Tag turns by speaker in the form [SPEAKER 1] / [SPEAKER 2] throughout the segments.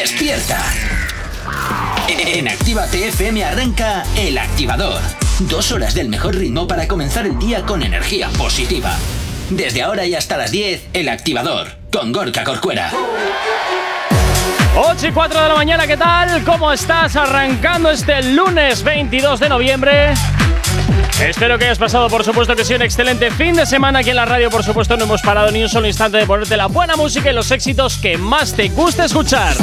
[SPEAKER 1] despierta. En Activa TFM arranca El Activador. Dos horas del mejor ritmo para comenzar el día con energía positiva. Desde ahora y hasta las 10, El Activador, con Gorka Corcuera.
[SPEAKER 2] 8 y 4 de la mañana, ¿qué tal? ¿Cómo estás? Arrancando este lunes 22 de noviembre. Espero que hayas pasado, por supuesto, que sea un excelente fin de semana aquí en la radio. Por supuesto, no hemos parado ni un solo instante de ponerte la buena música y los éxitos que más te guste escuchar.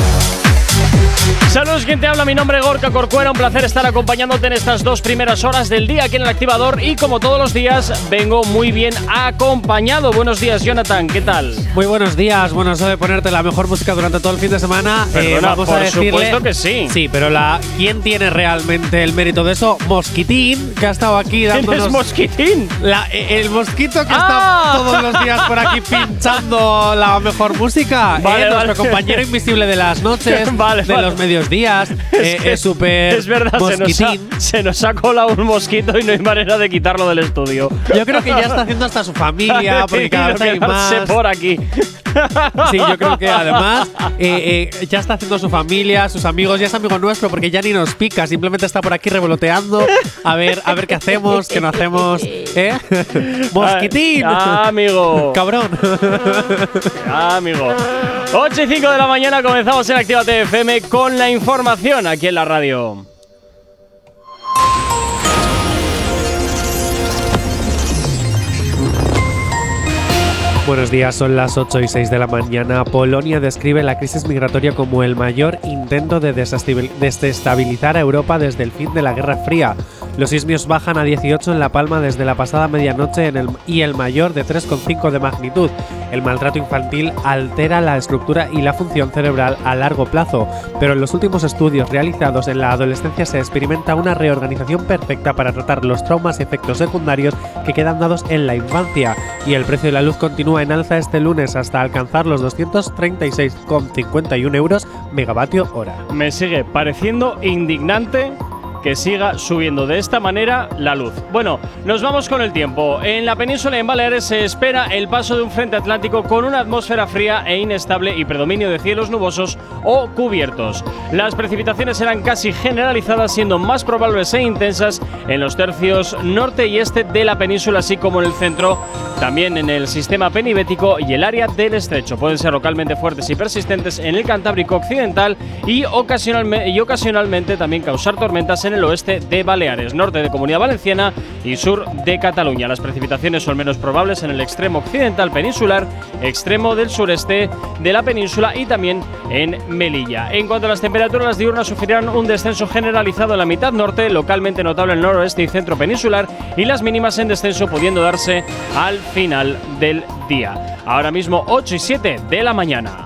[SPEAKER 2] Saludos, quien te habla, mi nombre es Gorka Corcuera, un placer estar acompañándote en estas dos primeras horas del día aquí en el activador y como todos los días vengo muy bien acompañado. Buenos días, Jonathan, ¿qué tal?
[SPEAKER 3] Muy buenos días, bueno, eso de ponerte la mejor música durante todo el fin de semana,
[SPEAKER 2] eh, vamos
[SPEAKER 3] por
[SPEAKER 2] a supuesto que sí.
[SPEAKER 3] Sí, pero la ¿quién tiene realmente el mérito de eso? Mosquitín, que ha estado aquí dándonos…
[SPEAKER 2] ¿Quién es Mosquitín?
[SPEAKER 3] La, eh, el mosquito que
[SPEAKER 2] ah.
[SPEAKER 3] está todos los días por aquí pinchando la mejor música.
[SPEAKER 2] Vale,
[SPEAKER 3] eh, nuestro compañero invisible de las noches,
[SPEAKER 2] vale,
[SPEAKER 3] de los medios días. Es eh, súper
[SPEAKER 2] Es verdad, se nos, ha, se nos, ha, colado un mosquito y no hay manera de quitarlo del estudio.
[SPEAKER 3] Yo creo que ya está haciendo hasta su familia, porque cada vez hay más.
[SPEAKER 2] por aquí.
[SPEAKER 3] Sí, yo creo que además eh, eh, ya está haciendo su familia, sus amigos, ya es amigo nuestro porque ya ni nos pica, simplemente está por aquí revoloteando a ver, a ver qué hacemos, qué no hacemos. ¿Eh? ¡Mosquitín!
[SPEAKER 2] Ah, amigo.
[SPEAKER 3] Cabrón.
[SPEAKER 2] Ah, amigo. 8 y 5 de la mañana comenzamos en Activa FM con la información aquí en la radio.
[SPEAKER 3] Buenos días, son las 8 y 6 de la mañana. Polonia describe la crisis migratoria como el mayor intento de desestabilizar a Europa desde el fin de la Guerra Fría. Los sismios bajan a 18 en La Palma desde la pasada medianoche en el, y el mayor de 3,5 de magnitud. El maltrato infantil altera la estructura y la función cerebral a largo plazo, pero en los últimos estudios realizados en la adolescencia se experimenta una reorganización perfecta para tratar los traumas y efectos secundarios que quedan dados en la infancia. Y el precio de la luz continúa en alza este lunes hasta alcanzar los 236,51 euros megavatio hora.
[SPEAKER 2] Me sigue pareciendo indignante que siga subiendo de esta manera la luz. Bueno, nos vamos con el tiempo. En la península y en Baleares se espera el paso de un frente atlántico con una atmósfera fría e inestable y predominio de cielos nubosos o cubiertos. Las precipitaciones serán casi generalizadas, siendo más probables e intensas en los tercios norte y este de la península, así como en el centro, también en el sistema penibético y el área del estrecho. Pueden ser localmente fuertes y persistentes en el Cantábrico occidental y, ocasionalmente, y ocasionalmente también causar tormentas en el oeste de Baleares, norte de Comunidad Valenciana y sur de Cataluña. Las precipitaciones son menos probables en el extremo occidental peninsular, extremo del sureste de la península y también en Melilla. En cuanto a las temperaturas, las diurnas sufrirán un descenso generalizado en la mitad norte, localmente notable en el noroeste y centro peninsular, y las mínimas en descenso pudiendo darse al final del día. Ahora mismo 8 y 7 de la mañana.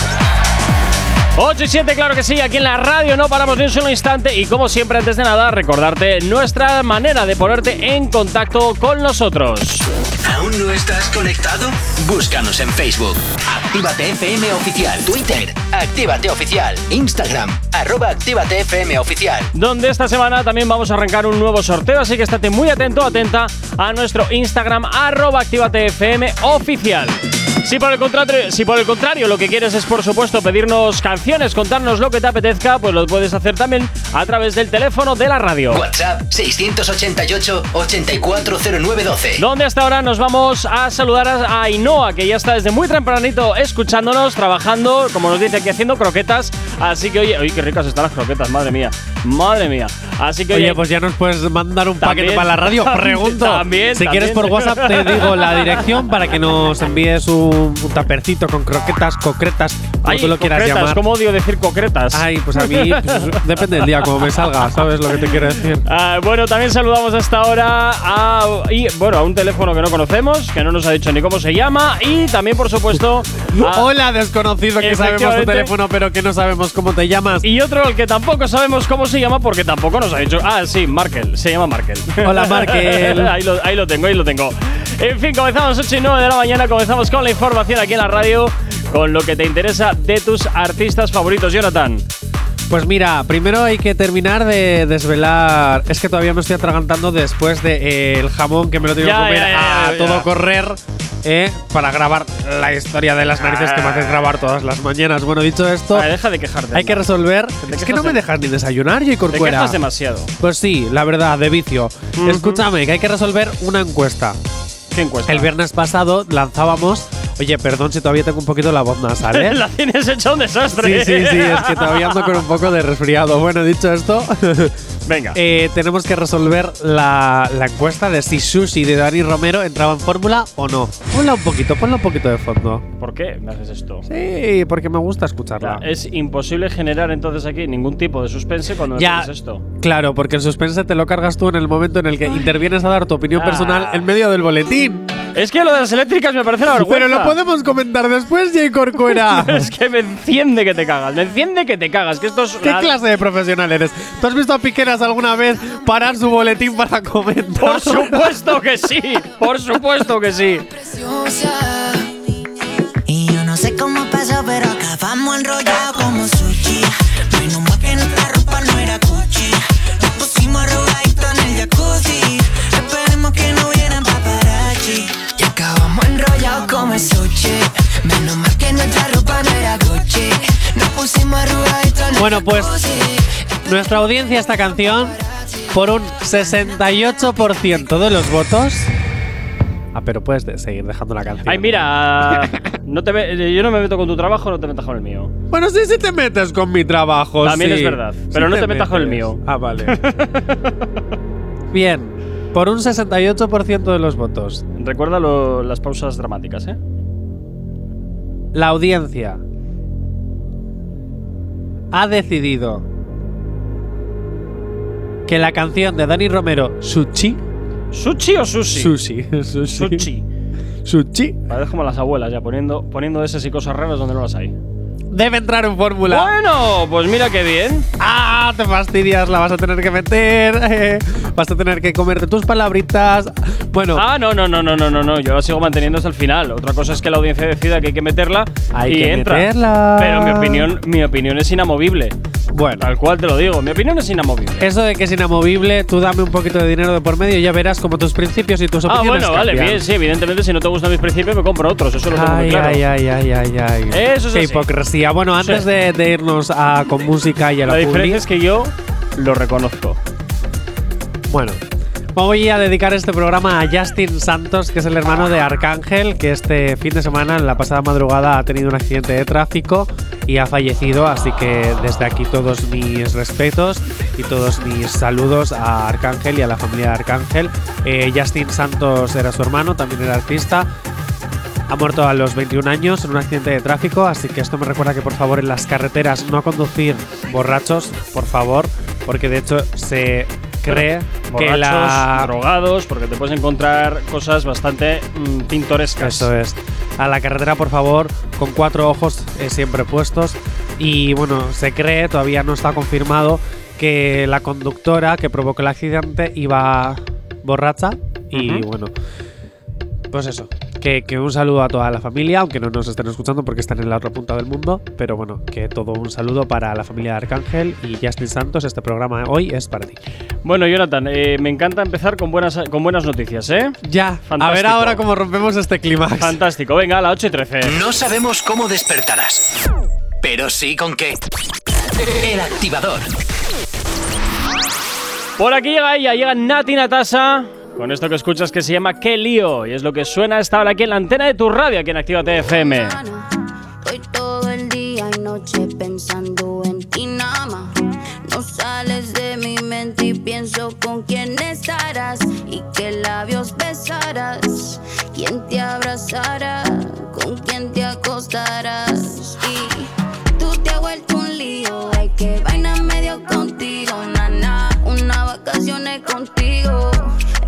[SPEAKER 2] 8 y 7, claro que sí, aquí en la radio no paramos ni un solo instante y como siempre antes de nada recordarte nuestra manera de ponerte en contacto con nosotros.
[SPEAKER 1] ¿Aún no estás conectado? Búscanos en Facebook. Actívate FM Oficial. Twitter. Actívate Oficial. Instagram. Arroba Actívate FM Oficial.
[SPEAKER 2] Donde esta semana también vamos a arrancar un nuevo sorteo, así que estate muy atento, atenta a nuestro Instagram arroba Actívate FM Oficial. Si por, el contrario, si por el contrario lo que quieres es por supuesto pedirnos canciones, contarnos lo que te apetezca, pues lo puedes hacer también a través del teléfono de la radio.
[SPEAKER 1] WhatsApp 688 840912.
[SPEAKER 2] Donde hasta ahora nos vamos a saludar a Ainhoa, que ya está desde muy tempranito escuchándonos, trabajando, como nos dice aquí, haciendo croquetas. Así que oye, oye, qué ricas están las croquetas, madre mía. Madre mía. Así que
[SPEAKER 3] oye, pues ya nos puedes mandar un paquete para la radio. Pregunto.
[SPEAKER 2] También,
[SPEAKER 3] si quieres por WhatsApp te digo la dirección para que nos envíes un un, tapercito con croquetas, concretas, como tú lo quieras llamar.
[SPEAKER 2] ¿Cómo odio decir concretas?
[SPEAKER 3] Ay, pues a mí pues, depende del día, como me salga, ¿sabes lo que te quiero decir?
[SPEAKER 2] Ah, bueno, también saludamos hasta ahora a, y, bueno, a un teléfono que no conocemos, que no nos ha dicho ni cómo se llama, y también, por supuesto.
[SPEAKER 3] Hola, desconocido, que sabemos tu teléfono, pero que no sabemos cómo te llamas.
[SPEAKER 2] Y otro al que tampoco sabemos cómo se llama, porque tampoco nos ha dicho. Ah, sí, Markel, se llama Markel.
[SPEAKER 3] Hola, Markel.
[SPEAKER 2] ahí, lo, ahí lo tengo, ahí lo tengo. En fin, comenzamos 8 y 9 de la mañana, comenzamos con la información aquí en la radio, con lo que te interesa de tus artistas favoritos, Jonathan.
[SPEAKER 3] Pues mira, primero hay que terminar de desvelar. Es que todavía me estoy atragantando después del de, eh, el jamón que me lo tengo que comer
[SPEAKER 2] ya, ya,
[SPEAKER 3] a
[SPEAKER 2] ya.
[SPEAKER 3] todo correr. eh, para grabar la historia de las narices que me haces grabar todas las mañanas. Bueno, dicho esto,
[SPEAKER 2] deja de quejarte.
[SPEAKER 3] hay que resolver.
[SPEAKER 2] te
[SPEAKER 3] Es que no me
[SPEAKER 2] de-
[SPEAKER 3] dejas ni desayunar, J.
[SPEAKER 2] Te
[SPEAKER 3] Corcuera.
[SPEAKER 2] quejas demasiado.
[SPEAKER 3] Pues sí, la verdad, de vicio. Escúchame, que hay que resolver una encuesta.
[SPEAKER 2] ¿Qué encuesta?
[SPEAKER 3] El viernes pasado lanzábamos. Oye, perdón si todavía tengo un poquito la voz nasal, ¿eh?
[SPEAKER 2] La tienes hecha un desastre.
[SPEAKER 3] Sí, sí, sí, es que todavía ando con un poco de resfriado. Bueno, dicho esto,
[SPEAKER 2] Venga.
[SPEAKER 3] eh, tenemos que resolver la, la encuesta de si Sushi de Dani Romero entraba en fórmula o no. Ponla un poquito, ponla un poquito de fondo.
[SPEAKER 2] ¿Por qué me haces esto?
[SPEAKER 3] Sí, porque me gusta escucharla.
[SPEAKER 2] Es imposible generar entonces aquí ningún tipo de suspense cuando me haces esto.
[SPEAKER 3] Claro, porque el suspense te lo cargas tú en el momento en el que intervienes a dar tu opinión
[SPEAKER 2] Ah.
[SPEAKER 3] personal en medio del boletín.
[SPEAKER 2] Es que lo de las eléctricas me parece una vergüenza.
[SPEAKER 3] Pero lo podemos comentar después, J. Corcuera.
[SPEAKER 2] Es que me enciende que te cagas. Me enciende que te cagas. Que esto es.
[SPEAKER 3] ¿Qué clase de profesional eres? ¿Tú has visto a Piqueras alguna vez parar su boletín para comentar?
[SPEAKER 2] Por supuesto que sí. Por supuesto que sí.
[SPEAKER 4] preciosa. Enrollados como sushi. Menos mal que nuestra ropa no era Gucci. Nos pusimos arrugaditos en el
[SPEAKER 3] Bueno, pues. Nuestra audiencia esta canción por un 68% de los votos. Ah, pero puedes de- seguir dejando la canción.
[SPEAKER 2] Ay, mira. No te ve- yo no me meto con tu trabajo, no te metas con el mío.
[SPEAKER 3] Bueno, sí, sí te metes con mi trabajo.
[SPEAKER 2] También
[SPEAKER 3] sí.
[SPEAKER 2] es verdad,
[SPEAKER 3] Sí
[SPEAKER 2] pero no te metas con el mío.
[SPEAKER 3] Ah, vale. Bien, por un 68% de los votos.
[SPEAKER 2] Recuerda lo- las pausas dramáticas, ¿eh?
[SPEAKER 3] La audiencia ha decidido que la canción de Dani Romero, Sushi,
[SPEAKER 2] ¿Sushi o sushi?
[SPEAKER 3] Sushi, Sushi,
[SPEAKER 2] Sushi.
[SPEAKER 3] Sushi,
[SPEAKER 2] Parece como las abuelas, ya poniendo, poniendo esas y cosas raras donde no las hay.
[SPEAKER 3] Debe entrar en fórmula.
[SPEAKER 2] Bueno, pues mira qué bien.
[SPEAKER 3] ¡Ah! Te fastidias, la vas a tener que meter. eh, vas a tener que comerte tus palabritas. Bueno,
[SPEAKER 2] Ah, no, no, no, no, no, no, no. Yo la sigo manteniendo hasta el final. Otra cosa es que la audiencia decida que hay que meterla
[SPEAKER 3] Hay
[SPEAKER 2] y
[SPEAKER 3] que
[SPEAKER 2] entra.
[SPEAKER 3] meterla.
[SPEAKER 2] Pero mi opinión, mi opinión es inamovible.
[SPEAKER 3] bueno.
[SPEAKER 2] Tal cual te lo digo. Mi opinión es inamovible.
[SPEAKER 3] Eso de que es inamovible, tú dame un poquito de dinero de por medio y ya verás como tus principios y tus
[SPEAKER 2] Ah,
[SPEAKER 3] opiniones
[SPEAKER 2] bueno, vale, bien, sí, evidentemente si no te gustan mis principios me compro otros, eso lo tengo muy claro.
[SPEAKER 3] ay, ay, ay, ay, ay.
[SPEAKER 2] Eso es
[SPEAKER 3] Qué
[SPEAKER 2] así.
[SPEAKER 3] hipocresía. Bueno, antes
[SPEAKER 2] Sí.
[SPEAKER 3] de, de irnos a, con música y a la,
[SPEAKER 2] diferencia es que yo lo reconozco.
[SPEAKER 3] Bueno, voy a dedicar este programa a Justin Santos, que es el hermano de Arcángel, que este fin de semana, en la pasada madrugada, ha tenido un accidente de tráfico y ha fallecido. Así que desde aquí todos mis respetos y todos mis saludos a Arcángel y a la familia de Arcángel. Eh, Justin Santos era su hermano, también era artista. Ha muerto a los 21 años en un accidente de tráfico, así que esto me recuerda que por favor en las carreteras no conducir borrachos, por favor, porque de hecho se cree que
[SPEAKER 2] Borrachos,
[SPEAKER 3] la
[SPEAKER 2] drogados, porque te puedes encontrar cosas bastante mm, pintorescas.
[SPEAKER 3] eso es. A la carretera por favor con cuatro ojos eh, siempre puestos. Y bueno se cree todavía no está confirmado que la conductora que provocó el accidente iba borracha y bueno pues eso que, que un saludo a toda la familia aunque no nos estén escuchando porque están en la otra punta del mundo pero bueno que todo un saludo para la familia de Arcángel y Justin Santos este programa hoy es para ti
[SPEAKER 2] Bueno, Jonathan, eh, me encanta empezar con buenas, con buenas noticias, ¿eh?
[SPEAKER 3] ya a ver
[SPEAKER 2] Fantástico.
[SPEAKER 3] ahora cómo rompemos este clímax
[SPEAKER 2] Fantástico. Venga, a las 8 y 13.
[SPEAKER 1] No sabemos cómo despertarás, pero sí con qué. El activador.
[SPEAKER 2] Por aquí llega ella, llega Nati Natasa. Con esto que escuchas que se llama Qué lío. Y es lo que suena esta hora aquí en la antena de tu radio, aquí en Actívate FM.
[SPEAKER 5] Estoy todo el día y noche pensando en ti nada más. No sales de mi mente y pienso con quién estarás y qué labios besarás, quién te abrazará, con quién te acostarás.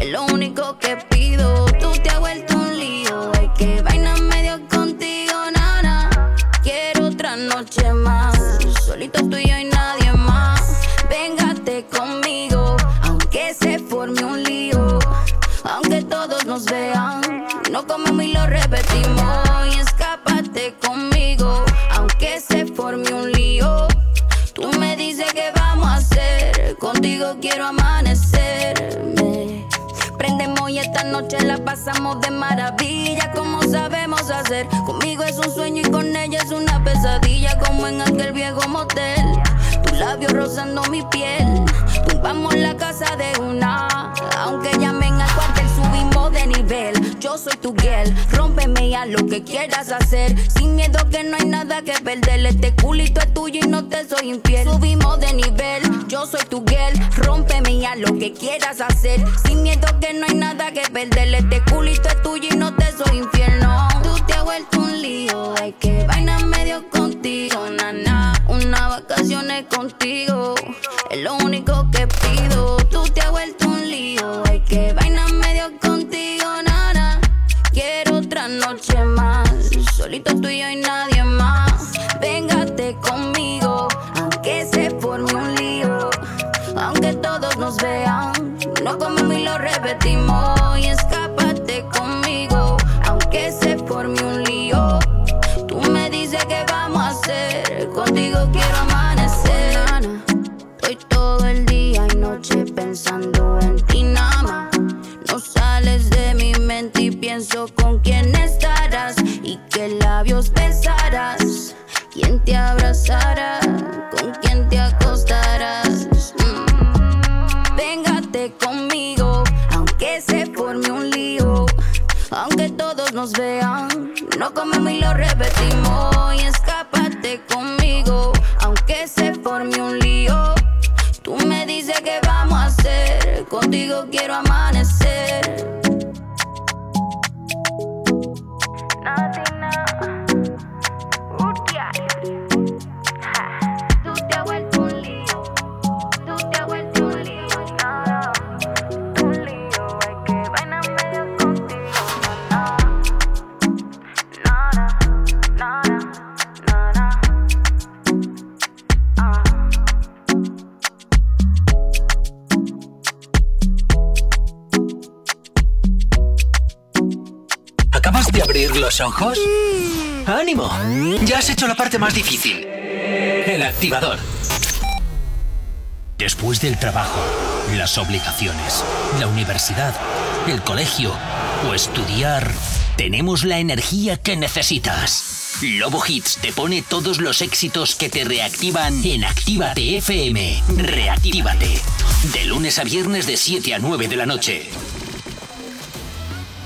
[SPEAKER 5] Es lo único que pido. Tú te has vuelto un lío, hay que vaina medio contigo, nana. Quiero otra noche más, solito tú y yo y nadie más. Véngate conmigo, aunque se forme un lío, aunque todos nos vean. No comemos y lo repetimos. Y escápate conmigo, aunque se forme un lío. Tú me dices quiero amanecerme. Noche la pasamos de maravilla, como sabemos hacer. Conmigo es un sueño y con ella es una pesadilla, como en aquel viejo motel. Tus labios rozando mi piel, tumbamos la casa de una, aunque llamen al cuartel de nivel. Yo soy tu girl, rómpeme ya lo que quieras hacer, sin miedo que no hay nada que perder. Este culito es tuyo y no te soy infiel. Subimos de nivel, yo soy tu girl, rómpeme ya lo que quieras hacer, sin miedo que no hay nada que perder. Este culito es tuyo y no te soy infiel. No, tú te has vuelto un lío, hay que vaina medio contigo, nana. Una vacaciones contigo es lo único que pido. Tú te has vuelto un lío, hay que noche más, solito tú y yo y nadie más. Véngate conmigo, aunque se forme un lío, aunque todos nos vean. No comemos y lo repetimos y escápate conmigo, aunque se forme un lío. Lo
[SPEAKER 1] Ya has hecho la parte más difícil. El activador. Después del trabajo, las obligaciones, la universidad, el colegio o estudiar, tenemos la energía que necesitas. Lobo Hits te pone todos los éxitos que te reactivan en Actívate FM. Reactívate. De lunes a viernes de 7 a 9 de la noche.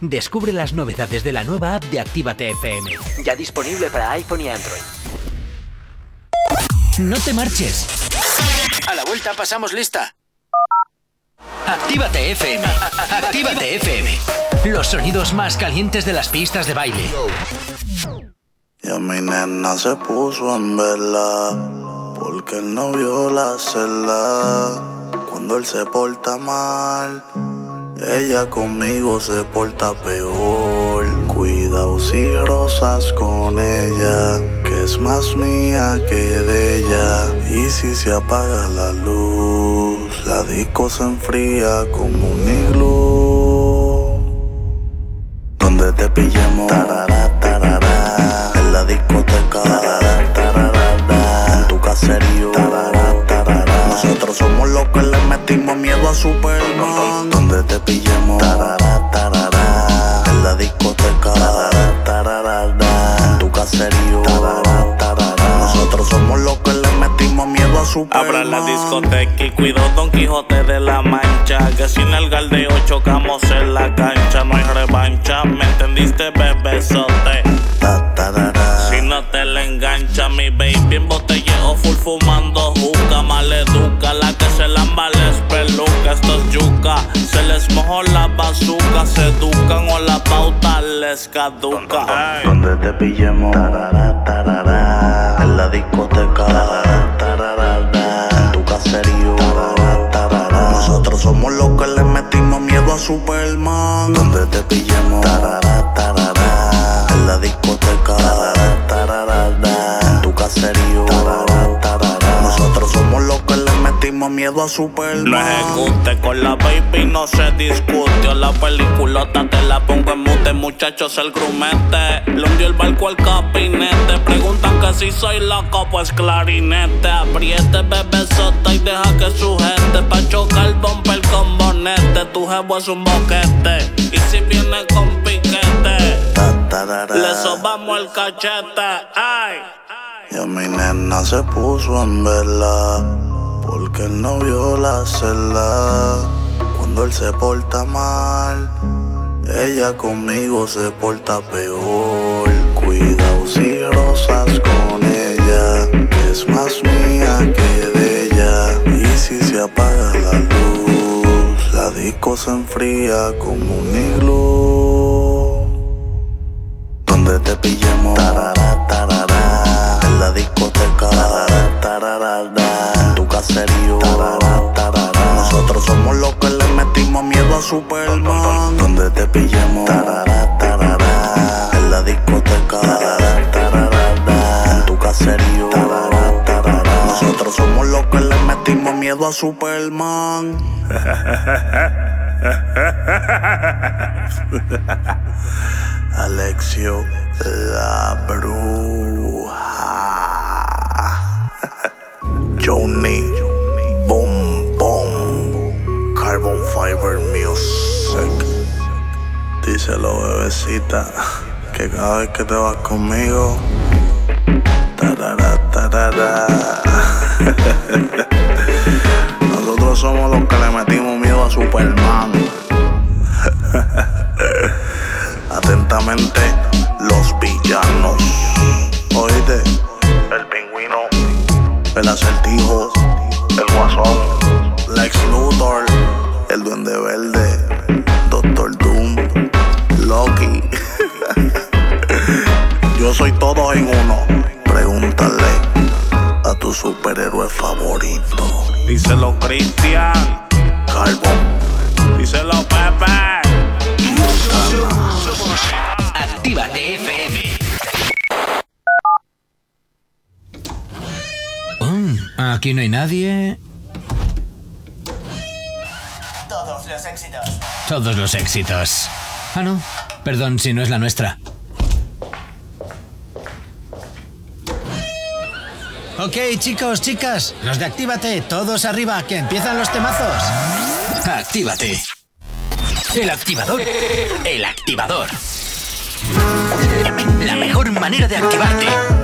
[SPEAKER 6] Descubre las novedades de la nueva app de Actívate FM. Ya disponible para iPhone y Android.
[SPEAKER 1] No te marches. A la vuelta pasamos lista. Actívate FM. Actívate FM. Los sonidos más calientes de las pistas de baile.
[SPEAKER 7] Ya mi nena se puso en vela porque él no vio la celda. Cuando él se porta mal, ella conmigo se porta peor. Cuidado si rosas con ella, que es más mía que de ella. Y si se apaga la luz, la disco se enfría como un iglú. Donde te pillemos, tarara, tarara, en la discoteca, en tu caserío. Nosotros somos los que le metimos miedo a Superman. Donde te pillemos, tarara, tarara, en la discoteca, tarara, tarara, en tu caserío, tarara, tarara. Nosotros somos los que le metimos miedo a Superman.
[SPEAKER 8] Abra la discoteca y cuido Don Quijote de la Mancha. Que sin el galdeo chocamos en la cancha. No hay revancha, ¿me entendiste, bebesote? Les mojó la bazuca. Se educan o la pauta les caduca.
[SPEAKER 7] Donde te pillemos, tarara, tarara, en la discoteca, tarara, tarara, en tu caserío. Nosotros somos los que le metimos miedo a Superman. Donde te pillemos, tarara, miedo a Superman.
[SPEAKER 8] Lo ejecute con la baby, no se discute. A la peliculota te la pongo en mute, muchachos, el grumete. Le hundió el barco al capinete. Preguntan que si soy loco, pues clarinete. Apriete, bebé sota y deja que sujete. Pa' chocar el bumper con bonete. Tu jevo es un boquete. Y si viene con piquete, le sobamos el cachete. Ay.
[SPEAKER 7] Y a mi nena se puso en vela Porque él no vio la celda Cuando él se porta mal Ella conmigo se porta peor Cuidado si rosas con ella Es más mía que de ella Y si se apaga la luz La disco se enfría como un iglú donde te pillemos. Tarara, tarara. En la discoteca. Nosotros somos los que le metimos miedo a Superman. Donde te pillemos. En la discoteca. En tu caserío. Nosotros somos los que le metimos miedo a Superman. Alexio la bruja. Johnny Fiber Music. Díselo, bebecita, que cada vez que te vas conmigo. Tarara, tarara. Nosotros somos los que le metimos miedo a Superman. Atentamente, los villanos. Oíste, el pingüino, el acertijo, el guasón, Lex Luthor, el duende verde, Doctor Doom, Loki. Yo soy todo en uno. Pregúntale a tu superhéroe favorito.
[SPEAKER 8] Díselo, Cristian.
[SPEAKER 7] Carbon.
[SPEAKER 8] Díselo, Pepe.
[SPEAKER 1] Actívate FM. Um, aquí no hay nadie.
[SPEAKER 9] Todos los éxitos.
[SPEAKER 1] Todos los éxitos. Ah, no. Perdón si no es la nuestra. Ok, chicos, chicas, los de Actívate, todos arriba, que empiezan los temazos. Actívate. El activador. El activador. La mejor manera de activarte.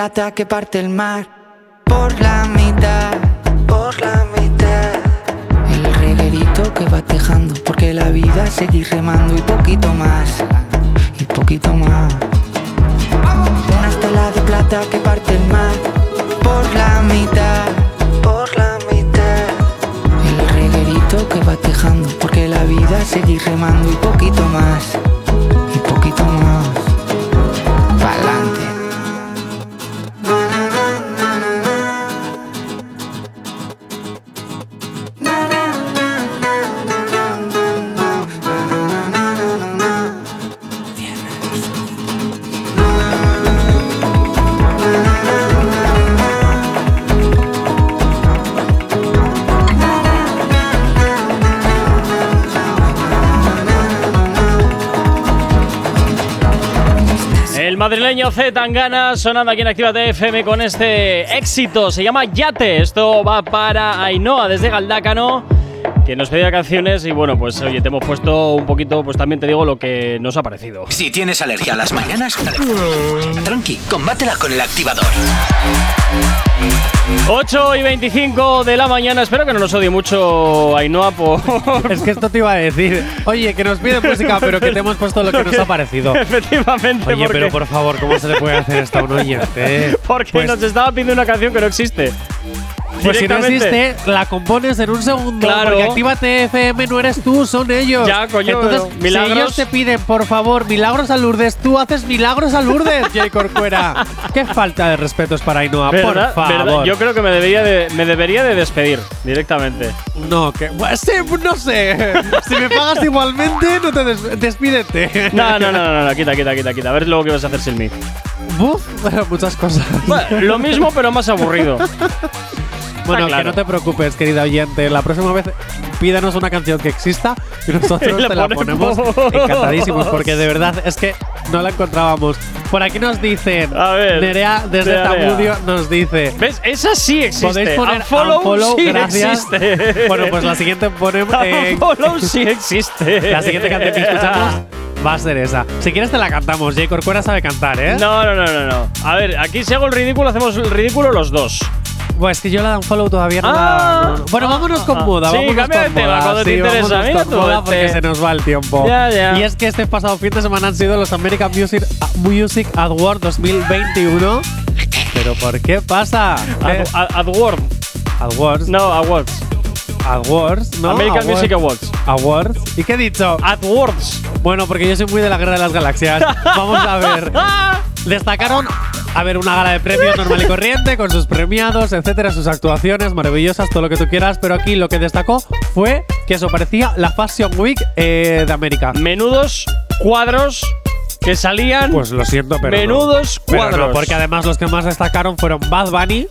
[SPEAKER 10] plata que parte el mar
[SPEAKER 2] Tangana sonando aquí en Actívate FM con este éxito. Se llama Yate. Esto va para Ainhoa desde Galdácano, que nos pedía canciones. Y bueno, pues oye, te hemos puesto un poquito, pues también te digo lo que nos ha parecido.
[SPEAKER 1] Si tienes alergia a las mañanas, tranqui, combátela con el activador.
[SPEAKER 2] 8 y 25 de la mañana. Espero que no nos odie mucho Ainhoa por.
[SPEAKER 3] Es que esto te iba a decir. Oye, que nos pide música, pero que te hemos puesto lo que nos ha parecido.
[SPEAKER 2] Efectivamente,
[SPEAKER 3] Oye,
[SPEAKER 2] porque,
[SPEAKER 3] pero por favor, ¿cómo se le puede hacer esto a un oyente?
[SPEAKER 2] porque
[SPEAKER 3] Pues-
[SPEAKER 2] nos estaba pidiendo una canción que no existe.
[SPEAKER 3] Pues si no existe, la compones en un segundo.
[SPEAKER 2] Claro.
[SPEAKER 3] Porque Actívate FM no eres tú, son ellos.
[SPEAKER 2] Ya, coño,
[SPEAKER 3] Entonces,
[SPEAKER 2] pero milagros-
[SPEAKER 3] si ellos te piden, por favor, milagros a Lourdes, tú haces milagros a Lourdes, Jay Corcuera. Qué falta de respeto es para Ainhoa, por favor.
[SPEAKER 2] ¿Verdad? Yo creo que me debería de, me debería de despedir directamente.
[SPEAKER 3] No, que. sí, no sé. si me pagas igualmente, no te des- despídete.
[SPEAKER 2] No, no, no, no, no, quita, quita, quita, quita. A ver luego qué vas a hacer sin mí.
[SPEAKER 3] Buf, muchas cosas.
[SPEAKER 2] Bueno, lo mismo, pero más aburrido.
[SPEAKER 3] Bueno,
[SPEAKER 2] claro.
[SPEAKER 3] que no te preocupes, querida oyente. La próxima vez pídanos una canción que exista y nosotros
[SPEAKER 2] la
[SPEAKER 3] te la
[SPEAKER 2] ponemos.
[SPEAKER 3] encantadísimos, porque de verdad es que no la encontrábamos. Por aquí nos dicen,
[SPEAKER 2] A ver,
[SPEAKER 3] Nerea desde
[SPEAKER 2] Nerea.
[SPEAKER 3] Zamudio nos dice.
[SPEAKER 2] ¿Ves? Esa sí existe.
[SPEAKER 3] Podéis poner
[SPEAKER 2] Unfollow,
[SPEAKER 3] unfollow,
[SPEAKER 2] sí
[SPEAKER 3] gracias.
[SPEAKER 2] existe.
[SPEAKER 3] Bueno, pues la siguiente ponemos. eh,
[SPEAKER 2] Unfollow sí existe.
[SPEAKER 3] la siguiente canción que escuchamos va a ser esa. Si quieres te la cantamos. Jay Corcuera sabe cantar, ¿eh?
[SPEAKER 2] No, no, no, no, no. A ver, aquí si hago el ridículo, hacemos el ridículo los dos.
[SPEAKER 3] Pues es que yo la de Unfollow todavía no
[SPEAKER 2] Ah.
[SPEAKER 3] la. no, no. Bueno, vámonos con
[SPEAKER 2] Ah.
[SPEAKER 3] moda.
[SPEAKER 2] Sí,
[SPEAKER 3] vámonos
[SPEAKER 2] cambia de
[SPEAKER 3] con
[SPEAKER 2] tema
[SPEAKER 3] moda,
[SPEAKER 2] cuando te
[SPEAKER 3] sí,
[SPEAKER 2] interesa.
[SPEAKER 3] vámonos
[SPEAKER 2] Mira
[SPEAKER 3] con
[SPEAKER 2] tú,
[SPEAKER 3] moda
[SPEAKER 2] este.
[SPEAKER 3] porque se nos va el tiempo.
[SPEAKER 2] Ya, ya.
[SPEAKER 3] Y es que este pasado fin de semana han sido los American Music, Music Awards 2021. ¿Pero por qué pasa?
[SPEAKER 2] Ad- Ad- AdWord.
[SPEAKER 3] Awards.
[SPEAKER 2] No, Awards.
[SPEAKER 3] Awards, ¿no?
[SPEAKER 2] American
[SPEAKER 3] Awards.
[SPEAKER 2] Music Awards.
[SPEAKER 3] Awards. ¿Y qué he dicho?
[SPEAKER 2] AdWords.
[SPEAKER 3] Bueno, porque yo soy muy de la guerra de las galaxias. Vamos a ver. Destacaron, a ver, una gala de premios normal y corriente, con sus premiados, etcétera, sus actuaciones maravillosas, todo lo que tú quieras. Pero aquí lo que destacó fue que eso parecía la Fashion Week eh, de América.
[SPEAKER 2] Menudos cuadros que salían.
[SPEAKER 3] Pues lo siento, pero. no.
[SPEAKER 2] Menudos
[SPEAKER 3] Pero no,
[SPEAKER 2] cuadros.
[SPEAKER 3] porque además los que más destacaron fueron Bad Bunny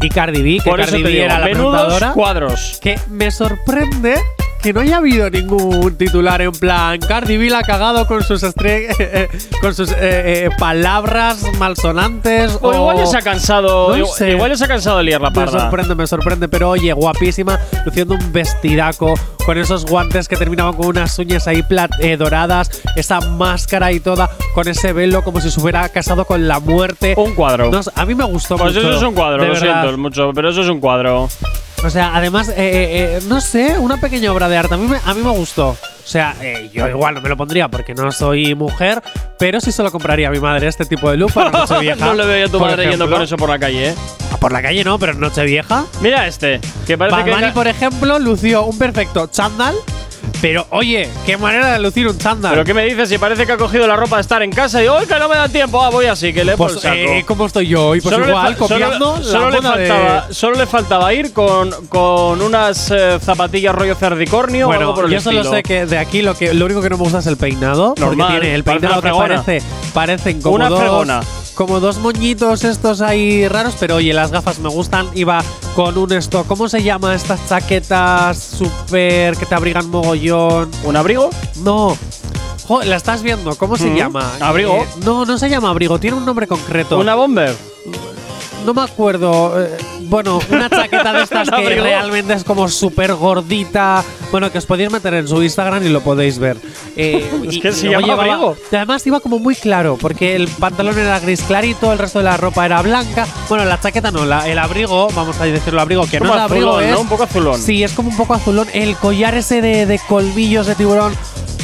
[SPEAKER 3] y Cardi B, que
[SPEAKER 2] Por eso
[SPEAKER 3] Cardi
[SPEAKER 2] te
[SPEAKER 3] B
[SPEAKER 2] digo,
[SPEAKER 3] era la
[SPEAKER 2] menudos
[SPEAKER 3] presentadora.
[SPEAKER 2] cuadros.
[SPEAKER 3] Que me sorprende que no haya habido ningún titular en plan Cardi B la ha cagado con sus estre- con sus eh, eh, palabras malsonantes
[SPEAKER 2] O igual ya se ha cansado.
[SPEAKER 3] No
[SPEAKER 2] igual,
[SPEAKER 3] sé.
[SPEAKER 2] igual ya se ha cansado de liar la
[SPEAKER 3] me
[SPEAKER 2] parda.
[SPEAKER 3] sorprende, me sorprende, pero oye, guapísima, luciendo un vestidaco, con esos guantes que terminaban con unas uñas ahí plat- eh, doradas, esa máscara y toda, con ese velo como si se hubiera casado con la muerte.
[SPEAKER 2] Un cuadro.
[SPEAKER 3] No a mí me gustó
[SPEAKER 2] Pues
[SPEAKER 3] mucho.
[SPEAKER 2] eso es un cuadro, lo
[SPEAKER 3] verdad.
[SPEAKER 2] siento mucho, pero eso es un cuadro.
[SPEAKER 3] O sea, además, eh, eh, eh, no sé, una pequeña obra de arte. A mí me, a mí me gustó. O sea, eh, yo igual no me lo pondría porque no soy mujer, pero sí se lo compraría a mi madre este tipo de look para Nochevieja.
[SPEAKER 2] no le veo a tu
[SPEAKER 3] por
[SPEAKER 2] madre yendo con eso por la calle, ¿eh?
[SPEAKER 3] Por la calle no, pero en Nochevieja.
[SPEAKER 2] Mira este, que parece
[SPEAKER 3] Bad
[SPEAKER 2] que.
[SPEAKER 3] Bunny, por ejemplo, lució un perfecto chándal. Pero oye, qué manera de lucir un chándal.
[SPEAKER 2] ¿Pero qué me dices? Si parece que ha cogido la ropa de estar en casa y hoy que no me da tiempo, ah, voy así, que le
[SPEAKER 3] pues,
[SPEAKER 2] por
[SPEAKER 3] eh, ¿cómo estoy yo hoy? Pues
[SPEAKER 2] Solo
[SPEAKER 3] igual,
[SPEAKER 2] solo-
[SPEAKER 3] copiando
[SPEAKER 2] solo,
[SPEAKER 3] la
[SPEAKER 2] le
[SPEAKER 3] moda de-
[SPEAKER 2] faltaba, solo le faltaba ir con, con unas eh, zapatillas rollo cerdicornio o algo
[SPEAKER 3] Bueno,
[SPEAKER 2] por el
[SPEAKER 3] yo solo
[SPEAKER 2] estilo.
[SPEAKER 3] sé que de aquí lo que lo único que no me gusta es el peinado.
[SPEAKER 2] Normal,
[SPEAKER 3] porque tiene el peinado que parece, parecen como
[SPEAKER 2] Una
[SPEAKER 3] dos,
[SPEAKER 2] fregona.
[SPEAKER 3] como dos moñitos estos ahí raros, pero oye, las gafas me gustan. Iba con un esto, ¿cómo se llama estas chaquetas super que te abrigan mogollón?
[SPEAKER 2] ¿Un abrigo?
[SPEAKER 3] No. Jo, la estás viendo, ¿cómo se
[SPEAKER 2] Mm,
[SPEAKER 3] llama?
[SPEAKER 2] abrigo.
[SPEAKER 3] Eh, no, no se llama abrigo, tiene un nombre concreto.
[SPEAKER 2] ¿Una bomber?
[SPEAKER 3] no me acuerdo. eh, bueno, una chaqueta de estas que realmente es como súper gordita. Bueno, que os podéis meter en su Instagram y lo podéis ver. Eh,
[SPEAKER 2] Es que se llama
[SPEAKER 3] y además iba como muy claro, porque el pantalón era gris clarito, el resto de la ropa era blanca. Bueno, la chaqueta no, la- el abrigo, vamos a decirlo abrigo, que
[SPEAKER 2] Como
[SPEAKER 3] no es abrigo,
[SPEAKER 2] azulón,
[SPEAKER 3] es.
[SPEAKER 2] ¿no? Un poco azulón.
[SPEAKER 3] Sí, es como un poco azulón. El collar ese de, de colmillos de tiburón.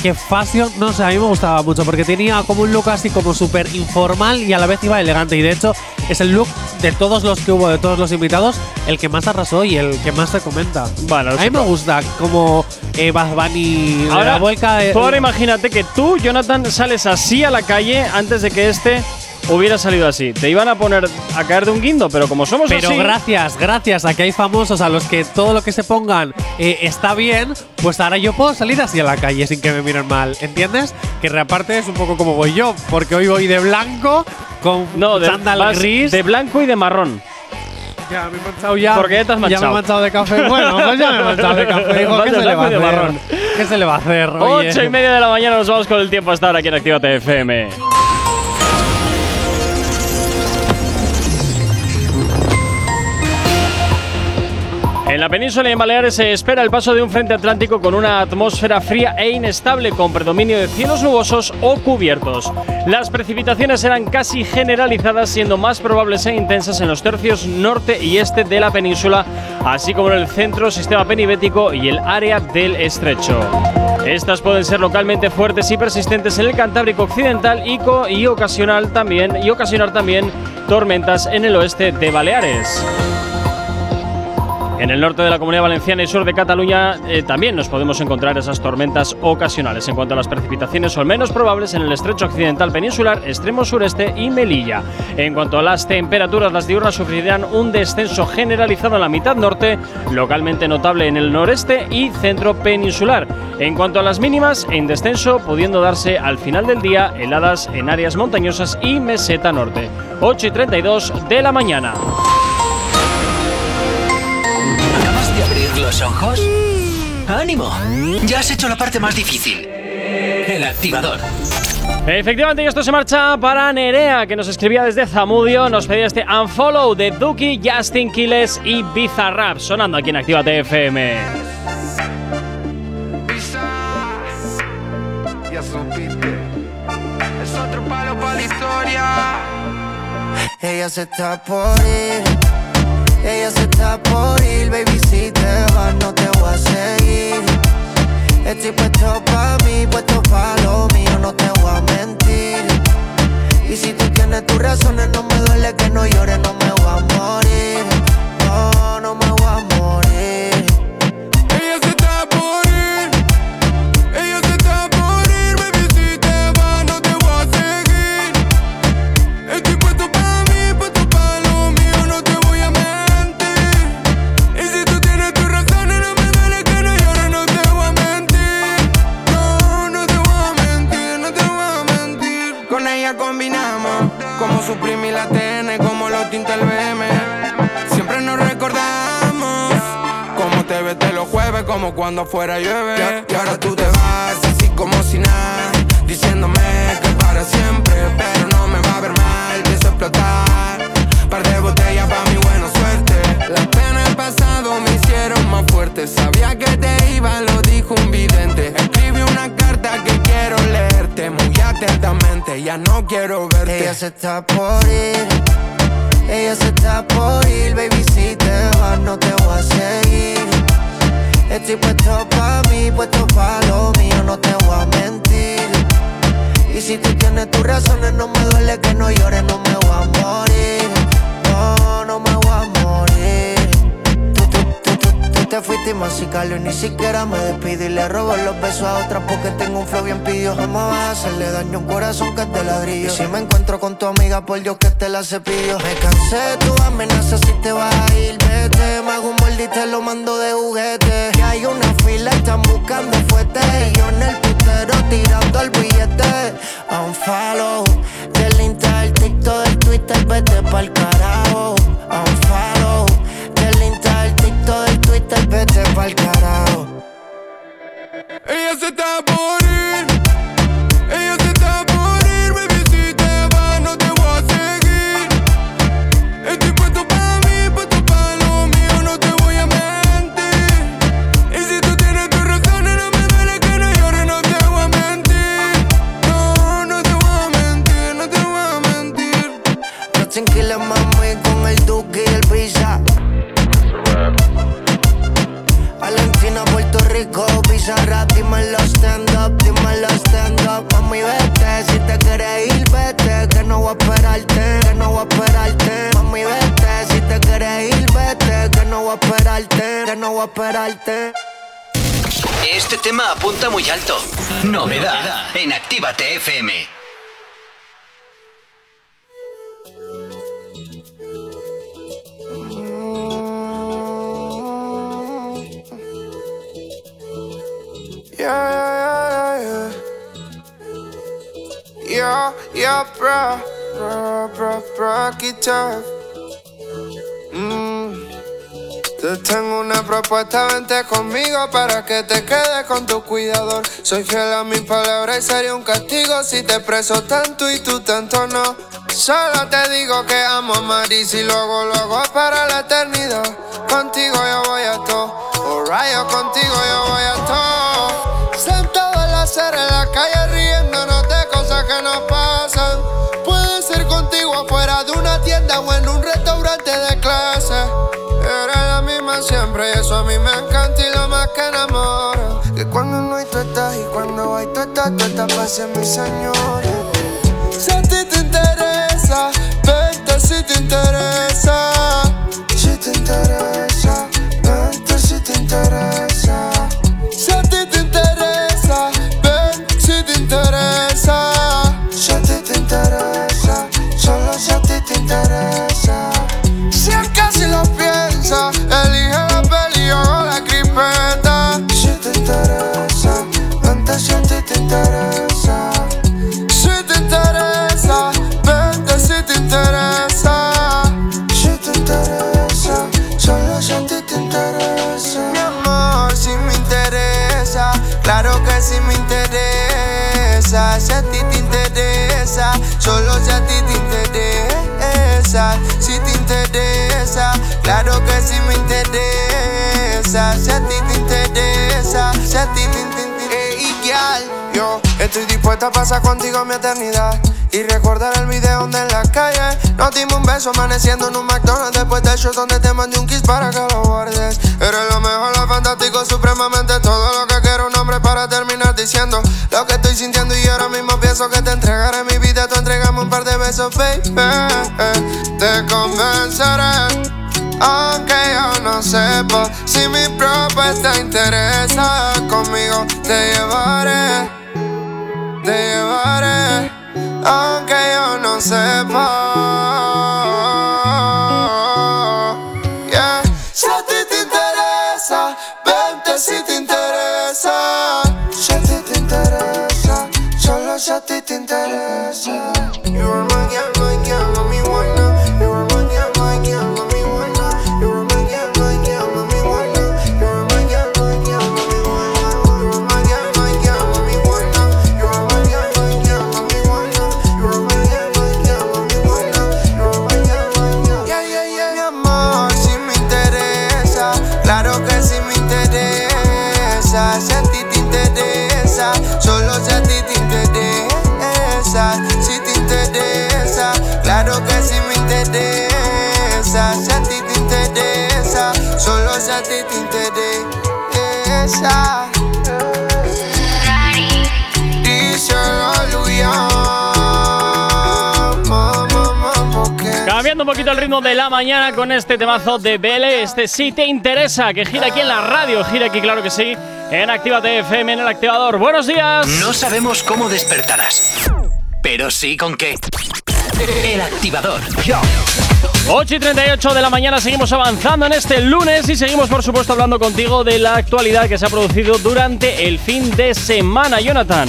[SPEAKER 3] Que fashion, no sé, a mí me gustaba mucho porque tenía como un look así como súper informal y a la vez iba elegante. Y de hecho, es el look de todos los que hubo, de todos los invitados, el que más arrasó y el que más se comenta.
[SPEAKER 2] Bueno,
[SPEAKER 3] a mí me gusta como eh, Bad Bunny
[SPEAKER 2] Ahora,
[SPEAKER 3] da vuelca. eh,
[SPEAKER 2] tú ahora imagínate que tú, Jonathan, sales así a la calle antes de que este hubiera salido así. Te iban a poner a caer de un guindo, pero como somos
[SPEAKER 3] Pero
[SPEAKER 2] así.
[SPEAKER 3] gracias, gracias a que hay famosos a los que todo lo que se pongan eh, está bien, pues ahora yo puedo salir así a la calle sin que me miren mal, ¿entiendes? Que reaparte es un poco como voy yo, porque hoy voy de blanco con
[SPEAKER 2] No, de, vas
[SPEAKER 3] gris.
[SPEAKER 2] de blanco y de marrón.
[SPEAKER 3] ya me he manchado ya.
[SPEAKER 2] Porque ya te has
[SPEAKER 3] Ya me he
[SPEAKER 2] manchado.
[SPEAKER 3] manchado de café. Bueno, pues ya me he manchado de café.
[SPEAKER 2] Vas
[SPEAKER 3] ¿Qué se le va a hacer?
[SPEAKER 2] marrón.
[SPEAKER 3] ¿Qué se le va a hacer? Oye.
[SPEAKER 2] Ocho y media de la mañana nos vamos con el tiempo hasta ahora aquí en Actívate FM. En la península y en Baleares se espera el paso de un frente atlántico con una atmósfera fría e inestable con predominio de cielos nubosos o cubiertos. Las precipitaciones serán casi generalizadas siendo más probables e intensas en los tercios norte y este de la península, así como en el centro, sistema penibético y el área del estrecho. Estas pueden ser localmente fuertes y persistentes en el Cantábrico occidental y, y ocasional también y ocasionar también tormentas en el oeste de Baleares. En el norte de la Comunidad Valenciana y sur de Cataluña eh, también nos podemos encontrar esas tormentas ocasionales. En cuanto a las precipitaciones, son menos probables en el estrecho occidental peninsular, extremo sureste y Melilla. En cuanto a las temperaturas, las diurnas sufrirán un descenso generalizado en la mitad norte, localmente notable en el noreste y centro peninsular. En cuanto a las mínimas, en descenso, pudiendo darse al final del día heladas en áreas montañosas y meseta norte. 8 y 32 de la mañana.
[SPEAKER 1] Los ojos? ¡Ánimo! Ya has hecho la parte más difícil. El activador.
[SPEAKER 2] Efectivamente, y esto se marcha para Nerea, que nos escribía desde Zamudio. Nos pedía este Unfollow de Duki, Justin Quiles y Bizarrap, sonando aquí en Actívate FM.
[SPEAKER 11] Ya supiste. Es otro palo para la historia.
[SPEAKER 12] Ella se está por ir, ella se está por ir, baby si te vas no te voy a seguir. Estoy puesto pa' mí, puesto pa' lo mío, no te voy a mentir. Y si tú tienes tus razones, no me duele que no llores, no me voy a morir. No, no me
[SPEAKER 11] como suprimir la TN, como los tinta el BM. Siempre nos recordamos. Como te ves de los jueves, como cuando fuera llueve. Y ahora tú te vas, así como si nada. Diciéndome que para siempre, pero no me va a ver mal. A explotar. Par de botellas pa' mi buena suerte. Las penas del pasado me hicieron más fuerte. Sabía que te iba, lo dijo un vidente. Escribí una Ya no quiero verte.
[SPEAKER 12] Ella se está por ir, ella se está por ir, baby si te vas no te voy a seguir. Estoy puesto pa' mí, puesto pa' lo mío, no te voy a mentir. Y si tú tienes tus razones, no me duele que no llores, no me voy a morir. No, no me voy a morir. Te fuiste y masicalo y ni siquiera me despido y le robo los besos a otra porque tengo un flow bien pidió. Jamás vas a hacerle daño a un corazón que de ladrillo. Y si me encuentro con tu amiga, por Dios que te la cepillo. Me cansé de tu amenaza si te vas a ir, vete. Me hago un molde y te lo mando de juguete. Y hay una fila, están buscando fuerte. Y yo en el putero tirando el billete. Un follow del Insta, del TikTok, del Twitter, vete pa'l carajo. Un Twitter, vete pa'l carajo.
[SPEAKER 11] Ella se está por ir. zorra, dímelo stand up, dímelo stand up. Mami, vete, si te quieres ir, vete, que no voy a esperarte, que no voy a esperarte. Mami, vete, si te quieres ir, vete, que no
[SPEAKER 13] voy a esperarte, que no voy a esperarte.
[SPEAKER 1] Este tema apunta muy alto. Novedad, Novedad. en Actívate FM.
[SPEAKER 14] Yeah, yeah, yeah. Yeah, bro. Bro, bro, bro, tough. Mm. Te tengo una propuesta, vente conmigo para que te quedes con tu cuidador. Soy fiel a mi palabra y sería un castigo si te preso tanto y tú tanto no. Solo te digo que amo a Maris y luego, luego para la eternidad. Contigo yo voy a todo, oh rayo, contigo yo voy a todo. Que enamora. Que cuando no hay tú estás y cuando hay tú estás, tú estás para ser mi señora. Si a ti te interesa, vente si te interesa. Si te interesa, vente si te interesa. Interesa. Si te interesa, vente si te interesa. Si te interesa, solo si a ti te interesa. Mi amor, si me interesa, claro que sí me interesa. Si a ti te interesa, solo si a ti te interesa. Si te interesa, claro que sí me interesa. Si a ti te interesa, si a ti te interesa. Estoy dispuesta a pasar contigo mi eternidad. Y recordar el video donde en la calle nos dimos un beso amaneciendo en un McDonald's después del show donde te mandé un kiss para que lo guardes. Eres lo mejor, lo fantástico, supremamente todo lo que quiero un hombre para terminar diciendo lo que estoy sintiendo y ahora mismo pienso que te entregaré mi vida, tú entregame un par de besos, baby. Te convenceré. Aunque yo no sepa si mi propuesta interesa, conmigo te llevaré, te llevaré. Aunque yo no sepa. Yeah. Si a ti te interesa, vente si te interesa. Si a ti te interesa, solo si a ti te interesa. Porque
[SPEAKER 2] Cambiando un poquito el ritmo de la mañana con este temazo de Bele, este sí te interesa, que gira aquí en la radio, gira aquí, claro que sí, en Actívate FM, en el activador. ¡Buenos días!
[SPEAKER 1] No sabemos cómo despertarás, pero sí con qué. El activador.
[SPEAKER 2] 8 y 38 de la mañana seguimos avanzando en este lunes y seguimos por supuesto hablando contigo de la actualidad que se ha producido durante el fin de semana, Jonathan.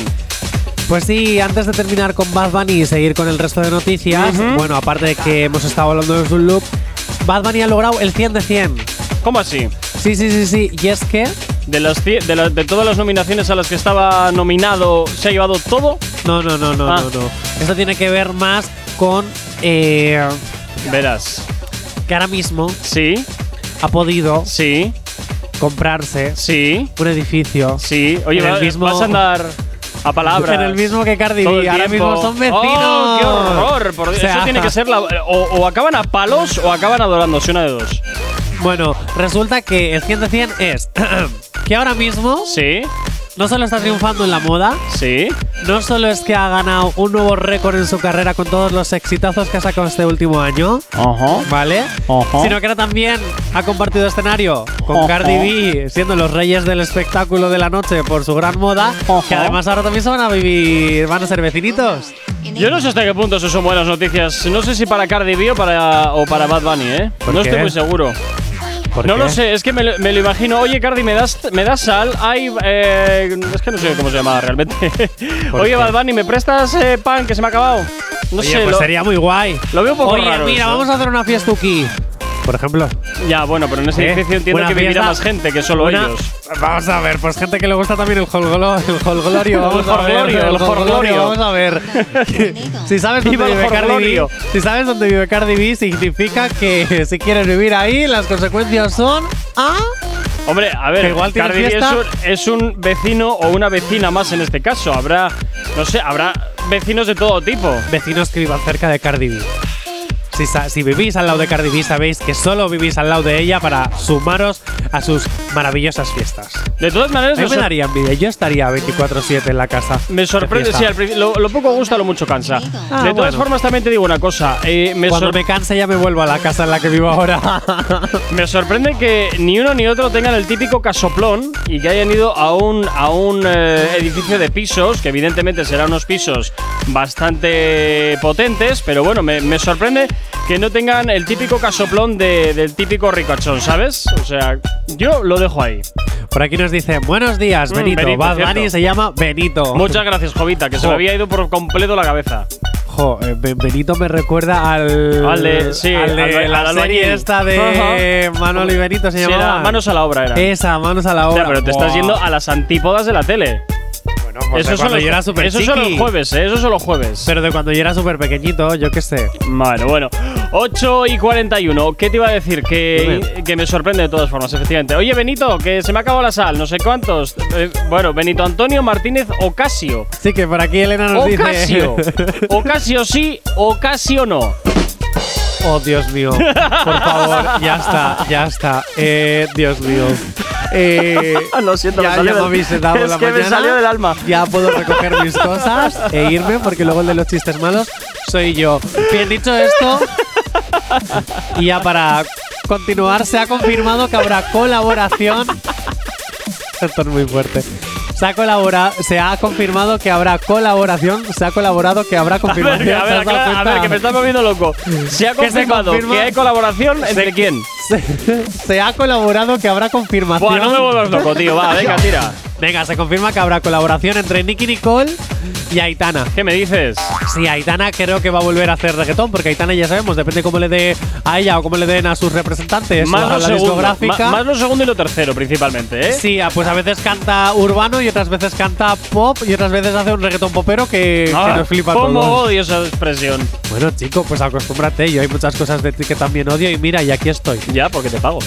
[SPEAKER 3] Pues sí, antes de terminar con Bad Bunny y seguir con el resto de noticias, bueno, aparte de que hemos estado hablando de un loop, Bad Bunny ha logrado el 100 de 100.
[SPEAKER 2] ¿Cómo así?
[SPEAKER 3] Sí, sí, sí, sí. Y es que.
[SPEAKER 2] De, las, cie- de, la- de todas las nominaciones a las que estaba nominado, ¿se ha llevado todo?
[SPEAKER 3] No, no, no, no,
[SPEAKER 2] Ah.
[SPEAKER 3] no, no. Esto tiene que ver más con. eh,
[SPEAKER 2] Verás.
[SPEAKER 3] que ahora mismo
[SPEAKER 2] Sí,
[SPEAKER 3] ha podido
[SPEAKER 2] sí,
[SPEAKER 3] comprarse
[SPEAKER 2] sí,
[SPEAKER 3] un edificio.
[SPEAKER 2] sí. Oye,
[SPEAKER 3] En el
[SPEAKER 2] va-
[SPEAKER 3] mismo-
[SPEAKER 2] vas a andar a palabras.
[SPEAKER 3] En el mismo que Cardi
[SPEAKER 2] Todo
[SPEAKER 3] B. Ahora
[SPEAKER 2] tiempo.
[SPEAKER 3] mismo son vecinos.
[SPEAKER 2] ¡Oh, qué horror! Por Dios,
[SPEAKER 3] O sea,
[SPEAKER 2] Eso tiene que ser la- o, o acaban a palos o acaban adorándose una de dos.
[SPEAKER 3] Bueno, resulta que el 100 de 100 es que ahora mismo
[SPEAKER 2] Sí,
[SPEAKER 3] no solo está triunfando en la moda,
[SPEAKER 2] sí.
[SPEAKER 3] no solo es que ha ganado un nuevo récord en su carrera con todos los exitazos que ha sacado este último año,
[SPEAKER 2] Ajá.
[SPEAKER 3] ¿vale?
[SPEAKER 2] Ajá.
[SPEAKER 3] Sino que ahora también ha compartido escenario con
[SPEAKER 2] Ajá.
[SPEAKER 3] Cardi B, siendo los reyes del espectáculo de la noche por su gran moda, que además ahora también se van a vivir, van a ser vecinitos.
[SPEAKER 2] Yo no sé hasta qué punto eso son buenas noticias. No sé si para Cardi B o para, o para Bad Bunny, ¿eh?
[SPEAKER 3] ¿Por
[SPEAKER 2] No
[SPEAKER 3] qué?
[SPEAKER 2] estoy muy seguro.
[SPEAKER 3] ¿Por
[SPEAKER 2] No
[SPEAKER 3] qué?
[SPEAKER 2] lo sé, es que me, lo- me lo imagino. Oye, Cardi, ¿me das, me das sal? Ay, eh, es que no sé cómo se llama realmente.
[SPEAKER 3] ¿Por
[SPEAKER 2] Oye? Bad Bunny, ¿me prestas eh, pan que se me ha acabado? No
[SPEAKER 3] Oye,
[SPEAKER 2] sé,
[SPEAKER 3] pues
[SPEAKER 2] lo,
[SPEAKER 3] sería muy guay.
[SPEAKER 2] lo veo un poco
[SPEAKER 3] Oye,
[SPEAKER 2] raro.
[SPEAKER 3] mira, vamos a hacer una fiesta aquí. Por ejemplo.
[SPEAKER 2] Ya, bueno, pero en ese
[SPEAKER 3] ¿Eh?
[SPEAKER 2] edificio entiendo que vivirá
[SPEAKER 3] fiesta,
[SPEAKER 2] más gente que solo ellos.
[SPEAKER 3] Vamos a ver, pues gente que le gusta también el holgolo, el holglorio. Vamos
[SPEAKER 2] El
[SPEAKER 3] a ver,
[SPEAKER 2] holgorio, el holgorio.
[SPEAKER 3] Vamos a ver. si sabes dónde vive Cardi B, si sabes dónde vive Cardi B, significa que si quieres vivir ahí, las consecuencias son ah,
[SPEAKER 2] Hombre, a ver,
[SPEAKER 3] igual
[SPEAKER 2] Cardi B es un, es un vecino o una vecina más en este caso. Habrá, no sé, habrá vecinos de todo tipo.
[SPEAKER 3] vecinos que vivan cerca de Cardi B. Si, si vivís al lado de Cardi B, sabéis que solo vivís al lado de ella para sumaros a sus maravillosas fiestas.
[SPEAKER 2] De todas maneras,
[SPEAKER 3] mí
[SPEAKER 2] me,
[SPEAKER 3] daría envidia. Yo estaría 24-7 en la casa.
[SPEAKER 2] me sorprende.
[SPEAKER 3] de
[SPEAKER 2] Sí, lo, lo poco gusta, lo mucho cansa.
[SPEAKER 3] Ah,
[SPEAKER 2] de todas
[SPEAKER 3] bueno.
[SPEAKER 2] formas, también te digo una cosa. eh, me,
[SPEAKER 3] Cuando me canse ya me vuelvo a la casa en la que vivo ahora.
[SPEAKER 2] me sorprende que ni uno ni otro tengan el típico casoplón y que hayan ido a un, a un eh, edificio de pisos, que evidentemente serán unos pisos bastante potentes, pero bueno, me, me sorprende que no tengan el típico casoplón de- del típico ricachón, ¿sabes? O sea, yo lo dejo ahí.
[SPEAKER 3] Por aquí nos dicen, buenos días,
[SPEAKER 2] Mm,
[SPEAKER 3] Benito.
[SPEAKER 2] Benito,
[SPEAKER 3] Bad
[SPEAKER 2] cierto.
[SPEAKER 3] Bunny se llama Benito.
[SPEAKER 2] Muchas gracias, Jovita, que se
[SPEAKER 3] Jo.
[SPEAKER 2] me había ido por completo la cabeza.
[SPEAKER 3] Jo, eh, Ben- Benito me recuerda al.
[SPEAKER 2] Al de- sí,
[SPEAKER 3] al de
[SPEAKER 2] al-
[SPEAKER 3] la serie esta de Manolo y Benito se
[SPEAKER 2] Sí,
[SPEAKER 3] llamaba.
[SPEAKER 2] era manos a la obra era.
[SPEAKER 3] Esa, manos a la obra.
[SPEAKER 2] Ya, pero te estás
[SPEAKER 3] Buah.
[SPEAKER 2] yendo a las antípodas de la tele.
[SPEAKER 3] Bueno, pues
[SPEAKER 2] los,
[SPEAKER 3] yo era
[SPEAKER 2] son los jueves, ¿eh? Esos son los jueves.
[SPEAKER 3] Pero de cuando yo era súper pequeñito, yo qué sé.
[SPEAKER 2] Bueno, bueno. 8 y 41. ¿Qué te iba a decir? Que, que me sorprende de todas formas, efectivamente. Oye, Benito, que se me ha acabado la sal, no sé cuántos. Eh, bueno, Benito Antonio Martínez Ocasio.
[SPEAKER 3] Sí, que por aquí Elena nos
[SPEAKER 2] Ocasio.
[SPEAKER 3] dice.
[SPEAKER 2] Ocasio sí, Ocasio no.
[SPEAKER 3] Oh, Dios mío. Por favor, ya está, ya está. Eh, Dios mío. Eh,
[SPEAKER 2] Lo siento,
[SPEAKER 3] ya,
[SPEAKER 2] me salió
[SPEAKER 3] ya me
[SPEAKER 2] del-
[SPEAKER 3] habéis dado
[SPEAKER 2] es
[SPEAKER 3] la
[SPEAKER 2] que me salió del alma.
[SPEAKER 3] Ya puedo recoger mis cosas e irme porque luego el de los chistes malos soy yo. Bien dicho esto, y ya para continuar, se ha confirmado que habrá colaboración. Esto es muy fuerte. Se ha, colabora- se ha confirmado que habrá colaboración. Se ha colaborado que habrá
[SPEAKER 2] A ver,
[SPEAKER 3] confirmación.
[SPEAKER 2] a ver,
[SPEAKER 3] ¿te has dado
[SPEAKER 2] aclara- a ver, que me está moviendo loco. Se ha
[SPEAKER 3] ¿Qué se
[SPEAKER 2] confirmado
[SPEAKER 3] confirma?
[SPEAKER 2] que hay colaboración entre quién.
[SPEAKER 3] Se, se ha colaborado que habrá confirmación.
[SPEAKER 2] Buah, no me vuelvas loco, tío. Va, venga, tira.
[SPEAKER 3] Venga, se confirma que habrá colaboración entre Nicky Nicole y Aitana.
[SPEAKER 2] ¿Qué me dices?
[SPEAKER 3] Sí, Aitana creo que va a volver a hacer reggaetón, porque Aitana ya sabemos, depende cómo le dé a ella o cómo le den a sus representantes
[SPEAKER 2] Más
[SPEAKER 3] a la
[SPEAKER 2] segundo,
[SPEAKER 3] discográfica.
[SPEAKER 2] más lo segundo y lo tercero, principalmente, ¿eh?
[SPEAKER 3] Sí, ah, pues a veces canta urbano y otras veces canta pop y otras veces hace un reggaetón popero que, que
[SPEAKER 2] Ah,
[SPEAKER 3] nos flipa
[SPEAKER 2] ¿Cómo
[SPEAKER 3] todos.
[SPEAKER 2] odio esa expresión?
[SPEAKER 3] Bueno, chico, pues acostúmbrate. Yo hay muchas cosas de ti que también odio y mira, y aquí estoy.
[SPEAKER 2] Ya, porque te pago.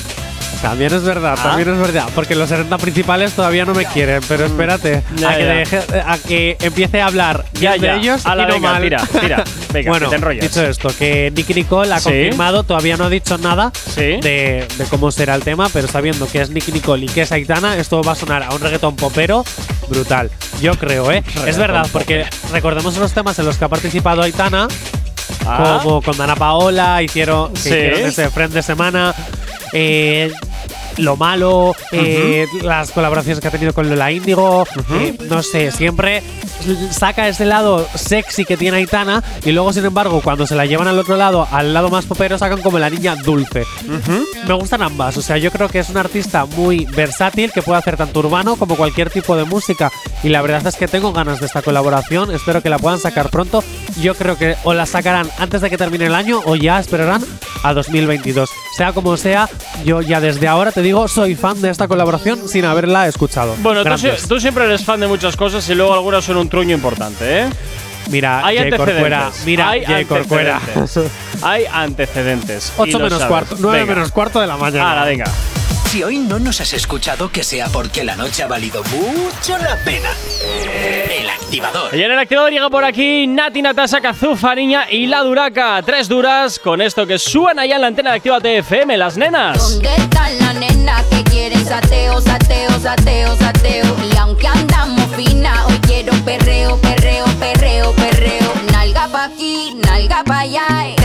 [SPEAKER 3] También es verdad,
[SPEAKER 2] Ah.
[SPEAKER 3] también es verdad. Porque los 70 principales todavía no me quieren, pero espérate
[SPEAKER 2] Mm. Ya,
[SPEAKER 3] a, que
[SPEAKER 2] ya.
[SPEAKER 3] deje- a que empiece a hablar
[SPEAKER 2] Ya,
[SPEAKER 3] de ellos
[SPEAKER 2] Ala,
[SPEAKER 3] y no
[SPEAKER 2] venga,
[SPEAKER 3] mal.
[SPEAKER 2] tira, tira. Venga,
[SPEAKER 3] bueno,
[SPEAKER 2] que te enrollas.
[SPEAKER 3] dicho esto, que Nicky Nicole ha
[SPEAKER 2] Sí.
[SPEAKER 3] confirmado, todavía no ha dicho nada
[SPEAKER 2] Sí.
[SPEAKER 3] de, de cómo será el tema, pero sabiendo que es Nicky Nicole y que es Aitana, esto va a sonar a un reggaetón popero brutal. Yo creo, ¿eh? es verdad, porque recordemos los temas en los que ha participado Aitana,
[SPEAKER 2] Ah.
[SPEAKER 3] como con Dana Paola, hicieron,
[SPEAKER 2] Sí.
[SPEAKER 3] hicieron ese friend de semana. Eh, lo malo, eh, las colaboraciones que ha tenido con Lola Índigo, eh, no sé, siempre saca ese lado sexy que tiene Aitana y luego, sin embargo, cuando se la llevan al otro lado, al lado más popero, sacan como la niña dulce. Me gustan ambas, o sea, yo creo que es un artista muy versátil que puede hacer tanto urbano como cualquier tipo de música y la verdad es que tengo ganas de esta colaboración, espero que la puedan sacar pronto. Yo creo que o la sacarán antes de que termine el año o ya esperarán a 2022. Sea como sea, yo ya desde ahora te digo, soy fan de esta colaboración sin haberla escuchado.
[SPEAKER 2] Bueno, tú,
[SPEAKER 3] Grandes.
[SPEAKER 2] si- tú siempre eres fan de muchas cosas y luego algunas son un truño importante, ¿eh?
[SPEAKER 3] Mira,
[SPEAKER 2] Hay
[SPEAKER 3] Corcuera,
[SPEAKER 2] antecedentes.
[SPEAKER 3] mira,
[SPEAKER 2] Hay
[SPEAKER 3] Corcuera.
[SPEAKER 2] antecedentes. Hay antecedentes. y
[SPEAKER 3] 8
[SPEAKER 2] lo
[SPEAKER 3] menos
[SPEAKER 2] sabes.
[SPEAKER 3] cuarto, 9
[SPEAKER 2] Venga.
[SPEAKER 3] menos cuarto de la mañana.
[SPEAKER 2] Ahora, venga.
[SPEAKER 1] Si hoy no nos has escuchado, que sea porque la noche ha valido mucho la pena. El activador.
[SPEAKER 2] Y en el activador llega por aquí Nati Natasa Kazufa, niña y la Duraca. Tres duras con esto que suena ya en la antena de Activa TFM, las nenas.
[SPEAKER 5] ¿Dónde están las nenas que quieren sateo, sateo, sateo, sateo? Y aunque andamos fina, hoy quiero perreo, perreo, perreo, perreo. Nalga pa' aquí, nalga pa' allá,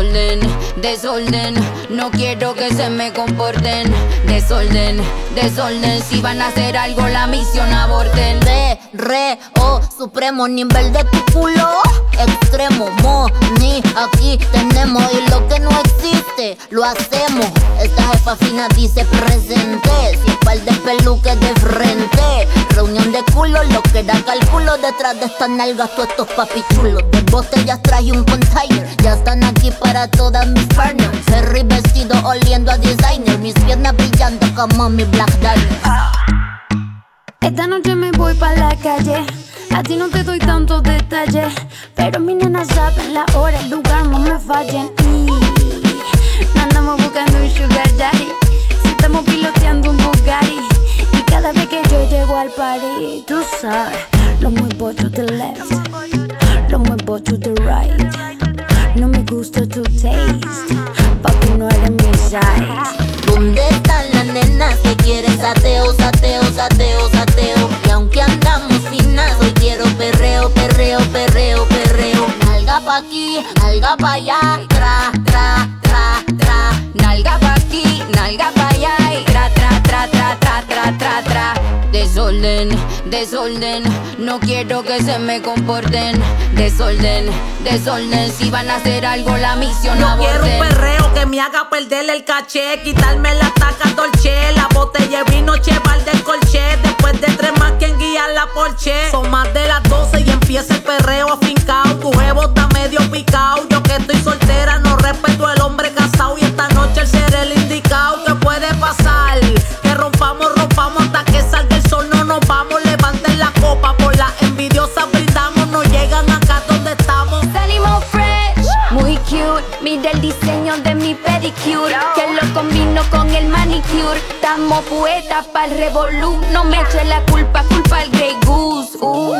[SPEAKER 5] Desorden, desorden, no quiero que se me comporten. Desorden, desorden, si van a hacer algo la misión aborten.
[SPEAKER 15] Re, re, oh, supremo nivel de tu culo. Extremo, mo, ni aquí tenemos. Y lo que no existe, lo hacemos. Esta jefa fina dice presente. Sin par de peluques de frente. Reunión de culo, lo que da cálculo. Detrás de estas nalgas, todos estos papichulos. De botellas traje un container. Ya están aquí para todas mis partners. Ferry vestido oliendo a designer. Mis piernas brillando como mi Black Diamond.
[SPEAKER 5] Esta noche me voy pa' la calle. A ti no te doy tantos detalles. Pero mi nena saben la hora, el lugar, no me fallen. Andamos buscando un sugar daddy. Si estamos piloteando un Bugatti. Y cada vez que yo llego al party, tú sabes, lo muevo to the left. Lo muevo to the right. No me gusta tu taste. Papi, no eres mi size.
[SPEAKER 15] ¿Dónde están las nenas que quieren sateo, sateo, sateo, sateo? Y aunque andamos finas, hoy quiero perreo, perreo, perreo, perreo. Nalga pa' aquí, nalga pa' allá, tra, tra, tra, tra.
[SPEAKER 5] Nalga pa' Desorden, desorden, no quiero que se me comporten. Desorden, desorden, si van a hacer algo la misión
[SPEAKER 16] Yo quiero un perreo que me haga perder el caché, quitarme la taca dolce, la botella de vino cheval del colché, después de tres más quien guía la porche. Son más de las 12 y empieza el perreo afincao, tu jevo está medio picao, yo que estoy soltera no respeto al hombre casado y esta noche el ser
[SPEAKER 5] Mira el diseño de mi pedicure, lo combino con el manicure. Estamos poetas pa'l revolú. No me eche la culpa, culpa al Grey Goose. Uh.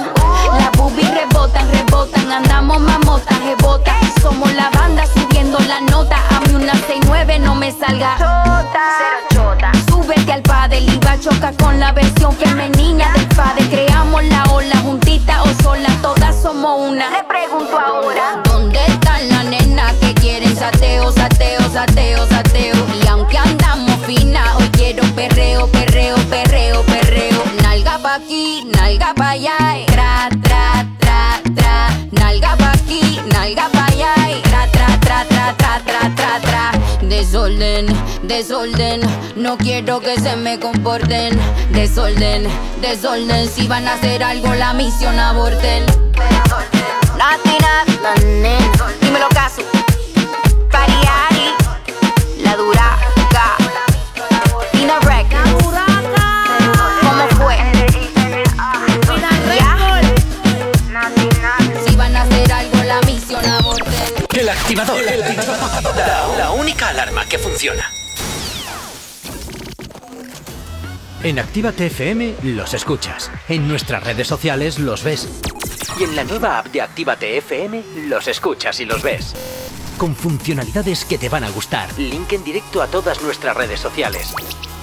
[SPEAKER 5] Las boobies rebotan, rebotan, andamos mamotas, rebotan. Somos la banda subiendo la nota. A mí una 69 no me salga. Chota. Súbete al padre y va a chocar con la versión femenina del padre. Creamos la ola juntita o sola, todas somos una. Le pregunto ahora, ¿dónde están las nenas que quieren sateo, sateo, sateo, sateo? Y aunque andamos fina, hoy quiero perreo, perreo, perreo, perreo. Nalga pa' aquí, nalga pa' allá, y tra, tra, tra, tra. Nalga pa' aquí, nalga pa' allá, y tra, tra, tra, tra, tra, tra, tra, tra. Desorden, desorden, no quiero que se me comporten. Desorden, desorden, si van a hacer algo la misión aborten.
[SPEAKER 15] Latina, la nena.
[SPEAKER 5] Dímelo caso. Pariari, Records. ¿Cómo fue? Ya. Si van a hacer algo la misión aborten.
[SPEAKER 6] El activador. La, la única alarma que funciona. En Actívate FM los escuchas. En nuestras redes sociales los ves. Y en la nueva app de Actívate FM los escuchas y los ves. Con funcionalidades que te van a gustar. Link en directo a todas nuestras redes sociales.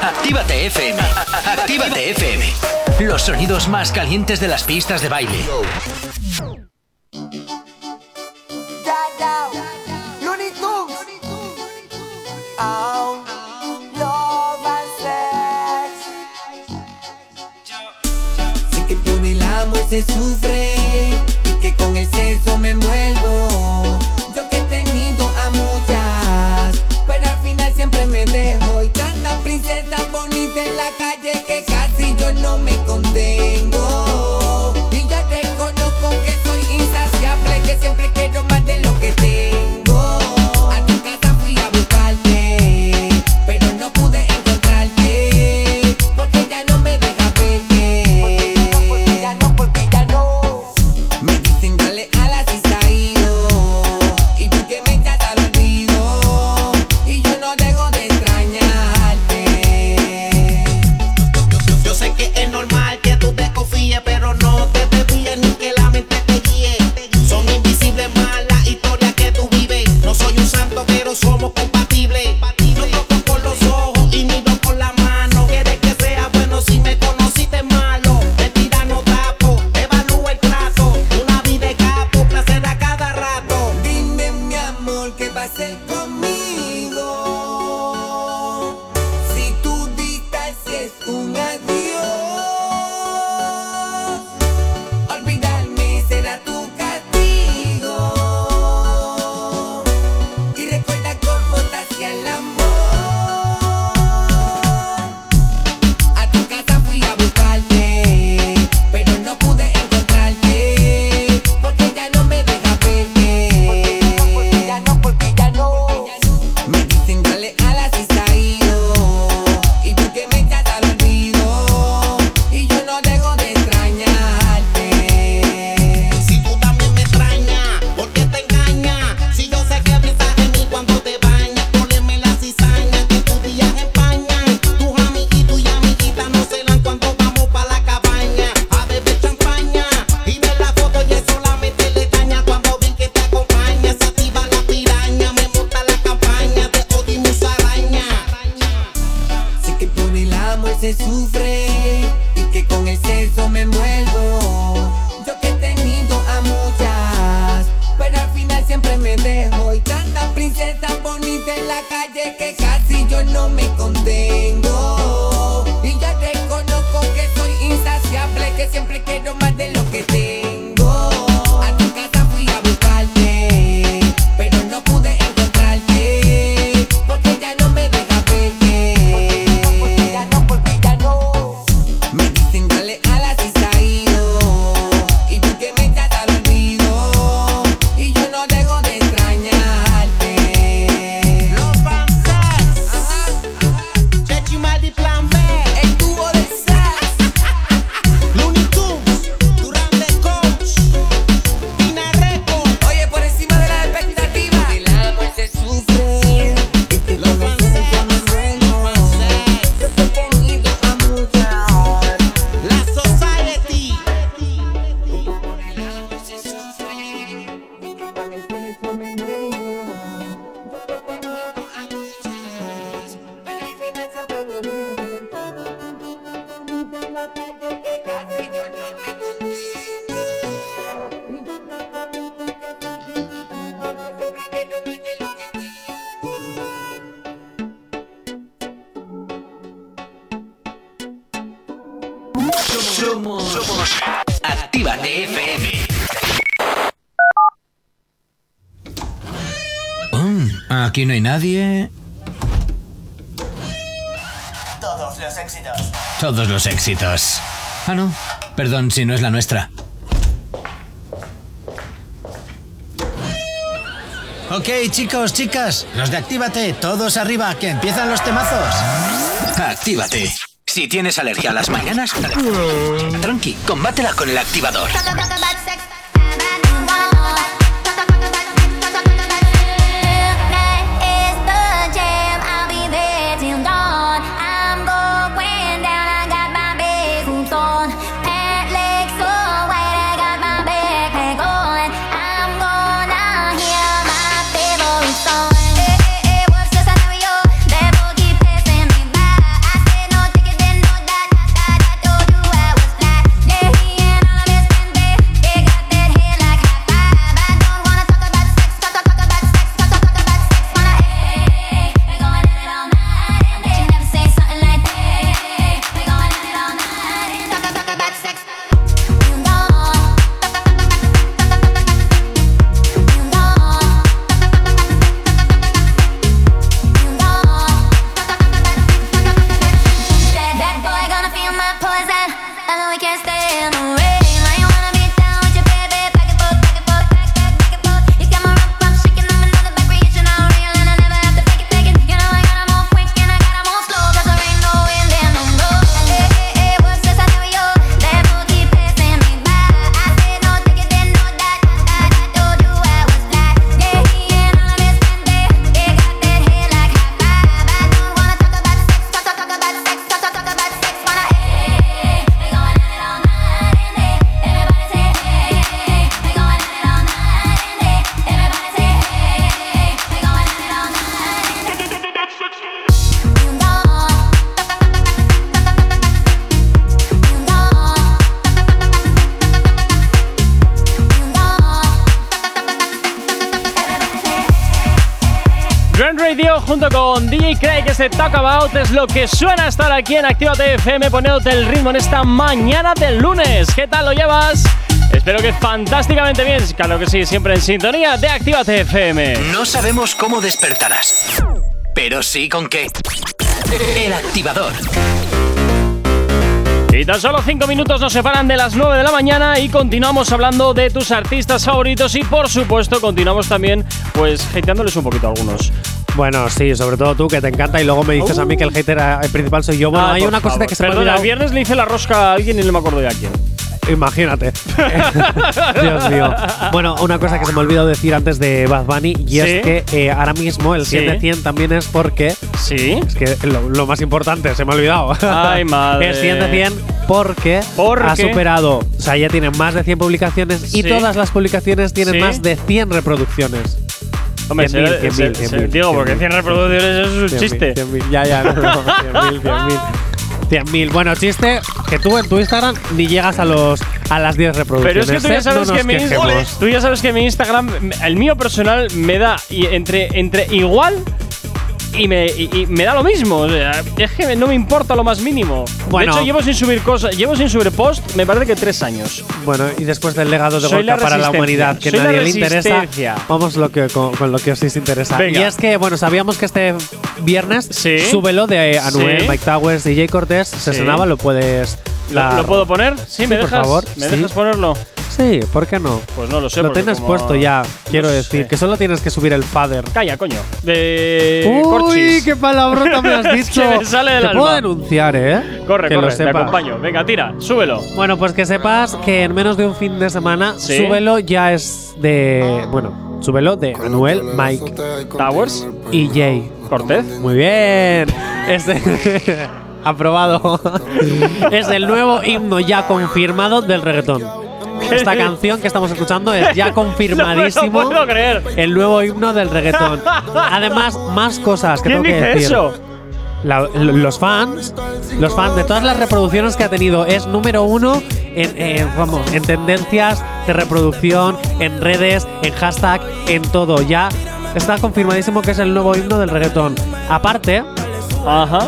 [SPEAKER 6] Actívate FM. Actívate FM. Los sonidos más calientes de las pistas de baile.
[SPEAKER 17] Sé que por el amor se sufre y que con el sexo me envuelvo. No me
[SPEAKER 1] Éxitos.
[SPEAKER 5] Ah, no. Perdón si no es la nuestra. Ok, chicos, chicas, los de Actívate, todos arriba, que empiezan los temazos. Actívate. Si tienes alergia a las mañanas, tranqui, combátela con el activador.
[SPEAKER 2] DJ Craig, ese Talk About es lo que suena estar aquí en Actívate FM poniéndote el ritmo en esta mañana del lunes. ¿Qué tal lo llevas? Espero que fantásticamente bien. Claro que sí, siempre en sintonía de Actívate FM.
[SPEAKER 5] No sabemos cómo despertarás, pero sí con qué. El activador.
[SPEAKER 2] Y tan solo 5 minutos nos separan de las 9 de la mañana y continuamos hablando de tus artistas favoritos y por supuesto continuamos también pues hateándoles un poquito a algunos.
[SPEAKER 3] Bueno, sí, sobre todo tú que te encanta y luego me dices a mí que el hater eh, principal soy yo. Bueno,
[SPEAKER 2] Ah,
[SPEAKER 3] hay una cosita
[SPEAKER 2] favor.
[SPEAKER 3] que se me olvidado.
[SPEAKER 2] el viernes le hice la rosca a alguien y no me acuerdo ya a quién.
[SPEAKER 3] Imagínate. Dios mío. Bueno, una cosa que se me ha olvidado decir antes de Bad Bunny y
[SPEAKER 2] Sí.
[SPEAKER 3] es que eh, ahora mismo el 100
[SPEAKER 2] Sí.
[SPEAKER 3] de 100 también es porque.
[SPEAKER 2] Sí.
[SPEAKER 3] Es que lo, lo más importante, se me ha olvidado.
[SPEAKER 2] Ay, madre.
[SPEAKER 3] Es 100 de 100 porque
[SPEAKER 2] ¿Por
[SPEAKER 3] ha superado. O sea, ya tiene más de 100 publicaciones y todas las publicaciones tienen más de 100 reproducciones.
[SPEAKER 2] Hombre,
[SPEAKER 3] 100.000,
[SPEAKER 2] se-
[SPEAKER 3] 100.000,
[SPEAKER 2] se-
[SPEAKER 3] 100.000,
[SPEAKER 2] se- digo, porque 100 reproducciones eso es un
[SPEAKER 3] 100.000,
[SPEAKER 2] chiste.
[SPEAKER 3] 100.000, ya, ya, no, no, 100.000, 100.000. 100.000. Bueno, chiste que tú en tu Instagram ni llegas a los a las 10
[SPEAKER 2] Pero
[SPEAKER 3] reproducciones.
[SPEAKER 2] es que tú ya
[SPEAKER 3] ¿eh?
[SPEAKER 2] sabes
[SPEAKER 3] No
[SPEAKER 2] que mi tú ya sabes que mi Instagram, el mío personal, me da entre, entre igual y me, y- y me da lo mismo. O sea, es que no me importa lo más mínimo.
[SPEAKER 3] Bueno.
[SPEAKER 2] de hecho, llevo sin subir cosas, llevo sin subir post, me parece que tres años.
[SPEAKER 3] Bueno, y después del legado de
[SPEAKER 2] Soy
[SPEAKER 3] Gorka
[SPEAKER 2] la
[SPEAKER 3] para la humanidad que
[SPEAKER 2] Soy la
[SPEAKER 3] nadie le interesa, vamos lo que, con, con lo que os interesa.
[SPEAKER 2] Venga.
[SPEAKER 3] Y es que, bueno, sabíamos que este viernes
[SPEAKER 2] Sí.
[SPEAKER 3] súbelo de Anuel,
[SPEAKER 2] Sí.
[SPEAKER 3] Mike Towers Jay Cortés se
[SPEAKER 2] Sí.
[SPEAKER 3] sonaba, lo puedes.
[SPEAKER 2] ¿Lo,
[SPEAKER 3] dar.
[SPEAKER 2] lo puedo poner? Sí, me
[SPEAKER 3] por
[SPEAKER 2] dejas.
[SPEAKER 3] favor.
[SPEAKER 2] ¿Me dejas ponerlo?
[SPEAKER 3] Sí, ¿por qué no?
[SPEAKER 2] Pues no lo sé.
[SPEAKER 3] lo
[SPEAKER 2] porque
[SPEAKER 3] tienes
[SPEAKER 2] como-
[SPEAKER 3] puesto ya, quiero
[SPEAKER 2] No
[SPEAKER 3] decir,
[SPEAKER 2] sé.
[SPEAKER 3] que solo tienes que subir el father.
[SPEAKER 2] Calla, coño. De
[SPEAKER 3] Uy,
[SPEAKER 2] Corchis.
[SPEAKER 3] qué palabrota me has
[SPEAKER 2] Es
[SPEAKER 3] dicho.
[SPEAKER 2] que me sale del
[SPEAKER 3] Te puedo denunciar, ¿eh?
[SPEAKER 2] Corre,
[SPEAKER 3] que lo
[SPEAKER 2] corre, te
[SPEAKER 3] sepas.
[SPEAKER 2] acompaño. Venga, tira, súbelo.
[SPEAKER 3] Bueno, pues que sepas que en menos de un fin de semana,
[SPEAKER 2] Sí.
[SPEAKER 3] súbelo ya es de. Bueno, súbelo de Anuel, Mike
[SPEAKER 2] Towers
[SPEAKER 3] y Jay.
[SPEAKER 2] Cortez.
[SPEAKER 3] Muy bien. Este. Aprobado. es el nuevo himno ya confirmado del reggaetón. Esta canción que estamos escuchando es ya confirmadísimo
[SPEAKER 2] No me lo puedo creer.
[SPEAKER 3] el nuevo himno del reggaetón. Además, más cosas que
[SPEAKER 2] ¿Quién
[SPEAKER 3] tengo que
[SPEAKER 2] dice
[SPEAKER 3] decir.
[SPEAKER 2] eso?
[SPEAKER 3] La- los fans, los fans de todas las reproducciones que ha tenido, es número uno en, en, vamos, en tendencias de reproducción, en redes, en hashtag, en todo. Ya está confirmadísimo que es el nuevo himno del reggaetón. Aparte,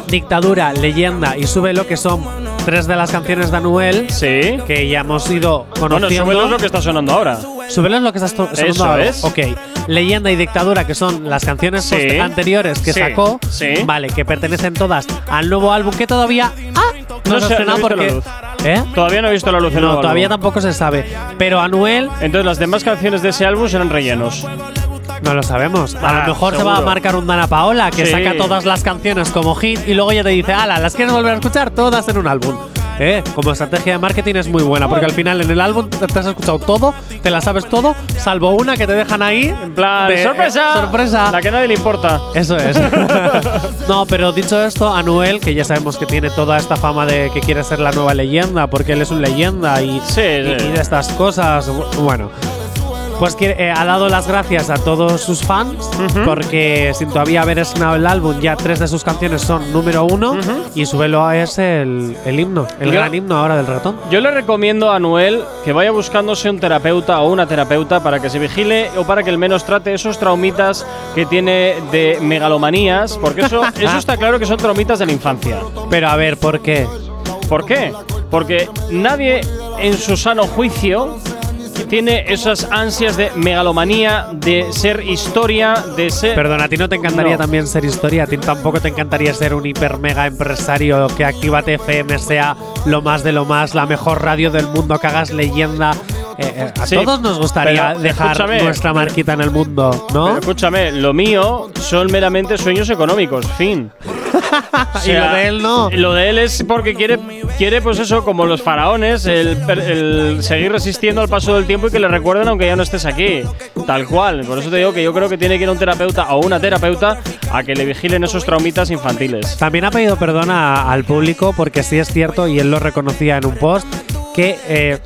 [SPEAKER 3] Dictadura, Leyenda y Súbelo, que son tres de las canciones de Anuel
[SPEAKER 2] Sí.
[SPEAKER 3] que ya hemos ido
[SPEAKER 2] Bueno,
[SPEAKER 3] conociendo.
[SPEAKER 2] súbelo es lo que está sonando ahora.
[SPEAKER 3] Súbelo es lo que está sonando
[SPEAKER 2] Eso
[SPEAKER 3] ahora.
[SPEAKER 2] es.
[SPEAKER 3] Ok. Leyenda y Dictadura, que son las canciones
[SPEAKER 2] Sí.
[SPEAKER 3] anteriores que
[SPEAKER 2] Sí.
[SPEAKER 3] sacó.
[SPEAKER 2] Sí.
[SPEAKER 3] Vale, que pertenecen todas al nuevo álbum que todavía. ¡Ah! No,
[SPEAKER 2] No
[SPEAKER 3] se ha
[SPEAKER 2] no
[SPEAKER 3] porque. ¿Eh?
[SPEAKER 2] Todavía no he visto la luz
[SPEAKER 3] No, todavía
[SPEAKER 2] álbum.
[SPEAKER 3] tampoco se sabe. Pero Anuel,
[SPEAKER 2] Entonces las demás canciones de ese álbum serán rellenos.
[SPEAKER 3] No lo sabemos. A
[SPEAKER 2] Ah,
[SPEAKER 3] lo mejor se va a marcar un Dana Paola que
[SPEAKER 2] Sí.
[SPEAKER 3] saca todas las canciones como hit y luego ya te dice, ala, las quieres volver a escuchar todas en un álbum. ¿Eh? Como estrategia de marketing es muy buena, porque al final en el álbum te has escuchado todo, te la sabes todo, salvo una que te dejan ahí.
[SPEAKER 2] En plan,
[SPEAKER 3] de-
[SPEAKER 2] ¡sorpresa!
[SPEAKER 3] eh, ¡Sorpresa!
[SPEAKER 2] La que nadie le importa.
[SPEAKER 3] Eso es. no, pero dicho esto, Anuel, que ya sabemos que tiene toda esta fama de que quiere ser la nueva leyenda, porque él es un leyenda y,
[SPEAKER 2] Sí,
[SPEAKER 3] y-
[SPEAKER 2] sí.
[SPEAKER 3] y de estas cosas, bu- bueno. Pues que, eh, ha dado las gracias a todos sus fans, porque sin todavía haber estrenado el álbum, ya tres de sus canciones son número uno y su velo es el, el himno, el
[SPEAKER 2] Yo-
[SPEAKER 3] gran himno ahora del ratón.
[SPEAKER 2] Yo le recomiendo a Noel que vaya buscándose un terapeuta o una terapeuta para que se vigile o para que al menos trate esos traumitas que tiene de megalomanías, porque eso, eso está claro que son traumitas de la infancia.
[SPEAKER 3] Pero a ver, ¿por qué?
[SPEAKER 2] ¿Por qué? Porque nadie en su sano juicio tiene esas ansias de megalomanía, de ser historia, de ser.
[SPEAKER 3] Perdona, ¿a ti no te encantaría
[SPEAKER 2] No.
[SPEAKER 3] también ser historia? ¿A ti tampoco te encantaría ser un hiper mega empresario que Actívate FM sea lo más de lo más, la mejor radio del mundo, que hagas leyenda? Eh, eh, a
[SPEAKER 2] Sí,
[SPEAKER 3] todos nos gustaría dejar nuestra marquita en el mundo, ¿no?
[SPEAKER 2] Pero escúchame, lo mío son meramente sueños económicos, fin. O
[SPEAKER 3] y lo de él no.
[SPEAKER 2] Lo de él es porque quiere, quiere pues eso, como los faraones, el, seguir resistiendo al paso del tiempo y que le recuerden aunque ya no estés aquí. Tal cual. Por eso te digo que yo creo que tiene que ir a un terapeuta o una terapeuta a que le vigilen esos traumitas infantiles.
[SPEAKER 3] También ha pedido perdón a- al público porque sí es cierto, y él lo reconocía en un post, que, eh,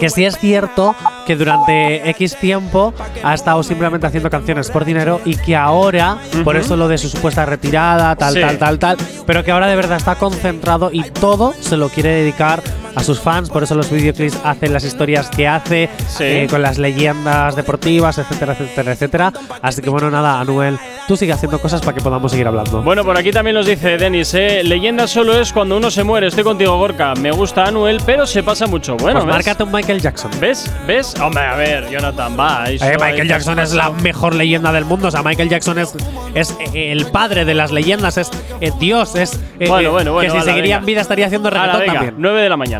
[SPEAKER 3] que sí es cierto que durante X tiempo ha estado simplemente haciendo canciones por dinero y que ahora, por eso lo de su supuesta retirada, tal,
[SPEAKER 2] Sí.
[SPEAKER 3] tal, tal, tal, pero que ahora de verdad está concentrado y todo se lo quiere dedicar a sus fans, por eso los videoclips hacen las historias que hace,
[SPEAKER 2] Sí.
[SPEAKER 3] eh, con las leyendas deportivas, etcétera, etcétera, etcétera. Así que bueno, nada, Anuel, tú sigue haciendo cosas para que podamos seguir hablando.
[SPEAKER 2] Bueno, por aquí también nos dice Denis, eh, leyenda solo es cuando uno se muere. Estoy contigo, Gorka. Me gusta Anuel, pero se pasa mucho. Bueno,
[SPEAKER 3] pues márcate un Michael Jackson.
[SPEAKER 2] ¿Ves? ¿Ves? Hombre, a ver, Jonathan, va. eso
[SPEAKER 3] Eh, Michael Jackson es la mejor leyenda del mundo. O sea, Michael Jackson es, es eh, el padre de las leyendas, es eh, Dios, es.
[SPEAKER 2] Bueno, bueno, bueno,
[SPEAKER 3] Que si seguiría en vida estaría haciendo reggaetón también.
[SPEAKER 2] 9 de la mañana.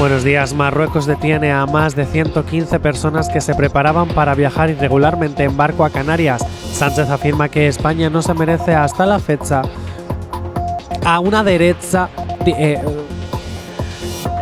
[SPEAKER 3] Buenos días. Marruecos detiene a más de 115 personas que se preparaban para viajar irregularmente en barco a Canarias. Sánchez afirma que España no se merece hasta la fecha a una derecha. eh,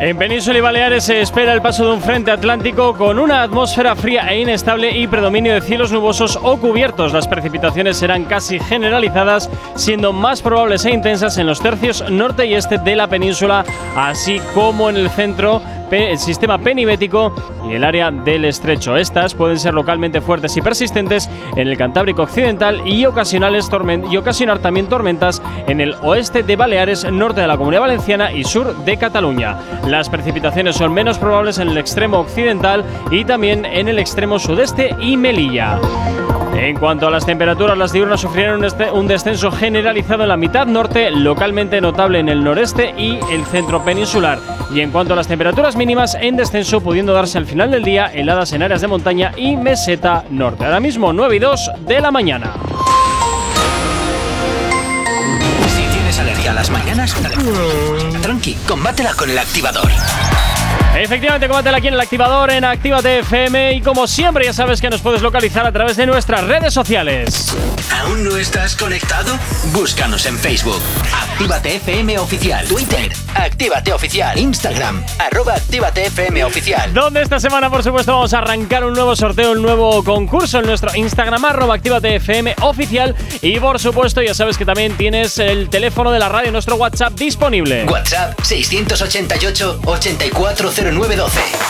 [SPEAKER 2] En Península y Baleares se espera el paso de un frente atlántico con una atmósfera fría e inestable y predominio de cielos nubosos o cubiertos. Las precipitaciones serán casi generalizadas, siendo más probables e intensas en los tercios norte y este de la península, así como en el centro, el sistema penibético y el área del estrecho. Estas pueden ser localmente fuertes y persistentes en el Cantábrico occidental y, ocasionales y ocasionar también tormentas en el oeste de Baleares, norte de la Comunidad Valenciana y sur de Cataluña. Las precipitaciones son menos probables en el extremo occidental y también en el extremo sudeste y Melilla. En cuanto a las temperaturas, las diurnas sufrieron un descenso generalizado en la mitad norte, localmente notable en el noreste y el centro peninsular. Y en cuanto a las temperaturas mínimas, en descenso, pudiendo darse al final del día heladas en áreas de montaña y meseta norte. Ahora mismo 9 y 2 de la mañana.
[SPEAKER 1] Si tienes alergia a las mañanas, tranqui, combátela con el activador.
[SPEAKER 2] Efectivamente, combátela aquí en el activador en Actívate FM y como siempre ya sabes que nos puedes localizar a través de nuestras redes sociales.
[SPEAKER 1] ¿Aún no estás conectado? Búscanos en Facebook. Actívate FM Oficial. Twitter. Actívate Oficial. Instagram. Arroba Actívate FM Oficial.
[SPEAKER 2] Donde esta semana, por supuesto, vamos a arrancar un nuevo sorteo, un nuevo concurso en nuestro Instagram, arroba Actívate FM oficial. Y por supuesto, ya sabes que también tienes el teléfono de la radio, nuestro WhatsApp disponible.
[SPEAKER 1] WhatsApp 688 840912.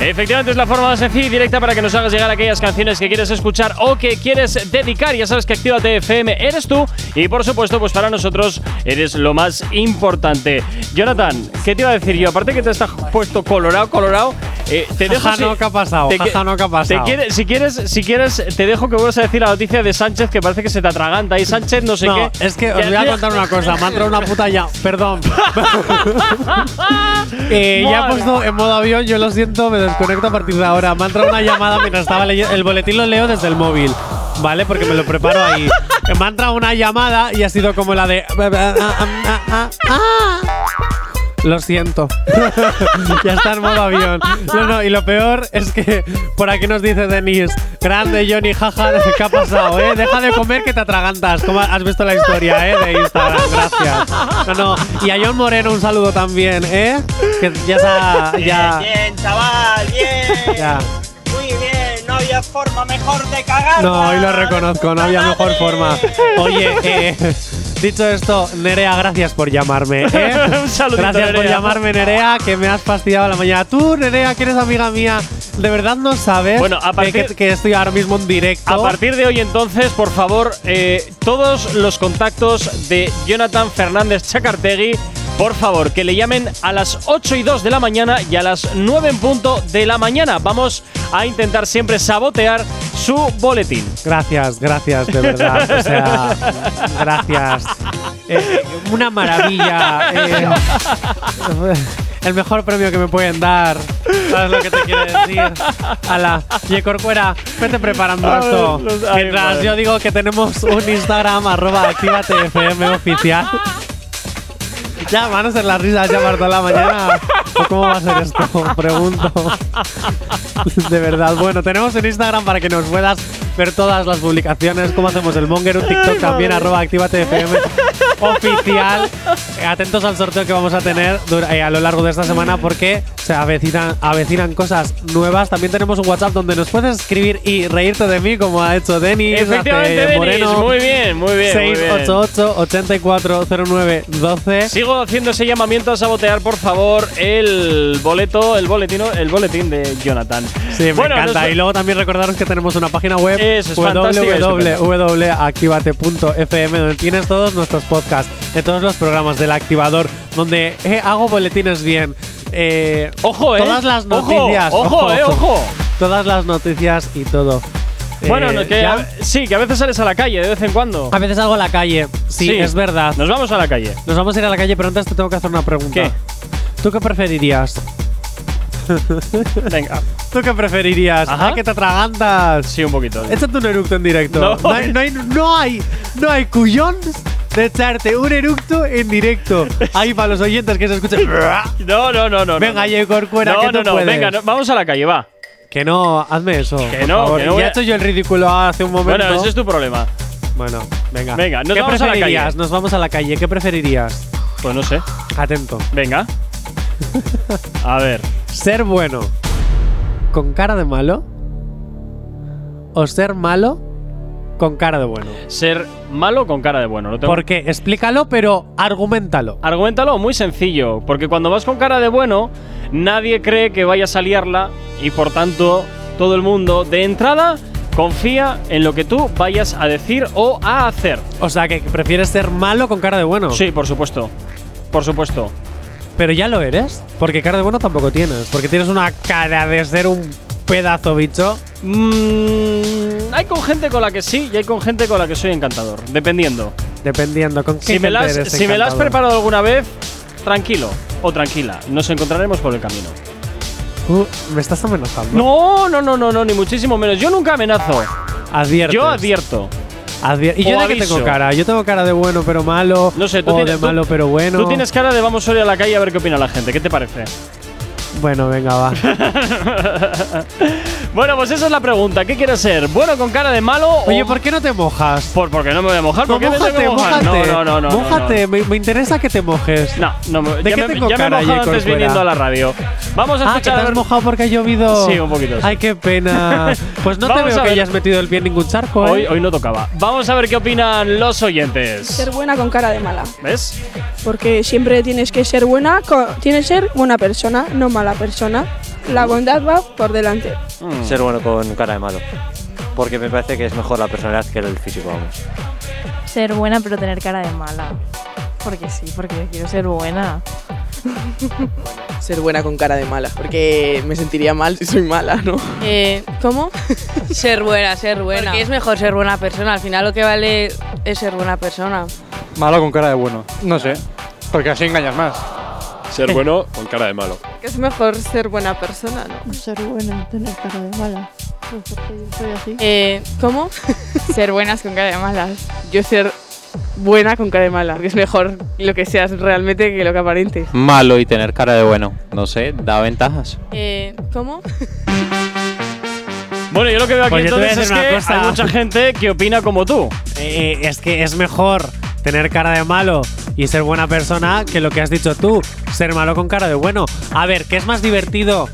[SPEAKER 2] Efectivamente, es la forma más sencilla y directa para que nos hagas llegar aquellas canciones que quieres escuchar o que quieres dedicar. Ya sabes que Actívate FM eres tú y, por supuesto, pues para nosotros eres lo más importante. Jonathan, ¿qué te iba a decir yo? Aparte que te estás puesto colorado, colorado, eh, te dejo. Si-
[SPEAKER 3] no, ¿qué ha pasado?
[SPEAKER 2] te
[SPEAKER 3] no, ¿qué ha
[SPEAKER 2] te
[SPEAKER 3] pasado?
[SPEAKER 2] quiere- si, quieres, si quieres, te dejo que vuelvas a decir la noticia de Sánchez que parece que se te atraganta. Y Sánchez, no sé
[SPEAKER 3] no,
[SPEAKER 2] qué.
[SPEAKER 3] es que os voy a contar una cosa. Me ha entrado una puta ya. Perdón. Eh, ya he puesto en modo avión. Yo lo siento, me desconecto a partir de ahora. Me ha entrado una llamada mientras estaba leyendo. El boletín lo leo desde el móvil. ¿Vale? Porque me lo preparo ahí. Me ha entrado una llamada y ha sido como la de. Lo siento. ya está en modo avión. No, no, y lo peor es que por aquí nos dice Denis, grande Johnny, jaja, ¿qué ha pasado, eh? Deja de comer que te atragantas. Como has visto la historia, eh? De Instagram, gracias. No, no. Y a John Moreno un saludo también, eh? Que ya está. Ya.
[SPEAKER 18] Bien, bien, chaval, bien.
[SPEAKER 3] Ya.
[SPEAKER 18] Había forma mejor de cagar.
[SPEAKER 3] No, hoy lo reconozco, no había mejor forma. Oye, eh, dicho esto, Nerea, gracias por llamarme. ¿eh?
[SPEAKER 2] Un saludito,
[SPEAKER 3] Gracias por llamarme, Nerea, que me has fastidiado la mañana. Tú, Nerea, que eres amiga mía, ¿de verdad no sabes
[SPEAKER 2] Bueno, a
[SPEAKER 3] que-
[SPEAKER 2] partir-
[SPEAKER 3] que, que estoy ahora mismo en directo?
[SPEAKER 2] A partir de hoy, entonces, por favor, eh, todos los contactos de Jonathan Fernández Chacartegui, por favor, que le llamen a las 8 y 2 de la mañana y a las 9 en punto de la mañana. Vamos a intentar siempre sabotear su boletín.
[SPEAKER 3] Gracias, gracias, de verdad. O sea, gracias. Eh, una maravilla. eh, el mejor premio que me pueden dar. ¿Sabes lo que te quiero decir? Ala, Oye, Corcuera, vete preparando esto.
[SPEAKER 2] los- ay,
[SPEAKER 3] Mientras
[SPEAKER 2] madre.
[SPEAKER 3] yo digo que tenemos un Instagram, arroba actívate FM oficial. Ya, van a ser las risas ya para toda la mañana. ¿O ¿Cómo va a ser esto? Pregunto. De verdad. Bueno, tenemos en Instagram para que nos puedas ver todas las publicaciones. Cómo hacemos el Monger, un TikTok también, arroba actívate FM oficial. Atentos al sorteo que vamos a tener eh, a lo largo de esta semana porque se avecinan, avecinan cosas nuevas. También tenemos un WhatsApp donde nos puedes escribir y reírte de mí, como ha hecho Denis.
[SPEAKER 2] Efectivamente, Denis.
[SPEAKER 3] Moreno.
[SPEAKER 2] Muy bien, muy bien. muy bien.
[SPEAKER 3] 688 8409 12
[SPEAKER 2] Sigo haciendo ese llamamiento a sabotear, por favor, el boleto, el boletino, el boletín de Jonathan.
[SPEAKER 3] Sí, me
[SPEAKER 2] Bueno,
[SPEAKER 3] encanta.
[SPEAKER 2] nos-
[SPEAKER 3] Y luego también recordaros que tenemos una página web
[SPEAKER 2] Es
[SPEAKER 3] www.activate.fm donde tienes todos nuestros podcasts, de todos los programas del activador, donde eh, hago boletines bien. Eh,
[SPEAKER 2] Ojo, eh.
[SPEAKER 3] Todas las
[SPEAKER 2] Ojo,
[SPEAKER 3] noticias.
[SPEAKER 2] ojo, eh, ojo.
[SPEAKER 3] Todas las noticias y todo.
[SPEAKER 2] Bueno,
[SPEAKER 3] Eh,
[SPEAKER 2] no, que a- sí, que a veces sales a la calle de vez en cuando.
[SPEAKER 3] a veces salgo a la calle. Sí, es verdad.
[SPEAKER 2] Nos vamos a la calle.
[SPEAKER 3] Nos vamos a ir a la calle, pero antes te tengo que hacer una pregunta.
[SPEAKER 2] ¿Qué?
[SPEAKER 3] ¿Tú qué preferirías?
[SPEAKER 2] Venga.
[SPEAKER 3] ¿Tú qué preferirías?
[SPEAKER 2] Ajá.
[SPEAKER 3] ¿Ah, que te atragantas?
[SPEAKER 2] Sí, un poquito.
[SPEAKER 3] Échate un eructo en directo.
[SPEAKER 2] No.
[SPEAKER 3] No, hay, no, hay, no, hay, no hay cuyons de echarte un eructo en directo. Ahí para los oyentes que se escuchen.
[SPEAKER 2] No, no, no, no.
[SPEAKER 3] Venga,
[SPEAKER 2] no.
[SPEAKER 3] Corcuera,
[SPEAKER 2] No,
[SPEAKER 3] que
[SPEAKER 2] no, no,
[SPEAKER 3] puedes.
[SPEAKER 2] venga, no, vamos a la calle, va.
[SPEAKER 3] Que no, hazme eso.
[SPEAKER 2] Que
[SPEAKER 3] por
[SPEAKER 2] no,
[SPEAKER 3] favor.
[SPEAKER 2] que no
[SPEAKER 3] ya
[SPEAKER 2] a-
[SPEAKER 3] he hecho yo el ridículo hace un momento.
[SPEAKER 2] Bueno, ese es tu problema.
[SPEAKER 3] Bueno, venga.
[SPEAKER 2] Venga, nos
[SPEAKER 3] ¿Qué
[SPEAKER 2] vamos a la
[SPEAKER 3] preferirías?
[SPEAKER 2] calle.
[SPEAKER 3] Nos vamos a la calle. ¿Qué preferirías?
[SPEAKER 2] Pues no sé.
[SPEAKER 3] Atento.
[SPEAKER 2] Venga. A ver.
[SPEAKER 3] ¿Ser bueno con cara de malo? ¿O ser malo con cara de bueno?
[SPEAKER 2] Ser malo con cara de bueno. Lo tengo-
[SPEAKER 3] ¿Por qué? Explícalo, pero argumentalo.
[SPEAKER 2] Argumentalo muy sencillo, porque cuando vas con cara de bueno, nadie cree que vayas a liarla y por tanto todo el mundo de entrada confía en lo que tú vayas a decir o a hacer.
[SPEAKER 3] O sea, que prefieres ser malo con cara de bueno.
[SPEAKER 2] Sí, por supuesto. Por supuesto.
[SPEAKER 3] Pero ya lo eres. Porque cara de bueno tampoco tienes. Porque tienes una cara de ser un pedazo bicho.
[SPEAKER 2] Mm, hay con gente con la que sí y hay con gente con la que soy encantador, dependiendo.
[SPEAKER 3] Dependiendo con qué
[SPEAKER 2] Si me, la has, me la preparado alguna vez, tranquilo o tranquila, nos encontraremos por el camino.
[SPEAKER 3] Uh, me estás amenazando.
[SPEAKER 2] No, no, no, no, no, ni muchísimo menos. Yo nunca amenazo.
[SPEAKER 3] Adviertes.
[SPEAKER 2] Yo advierto.
[SPEAKER 3] Advier- ¿Y yo de qué tengo cara? Yo tengo cara de bueno pero malo.
[SPEAKER 2] No sé, tú
[SPEAKER 3] o
[SPEAKER 2] tienes,
[SPEAKER 3] de
[SPEAKER 2] tú-
[SPEAKER 3] malo pero bueno.
[SPEAKER 2] Tú tienes cara de vamos hoy a la calle a ver qué opina la gente. ¿Qué te parece?
[SPEAKER 3] Bueno, venga, va.
[SPEAKER 2] bueno, pues esa es la pregunta. ¿Qué quieres ser? ¿Bueno con cara de malo
[SPEAKER 3] Oye,
[SPEAKER 2] o
[SPEAKER 3] ¿por qué no te mojas?
[SPEAKER 2] por porque no me voy a mojar? ¿Por
[SPEAKER 3] No,
[SPEAKER 2] qué me tengo que mojar? No, no, no, no.
[SPEAKER 3] Mójate,
[SPEAKER 2] no,
[SPEAKER 3] Me, me interesa que te mojes.
[SPEAKER 2] No, no, me-
[SPEAKER 3] ¿De
[SPEAKER 2] ya,
[SPEAKER 3] qué
[SPEAKER 2] me,
[SPEAKER 3] tengo
[SPEAKER 2] ya me he
[SPEAKER 3] cara,
[SPEAKER 2] mojado antes
[SPEAKER 3] Corcuera?
[SPEAKER 2] viniendo a la radio. Vamos a
[SPEAKER 3] Ah, que
[SPEAKER 2] escuchar
[SPEAKER 3] te has mojado porque ha llovido.
[SPEAKER 2] Sí, un poquito, sí.
[SPEAKER 3] Ay, qué pena. Pues no te
[SPEAKER 2] Vamos
[SPEAKER 3] veo
[SPEAKER 2] a
[SPEAKER 3] que
[SPEAKER 2] ver.
[SPEAKER 3] hayas metido el pie en ningún charco, ¿eh?
[SPEAKER 2] Hoy, hoy no tocaba. Vamos a ver qué opinan los oyentes.
[SPEAKER 19] Ser buena con cara de mala.
[SPEAKER 2] ¿Ves?
[SPEAKER 19] Porque siempre tienes que ser buena, tienes que ser buena persona, no mala persona. La bondad va por delante.
[SPEAKER 20] Ser bueno con cara de malo. Porque me parece que es mejor la personalidad que el físico, vamos.
[SPEAKER 21] Ser buena pero tener cara de mala. Porque sí, porque yo quiero ser buena.
[SPEAKER 22] Ser buena con cara de mala, porque me sentiría mal si soy mala, ¿no?
[SPEAKER 23] Eh, ¿Cómo? ser buena, ser buena. Porque es mejor ser buena persona. Al final lo que vale es ser buena persona.
[SPEAKER 24] Malo con cara de bueno. No sé. Porque así engañas más.
[SPEAKER 25] Ser bueno con cara de malo.
[SPEAKER 19] Es mejor ser buena persona, ¿no?
[SPEAKER 26] Ser buena, tener cara de mala. Pues porque yo soy así.
[SPEAKER 23] Eh, ¿Cómo?
[SPEAKER 19] ser buenas con cara de malas. Yo ser buena con cara de mala. Porque es mejor lo que seas realmente que lo que aparentes.
[SPEAKER 20] Malo y tener cara de bueno. No sé, da ventajas.
[SPEAKER 23] Eh, ¿Cómo?
[SPEAKER 2] Bueno, yo lo que veo aquí
[SPEAKER 3] Pues
[SPEAKER 2] entonces es que
[SPEAKER 3] cosa.
[SPEAKER 2] hay mucha gente que opina como tú.
[SPEAKER 3] Eh, es que es mejor tener cara de malo y ser buena persona que lo que has dicho tú, ser malo con cara de bueno. A ver, ¿qué es más divertido?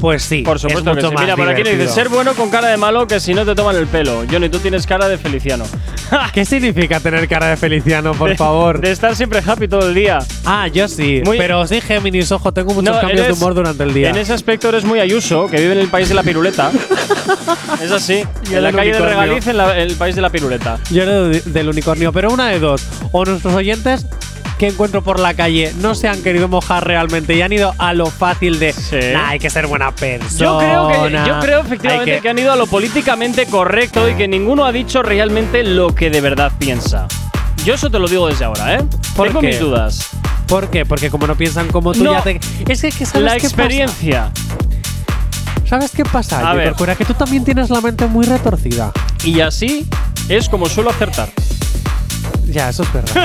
[SPEAKER 3] Pues sí,
[SPEAKER 2] Por supuesto
[SPEAKER 3] es
[SPEAKER 2] que
[SPEAKER 3] mucho
[SPEAKER 2] sí.
[SPEAKER 3] más
[SPEAKER 2] Mira, por aquí le dice ser bueno con cara de malo que si no te toman el pelo. Johnny, tú tienes cara de feliciano.
[SPEAKER 3] ¿Qué significa tener cara de Feliciano, por
[SPEAKER 2] De-
[SPEAKER 3] favor?
[SPEAKER 2] De estar siempre happy todo el día.
[SPEAKER 3] Ah, yo sí.
[SPEAKER 2] Muy-
[SPEAKER 3] pero sí, Géminis, ojo, tengo muchos
[SPEAKER 2] No,
[SPEAKER 3] cambios de
[SPEAKER 2] eres-
[SPEAKER 3] humor durante el día.
[SPEAKER 2] En ese aspecto eres muy Ayuso, que vive en el país de la piruleta. es así. En la
[SPEAKER 3] del
[SPEAKER 2] calle de
[SPEAKER 3] unicornio.
[SPEAKER 2] Regaliz, en, la- en el país de la piruleta.
[SPEAKER 3] Yo era de- del unicornio, pero una de dos. O nuestros oyentes que encuentro por la calle no se han querido mojar realmente y han ido a lo fácil de "Nah, hay que ser buena persona.
[SPEAKER 2] Yo creo que yo creo efectivamente
[SPEAKER 3] hay
[SPEAKER 2] que... han ido a lo políticamente correcto y que ninguno ha dicho realmente lo que de verdad piensa. Yo eso te lo digo desde ahora, ¿eh?
[SPEAKER 3] ¿Por
[SPEAKER 2] Tengo
[SPEAKER 3] qué?
[SPEAKER 2] mis dudas.
[SPEAKER 3] ¿Por qué? Porque como no piensan como tú
[SPEAKER 2] No.
[SPEAKER 3] ya te. Es que, que ¿sabes
[SPEAKER 2] La
[SPEAKER 3] qué
[SPEAKER 2] experiencia.
[SPEAKER 3] pasa? ¿Sabes qué pasa?
[SPEAKER 2] A ver.
[SPEAKER 3] Corcuera? que tú también tienes la mente muy retorcida.
[SPEAKER 2] Y así es como suelo acertar.
[SPEAKER 3] Ya, eso es verdad.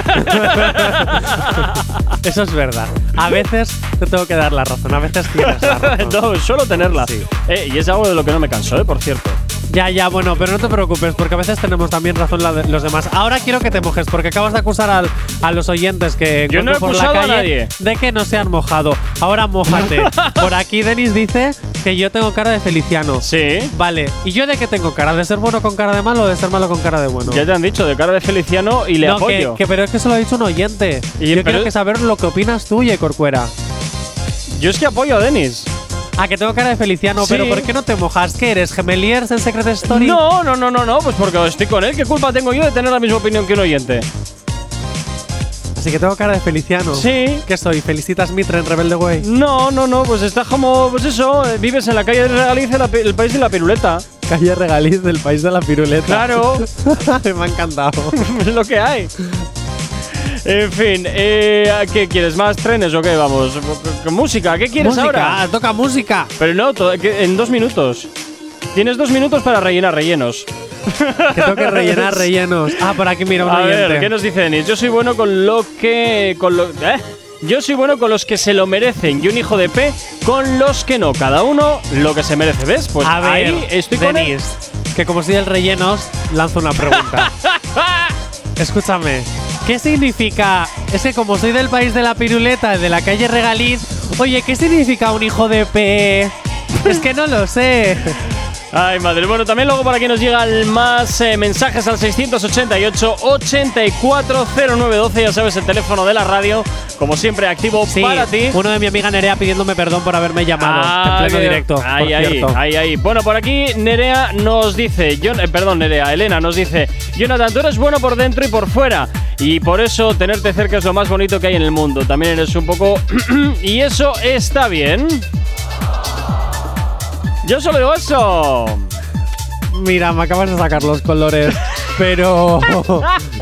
[SPEAKER 3] eso es verdad. A veces te tengo que dar la razón, a veces tienes la razón.
[SPEAKER 2] no, suelo tenerla. Eh, y es algo de lo que no me canso, ¿eh? Por cierto.
[SPEAKER 3] Ya, ya, bueno, pero no te preocupes, porque a veces tenemos también razón la de- los demás. Ahora quiero que te mojes, porque acabas de acusar al- a los oyentes que
[SPEAKER 2] Yo no he
[SPEAKER 3] por la
[SPEAKER 2] acusado a
[SPEAKER 3] calle
[SPEAKER 2] nadie.
[SPEAKER 3] de que no se han mojado. Ahora mójate. por aquí Denis dice que yo tengo cara de Feliciano.
[SPEAKER 2] Sí.
[SPEAKER 3] Vale, ¿y yo de qué tengo cara? ¿De ser bueno con cara de malo o de ser malo con cara de bueno?
[SPEAKER 2] Ya te han dicho, de cara de Feliciano y le
[SPEAKER 3] no, que,
[SPEAKER 2] apoyo.
[SPEAKER 3] que- pero es que se lo ha dicho un oyente.
[SPEAKER 2] Y-
[SPEAKER 3] yo quiero que saber lo que opinas tú, Ye Corcuera.
[SPEAKER 2] Yo es que apoyo a Denis.
[SPEAKER 3] Ah, que tengo cara de Feliciano,
[SPEAKER 2] Sí.
[SPEAKER 3] pero ¿por qué no te mojas? ¿Qué eres? ¿Gemeliers en Secret Story?
[SPEAKER 2] No, no, no, no, no, pues porque estoy con él. ¿Qué culpa tengo yo de tener la misma opinión que un oyente?
[SPEAKER 3] Así que tengo cara de Feliciano.
[SPEAKER 2] Sí.
[SPEAKER 3] ¿Qué soy? ¿Felicitas Mitre en Rebelde Way?
[SPEAKER 2] No, no, no, pues estás como, pues eso, eh, vives en la calle de Regaliz, el país de la piruleta.
[SPEAKER 3] Calle Regaliz del país de la piruleta.
[SPEAKER 2] Claro.
[SPEAKER 3] Me ha encantado.
[SPEAKER 2] es lo que hay. En fin, eh, ¿qué quieres? ¿Más trenes o qué? Vamos, con música, ¿qué quieres
[SPEAKER 3] música,
[SPEAKER 2] ahora?
[SPEAKER 3] toca música.
[SPEAKER 2] Pero no, en dos minutos. Tienes dos minutos para rellenar rellenos.
[SPEAKER 3] Que tengo que rellenar rellenos. Ah, por aquí mira un
[SPEAKER 2] A
[SPEAKER 3] oyente.
[SPEAKER 2] ver, ¿qué nos dice Denis? Yo soy bueno con lo que. Con lo, ¿eh? Yo soy bueno con los que se lo merecen y un hijo de P con los que no. Cada uno lo que se merece, ¿ves? Pues
[SPEAKER 3] A ver,
[SPEAKER 2] ahí estoy con él.
[SPEAKER 3] Que como soy el rellenos, lanzo una pregunta. Escúchame, ¿Qué significa? Es que como soy del país de la piruleta, de la calle Regaliz, oye, ¿qué significa un hijo de P? es que no lo sé.
[SPEAKER 2] Ay, madre. Bueno, también luego por aquí nos llegan más eh, mensajes al 688-840912. Ya sabes, el teléfono de la radio, como siempre, activo
[SPEAKER 3] Sí,
[SPEAKER 2] para ti.
[SPEAKER 3] uno de mi amiga Nerea pidiéndome perdón por haberme llamado en pleno directo.
[SPEAKER 2] Ahí, ahí, ahí, ahí. Bueno, por aquí Nerea nos dice, Jon- eh, perdón, Nerea, Elena nos dice, Jonathan, tú eres bueno por dentro y por fuera. Y por eso tenerte cerca es lo más bonito que hay en el mundo. También eres un poco... y eso está bien. Yo solo digo eso.
[SPEAKER 3] Mira, me acabas de sacar los colores, pero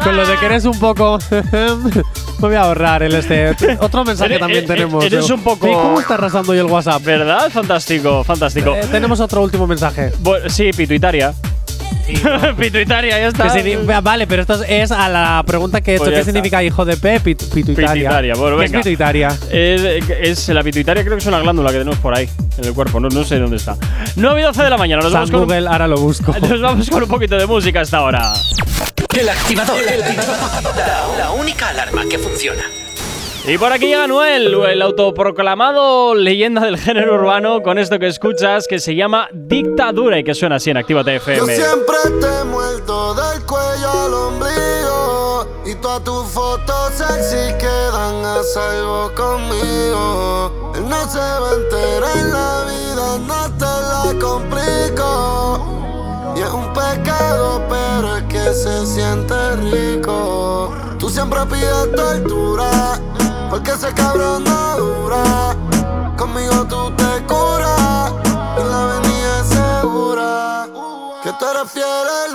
[SPEAKER 3] con lo de que eres un poco... me voy a ahorrar el este. Otro mensaje
[SPEAKER 2] Eres-
[SPEAKER 3] también
[SPEAKER 2] eh,
[SPEAKER 3] tenemos.
[SPEAKER 2] eres un poco-
[SPEAKER 3] ¿Y ¿Cómo está arrasando hoy el WhatsApp?
[SPEAKER 2] ¿Verdad? Fantástico, fantástico.
[SPEAKER 3] Eh, tenemos otro último mensaje.
[SPEAKER 2] Sí, pituitaria. pituitaria, ya está.
[SPEAKER 3] Vale, pero esto es- a la pregunta que he hecho.
[SPEAKER 2] Pues
[SPEAKER 3] ¿Qué
[SPEAKER 2] está.
[SPEAKER 3] significa hijo de P? Pit- pituitaria.
[SPEAKER 2] Pituitaria, bueno,
[SPEAKER 3] ¿Qué
[SPEAKER 2] venga.
[SPEAKER 3] es pituitaria?
[SPEAKER 2] Es, es la pituitaria, creo que es una glándula que tenemos por ahí, en el cuerpo. No, no sé dónde está. 9 y 12 de la mañana. Nos
[SPEAKER 3] San
[SPEAKER 2] vamos, con,
[SPEAKER 3] Google, ahora lo busco.
[SPEAKER 2] nos vamos con un poquito de música hasta ahora.
[SPEAKER 1] El activador. La, la única alarma que funciona.
[SPEAKER 2] Y por aquí llega Noel, el autoproclamado leyenda del género urbano, con esto que escuchas que se llama Dictadura y que suena así en Actívate
[SPEAKER 27] Yo
[SPEAKER 2] FM.
[SPEAKER 27] siempre te muerto del cuello al ombligo Y todas tus fotos sexy quedan a salvo conmigo. Él no se va a enterar en la vida, no te la complico. Y es un pecado, pero es que se siente rico. Tú siempre pides tortura, porque ese cabrón no dura Conmigo tú te curas y la avenida es segura. Que tú eres fiel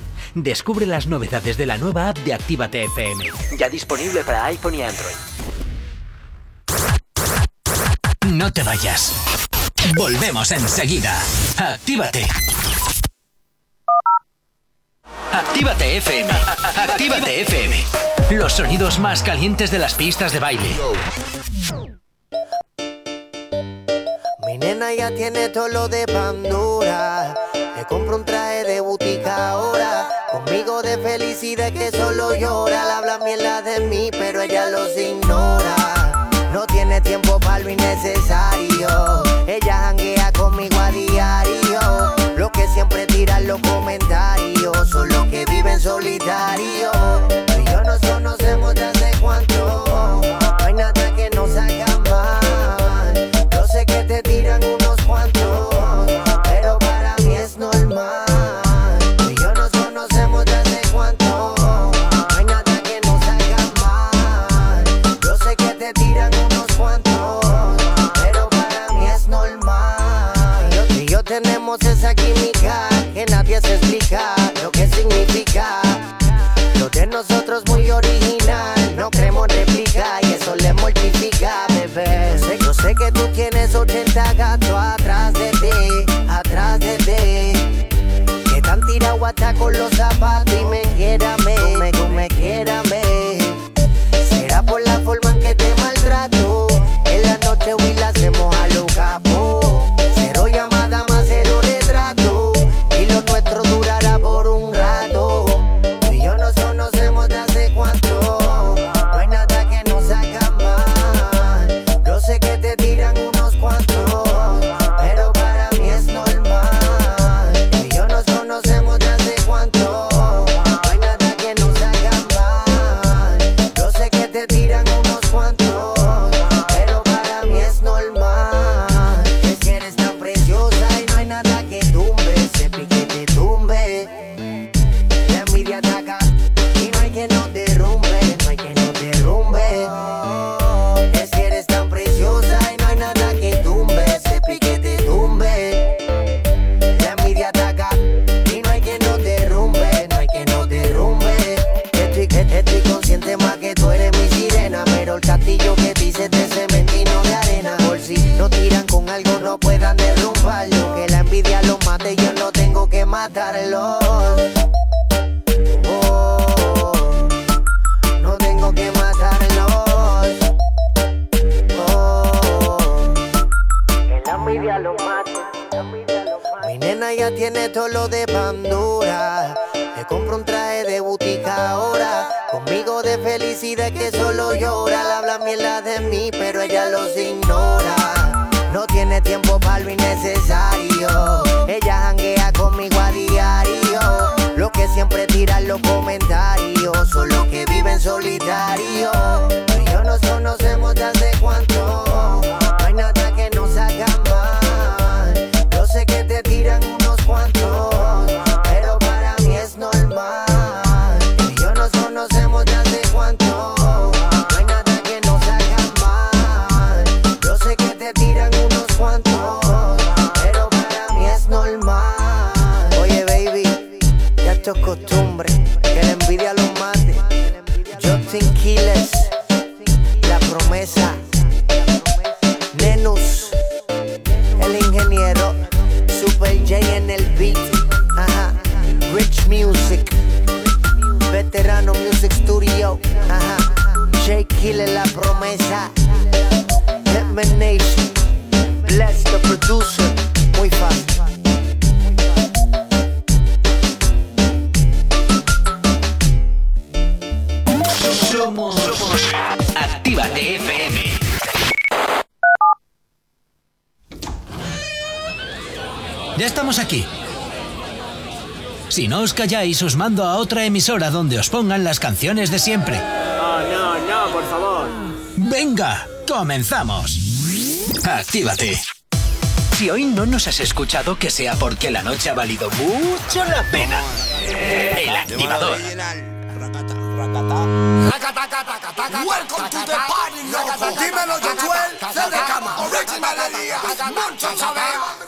[SPEAKER 6] Descubre las novedades de la nueva app de Actívate FM. Ya disponible para iPhone y Android.
[SPEAKER 1] No te vayas. Volvemos enseguida. Actívate. Actívate FM. Actívate FM. Los sonidos más calientes de las pistas de baile.
[SPEAKER 12] Mi nena ya tiene todo lo de Pandora. Le compro un traje de butica ahora Conmigo de felicidad que solo llora. La habla mierda de mí, pero ella los ignora. No tiene tiempo para lo innecesario. Ella janguea conmigo a diario. Lo que siempre tiran los comentarios son los que viven solitario. Tú y yo nos conocemos desde hace cuánto. No hay nada que nos haga mal. Yo sé que te tiran un por los
[SPEAKER 1] os calláis, os mando a otra emisora donde os pongan las canciones de siempre.
[SPEAKER 28] No, no, no, por favor.
[SPEAKER 1] Venga, comenzamos. Actívate.
[SPEAKER 6] Si hoy no nos has escuchado, que sea porque la noche ha valido mucho la pena. El activador.
[SPEAKER 27] Moncho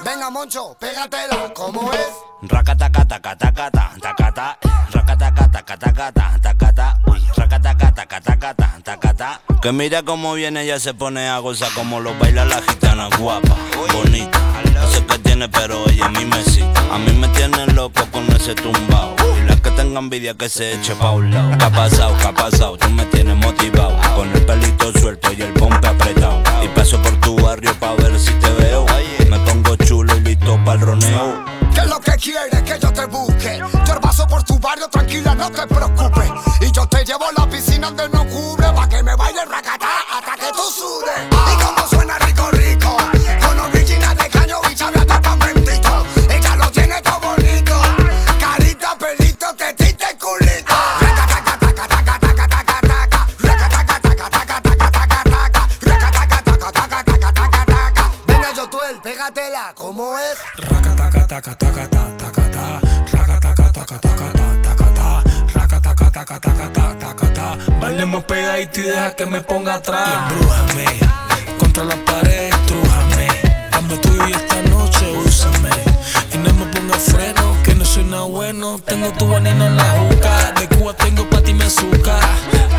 [SPEAKER 27] Venga, Moncho, pégatela. ¿Cómo es?
[SPEAKER 29] Rakataka taka taka ta takata Rakataka taka taka ta takata Uy, rakataka taka taka ta takata Que mira cómo viene ella se pone a gozar como lo baila la gitana guapa, bonita. No sé qué tiene pero ella a mí me A mí me tiene loco con ese tumbao. Y la que tenga envidia que se eche pa' un lado. ¿Qué ha pasado? ¿Qué ha pasado? Tú me tienes motivado. Con el pelito suelto y el pompe apretado. Y paso por tu barrio pa' ver si te veo. Me pongo chulo y listo para el roneo
[SPEAKER 27] ¿Qué es lo que yo te busque? Yo paso por tu barrio, tranquila, no te preocupes. Y yo te llevo a la piscina donde no cubre, pa' que me baile racatá hasta que tú sudes. Y como suena rico, rico, con original de caño y sabe hasta pan bendito. Ella lo tiene todo bonito, carita, pelito, tetita y culito. Venga, yo tú, pégatela, ¿cómo es?
[SPEAKER 30] Bailemos pegadito y deja que me ponga atrás. Y embrújame, contra la pared, estrújame. Dame tuyo y esta noche úsame. Y no me ponga freno, que no soy nada bueno. Tengo tu veneno en la juca. De Cuba tengo pa' ti mi azúcar.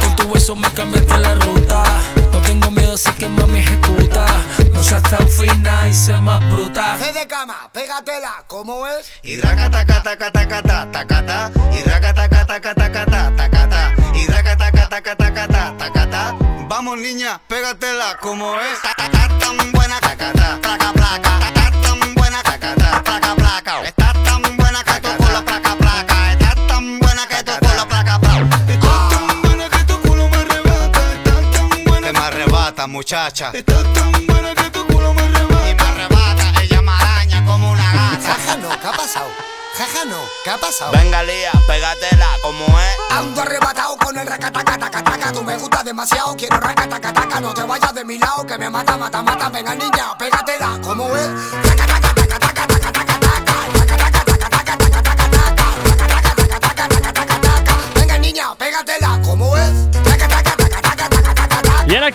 [SPEAKER 30] Con tu beso me cambiaste la ruta. No tengo miedo, así que mami ejecuta. No seas tan fina y sea más bruta.
[SPEAKER 27] Fe de cama, pégatela, ¿cómo es?
[SPEAKER 29] Y rakataka taka taka ta takata Y rakataka taka taka ta takata Y rakataka taka taka ta takata Vamos niña, pégatela como es. Ta, ta, ta, tan buena takata Placa placa. Ta, ta, tan buena takata Placa placa. Estás tan buena que tu culo placa placa. Estás tan buena que tu culo placa placa. Estás tan buena que tu culo me arrebata. Estás tan buena Que me arrebata muchacha. Estás tan buena que tu culo me arrebata. Y me arrebata, ella me araña como una gata.
[SPEAKER 27] No, ¿qué ha pasado? ¿Qué ha pasado?
[SPEAKER 29] Venga, Lía, pégatela como es.
[SPEAKER 27] Ando arrebatado con el racatacatacataca Tú me gustas demasiado, quiero racatacataca No te vayas de mi lado, que me mata, mata, mata Venga, niña, pégatela, ¿cómo es?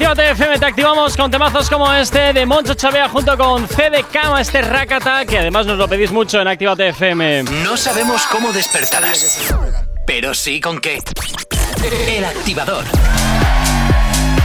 [SPEAKER 2] Actívate FM te activamos con temazos como este de Moncho Chavea junto con C de Cama, este Rakata, que además nos lo pedís mucho en Actívate FM.
[SPEAKER 6] No sabemos cómo despertarás, pero sí con qué. El activador.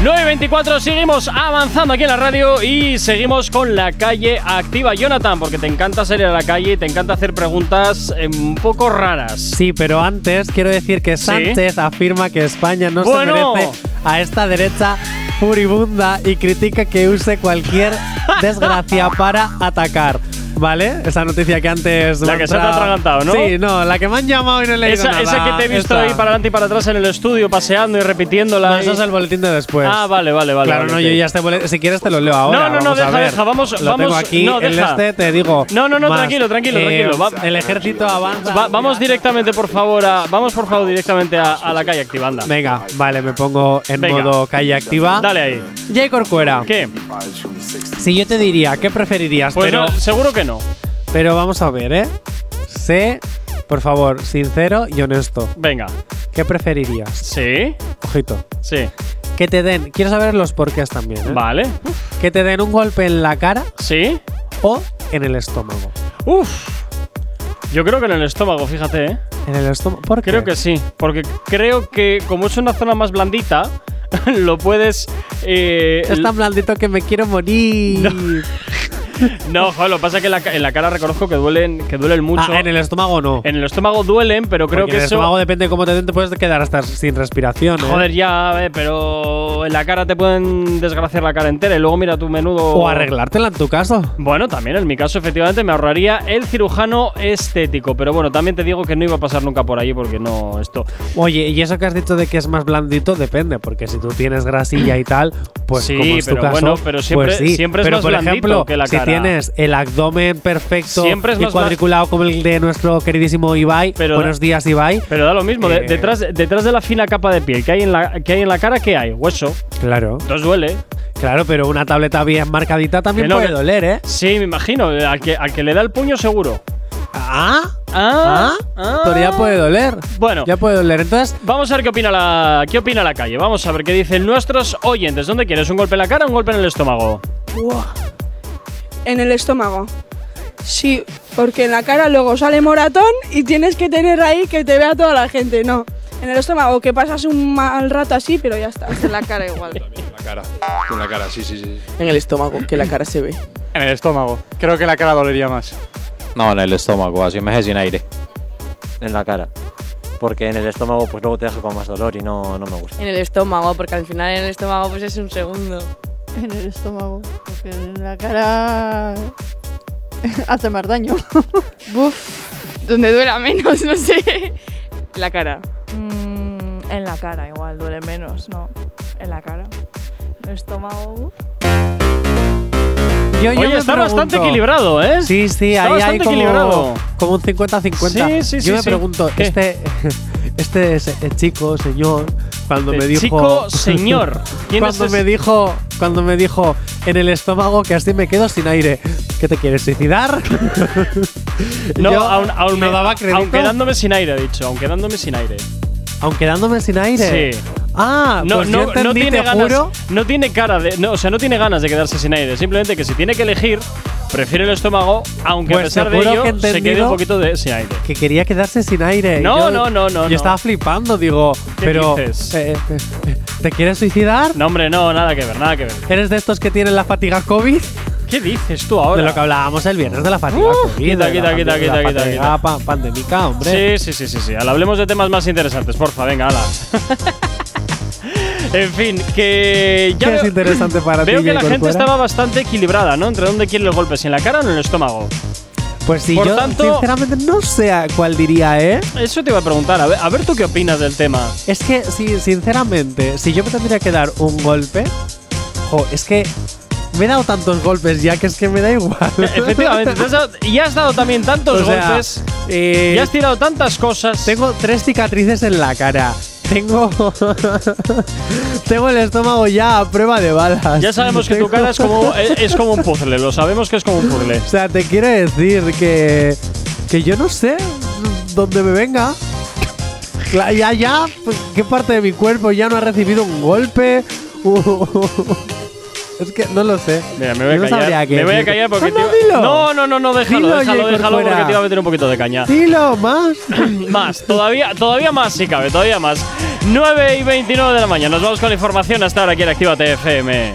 [SPEAKER 2] 9.24, seguimos avanzando aquí en la radio y seguimos con la calle activa. Jonathan, porque te encanta salir a la calle y te encanta hacer preguntas eh, un poco raras.
[SPEAKER 3] Sí, pero antes quiero decir que Sánchez afirma que España no
[SPEAKER 2] Bueno.
[SPEAKER 3] se merece a esta derecha furibunda y critica que use cualquier desgracia para atacar. ¿Vale? Esa noticia que antes.
[SPEAKER 2] La que se te ha atragantado, ¿no?
[SPEAKER 3] Sí, no, la que me han llamado y no he leído
[SPEAKER 2] Esa,
[SPEAKER 3] nada.
[SPEAKER 2] esa que te he visto ahí para adelante y para atrás en el estudio, paseando y repitiéndola.
[SPEAKER 3] No,
[SPEAKER 2] y-
[SPEAKER 3] eso es el boletín de después.
[SPEAKER 2] Ah, vale, vale, vale.
[SPEAKER 3] Claro,
[SPEAKER 2] vale,
[SPEAKER 3] no, yo ya este boletín. Si quieres te lo leo ahora.
[SPEAKER 2] No, no, no, deja,
[SPEAKER 3] ver.
[SPEAKER 2] deja, vamos-
[SPEAKER 3] Lo tengo
[SPEAKER 2] vamos-
[SPEAKER 3] aquí.
[SPEAKER 2] no,
[SPEAKER 3] el este te digo.
[SPEAKER 2] No, no, no,
[SPEAKER 3] más,
[SPEAKER 2] tranquilo, tranquilo,
[SPEAKER 3] eh,
[SPEAKER 2] tranquilo. Va-
[SPEAKER 3] el ejército avanza.
[SPEAKER 2] Va- vamos directamente, por favor, a, vamos por favor directamente a, a la calle activanda.
[SPEAKER 3] Venga, vale, me pongo en
[SPEAKER 2] Venga.
[SPEAKER 3] modo calle activa.
[SPEAKER 2] Dale ahí.
[SPEAKER 3] Jay Corcuera.
[SPEAKER 2] ¿Qué?
[SPEAKER 3] Si yo te diría, ¿qué preferirías?
[SPEAKER 2] Pues
[SPEAKER 3] pero,
[SPEAKER 2] no, seguro que no.
[SPEAKER 3] pero vamos a ver, ¿eh? Sé, por favor, sincero y honesto.
[SPEAKER 2] Venga.
[SPEAKER 3] ¿Qué preferirías?
[SPEAKER 2] ¿Sí?
[SPEAKER 3] Ojito.
[SPEAKER 2] Sí.
[SPEAKER 3] Que te den, quiero saber los porqués también, ¿eh?
[SPEAKER 2] Vale.
[SPEAKER 3] Que te den un golpe en la cara
[SPEAKER 2] ¿Sí?
[SPEAKER 3] o en el estómago.
[SPEAKER 2] Uf. Yo creo que en el estómago, fíjate, ¿eh?
[SPEAKER 3] En el estómago. ¿Por qué?
[SPEAKER 2] Creo que sí. Porque creo que como es una zona más blandita, lo puedes. eh,
[SPEAKER 3] Es tan blandito que me quiero morir.
[SPEAKER 2] No, joder, lo que pasa es que en la, ca- en la cara reconozco que duelen, que duelen mucho.
[SPEAKER 3] Ah, en el estómago no.
[SPEAKER 2] En el estómago duelen, pero creo
[SPEAKER 3] Porque
[SPEAKER 2] que
[SPEAKER 3] en el
[SPEAKER 2] eso.
[SPEAKER 3] estómago depende de cómo te den, te puedes quedar hasta sin respiración. ¿eh?
[SPEAKER 2] Joder, ya, eh, pero en la cara te pueden desgraciar la cara entera y luego mira tu menudo.
[SPEAKER 3] O arreglártela en tu caso.
[SPEAKER 2] Bueno, también en mi caso, efectivamente, me ahorraría el cirujano estético. Pero bueno, también te digo que no iba a pasar nunca por allí porque no, esto.
[SPEAKER 3] Oye, y eso que has dicho de que es más blandito depende, porque si tú tienes grasilla y tal, pues
[SPEAKER 2] Sí,
[SPEAKER 3] como es tu
[SPEAKER 2] pero
[SPEAKER 3] caso,
[SPEAKER 2] bueno, pero siempre-
[SPEAKER 3] pues sí.
[SPEAKER 2] siempre es
[SPEAKER 3] pero
[SPEAKER 2] más
[SPEAKER 3] por
[SPEAKER 2] blandito
[SPEAKER 3] ejemplo,
[SPEAKER 2] que la
[SPEAKER 3] si tienes el abdomen perfecto
[SPEAKER 2] Siempre es
[SPEAKER 3] y
[SPEAKER 2] más
[SPEAKER 3] cuadriculado como el de nuestro queridísimo Ibai,
[SPEAKER 2] Pero
[SPEAKER 3] buenos días Ibai,
[SPEAKER 2] Pero da lo mismo, de-
[SPEAKER 3] Eh.
[SPEAKER 2] detrás, detrás de la fina capa de piel que hay en la, que hay en la cara, ¿qué hay? Hueso.
[SPEAKER 3] claro.
[SPEAKER 2] Entonces duele.
[SPEAKER 3] Claro, pero una tableta bien marcadita también
[SPEAKER 2] no,
[SPEAKER 3] puede
[SPEAKER 2] que-
[SPEAKER 3] doler, ¿eh?
[SPEAKER 2] Sí, me imagino. Al que, al que le da el puño, seguro.
[SPEAKER 3] Ah,
[SPEAKER 2] Ah,
[SPEAKER 3] ah, pero ya puede doler.
[SPEAKER 2] Bueno,
[SPEAKER 3] Ya puede doler. Entonces,
[SPEAKER 2] vamos a ver qué opina la, qué opina la calle. Vamos a ver qué dicen nuestros oyentes. ¿Dónde quieres? ¿Un golpe en la cara o un golpe en el estómago?
[SPEAKER 31] Buah. En el estómago. Sí, porque en la cara luego sale moratón y tienes que tener ahí que te vea toda la gente. No. En el estómago, que pasas un mal rato así, pero ya está.
[SPEAKER 23] En la cara igual.
[SPEAKER 25] En la cara. En la cara, sí, sí, sí.
[SPEAKER 22] En el estómago, que la cara se ve.
[SPEAKER 24] En el estómago. Creo que la cara dolería más.
[SPEAKER 20] No, en el estómago, así me sin aire. En la cara. Porque en el estómago, pues luego te deja con más dolor y no, no me gusta.
[SPEAKER 23] En el estómago, porque al final en el estómago pues es un segundo.
[SPEAKER 26] En el estómago. Porque en la cara. hace más daño.
[SPEAKER 19] Buf, donde duela menos, no sé. La cara.
[SPEAKER 21] Mm, en la cara igual, duele menos, ¿no? En la cara. El estómago.
[SPEAKER 3] yo, yo
[SPEAKER 2] Oye, está bastante equilibrado, ¿eh?
[SPEAKER 3] Sí, sí,
[SPEAKER 2] Está
[SPEAKER 3] ahí hay
[SPEAKER 2] bastante
[SPEAKER 3] como,
[SPEAKER 2] equilibrado.
[SPEAKER 3] como un 50-50.
[SPEAKER 2] Sí, sí, sí,
[SPEAKER 3] Yo me
[SPEAKER 2] sí.
[SPEAKER 3] pregunto,
[SPEAKER 2] ¿Qué?
[SPEAKER 3] este, este es- eh, chico, señor, cuando
[SPEAKER 2] El
[SPEAKER 3] me dijo.
[SPEAKER 2] chico, señor. ¿Quién
[SPEAKER 3] cuando
[SPEAKER 2] es
[SPEAKER 3] me dijo, cuando me dijo en el estómago que así me quedo sin aire. ¿Qué te quieres suicidar?
[SPEAKER 2] No,
[SPEAKER 3] Yo
[SPEAKER 2] aún, me-
[SPEAKER 3] daba crédito.
[SPEAKER 2] aún quedándome sin aire, dicho. Aún quedándome sin aire.
[SPEAKER 3] Aún quedándome sin aire.
[SPEAKER 2] Sí.
[SPEAKER 3] Ah,
[SPEAKER 2] No,
[SPEAKER 3] pues
[SPEAKER 2] no,
[SPEAKER 3] yo entendí,
[SPEAKER 2] no tiene
[SPEAKER 3] te
[SPEAKER 2] ganas.
[SPEAKER 3] juro.
[SPEAKER 2] No tiene cara de. No, o sea, no tiene ganas de quedarse sin aire. Simplemente que si tiene que elegir, prefiere el estómago, aunque a
[SPEAKER 3] Pues
[SPEAKER 2] pesar
[SPEAKER 3] te
[SPEAKER 2] de
[SPEAKER 3] juro
[SPEAKER 2] ello
[SPEAKER 3] que he
[SPEAKER 2] se quede
[SPEAKER 3] entendido
[SPEAKER 2] un poquito de sin aire.
[SPEAKER 3] Que quería quedarse sin aire.
[SPEAKER 2] No,
[SPEAKER 3] Yo-
[SPEAKER 2] no, no, no,
[SPEAKER 3] Yo
[SPEAKER 2] no.
[SPEAKER 3] estaba flipando, digo,
[SPEAKER 2] ¿Qué
[SPEAKER 3] pero.
[SPEAKER 2] dices?
[SPEAKER 3] eh, eh, eh, ¿Te quieres suicidar?
[SPEAKER 2] No, hombre, no, nada que ver, nada que ver.
[SPEAKER 3] ¿Eres de estos que tienen la fatiga COVID?
[SPEAKER 2] ¿Qué dices tú ahora?
[SPEAKER 3] De lo que hablábamos el viernes de la fatiga
[SPEAKER 2] Uh, quita, quita, quita, quita,
[SPEAKER 3] la
[SPEAKER 2] quita, quita.
[SPEAKER 3] pa- pandémica, hombre.
[SPEAKER 2] Sí, sí, sí, sí, sí. Ahora hablemos de temas más interesantes, porfa, venga, hala. en fin, que ya
[SPEAKER 3] ¿Qué es interesante para ti?
[SPEAKER 2] veo que la gente estaba bastante equilibrada, ¿no? Entre dónde quiere los golpes, en la cara o en el estómago.
[SPEAKER 3] Pues sí,
[SPEAKER 2] Por
[SPEAKER 3] yo
[SPEAKER 2] tanto-
[SPEAKER 3] sinceramente no sé cuál diría, ¿eh?
[SPEAKER 2] Eso te iba a preguntar, a ver, a ver tú qué opinas del tema.
[SPEAKER 3] Es que, sí, sinceramente, si yo me tendría que dar un golpe, jo, es que me he dado tantos golpes ya que es que me da igual.
[SPEAKER 2] Efectivamente, te has dado- y has dado también tantos
[SPEAKER 3] O sea,
[SPEAKER 2] golpes,
[SPEAKER 3] eh,
[SPEAKER 2] y has tirado tantas cosas.
[SPEAKER 3] Tengo tres cicatrices en la cara. Tengo. tengo el estómago ya a prueba de balas.
[SPEAKER 2] Ya sabemos que tu cara es como, es, es como un puzzle, lo sabemos que es como un puzzle.
[SPEAKER 3] O sea, te quiero decir que. Que yo no sé dónde me venga. Ya, ya. pues, ¿Qué parte de mi cuerpo ya no ha recibido un golpe? Es que no lo sé.
[SPEAKER 2] Mira, me voy a
[SPEAKER 3] no
[SPEAKER 2] callar. Me voy a callar porque
[SPEAKER 3] No, no,
[SPEAKER 2] te iba-
[SPEAKER 3] dilo.
[SPEAKER 2] no, no, no, no, déjalo,
[SPEAKER 3] Dilo,
[SPEAKER 2] déjalo, déjalo porque te iba a meter un poquito de caña.
[SPEAKER 3] Dilo más.
[SPEAKER 2] más, todavía, todavía más si cabe, todavía más. 9 y 29 de la mañana. Nos vamos con la información hasta ahora aquí en Actívate FM.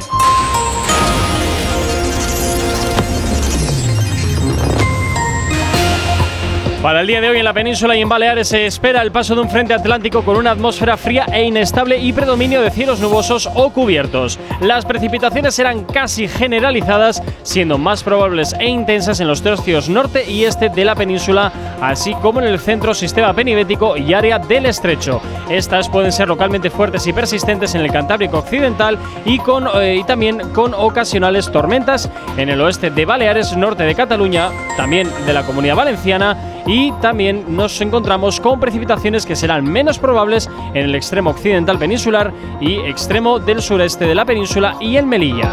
[SPEAKER 2] Para el día de hoy en la península y en Baleares se espera el paso de un frente atlántico con una atmósfera fría e inestable y predominio de cielos nubosos o cubiertos. Las precipitaciones serán casi generalizadas, siendo más probables e intensas en los tercios norte y este de la península, así como en el centro sistema penibético y área del estrecho. Estas pueden ser localmente fuertes y persistentes en el Cantábrico occidental y, con, eh, y también con ocasionales tormentas en el oeste de Baleares, norte de Cataluña, también de la Comunidad Valenciana y también nos encontramos con precipitaciones que serán menos probables en el extremo occidental peninsular y extremo del sureste de la península y en Melilla.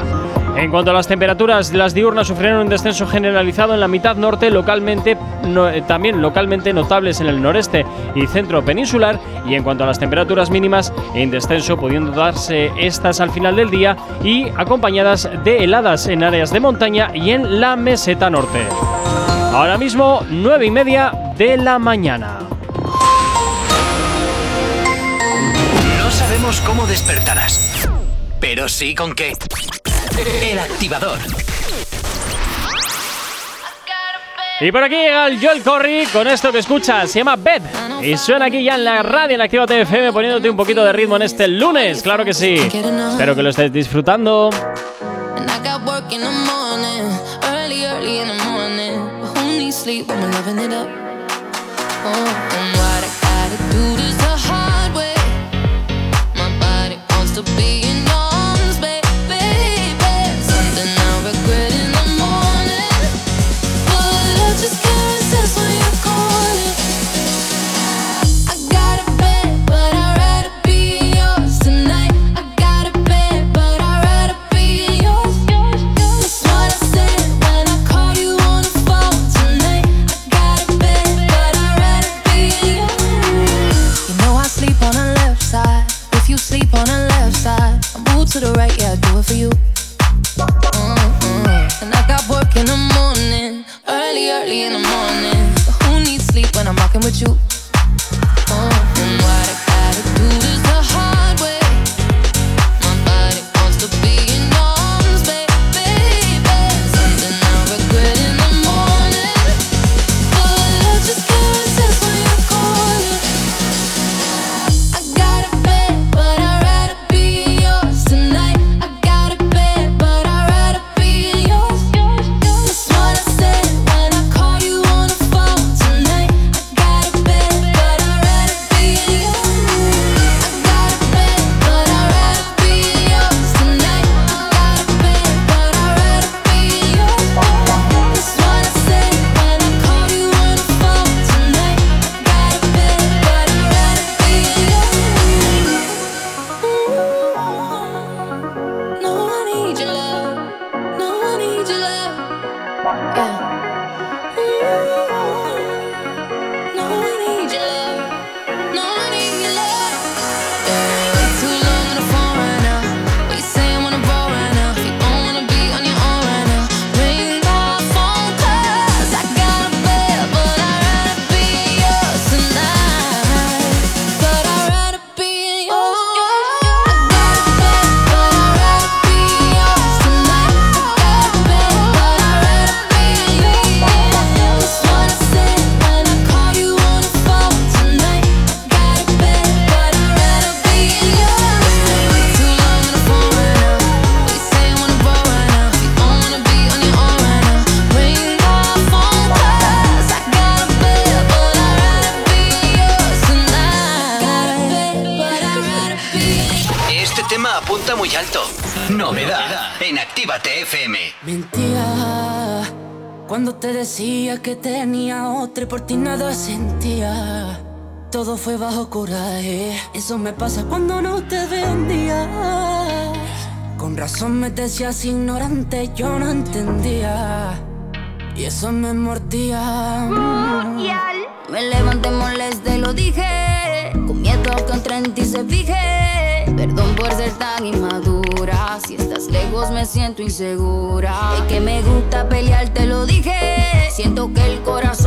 [SPEAKER 2] En cuanto a las temperaturas, las diurnas sufrieron un descenso generalizado en la mitad norte, localmente no- eh, también localmente notables en el noreste y centro peninsular, y en cuanto a las temperaturas mínimas, en descenso, pudiendo darse estas al final del día y acompañadas de heladas en áreas de montaña y en la meseta norte. Ahora mismo, 9 y media de la mañana.
[SPEAKER 1] No sabemos cómo despertarás, pero sí con qué. El activador.
[SPEAKER 2] Y por aquí llega el Joel Corry con esto que escuchas, se llama Bed. Y suena aquí ya en la radio, en Activa TFM, poniéndote un poquito de ritmo en este lunes, claro que sí. Espero que lo estés disfrutando.
[SPEAKER 32] Loving it up?
[SPEAKER 33] Fue bajo coraje. Eso me pasa cuando no te veo un día. Con razón me decías ignorante, yo no entendía. Y eso me mordía. Me levanté molesta y lo dije. Con miedo contra en ti se fije. Perdón por ser tan inmadura. Si estás lejos me siento insegura. Es que me gusta pelear, te lo dije. Siento que el corazón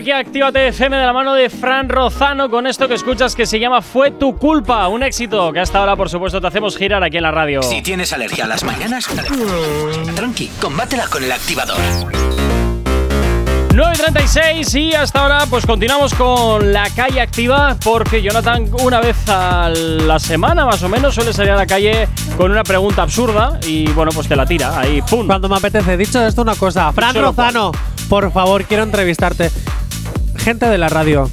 [SPEAKER 33] aquí
[SPEAKER 2] a Actívate FM de la mano de Fran Rozano con esto que escuchas que se llama Fue tu culpa. Un éxito que hasta ahora, por supuesto, te hacemos girar aquí en la radio.
[SPEAKER 1] Si tienes alergia a las mañanas, tranqui, combátela con el activador.
[SPEAKER 2] 9.36 y hasta ahora pues continuamos con la calle activa porque Jonathan una vez a la semana más o menos suele salir a la calle con una pregunta absurda y bueno pues te la tira ahí, ¡pum!
[SPEAKER 3] Cuando me apetece. Dicho esto, una cosa. Fran
[SPEAKER 2] Solo
[SPEAKER 3] Rozano, por favor, quiero entrevistarte. Gente de la radio,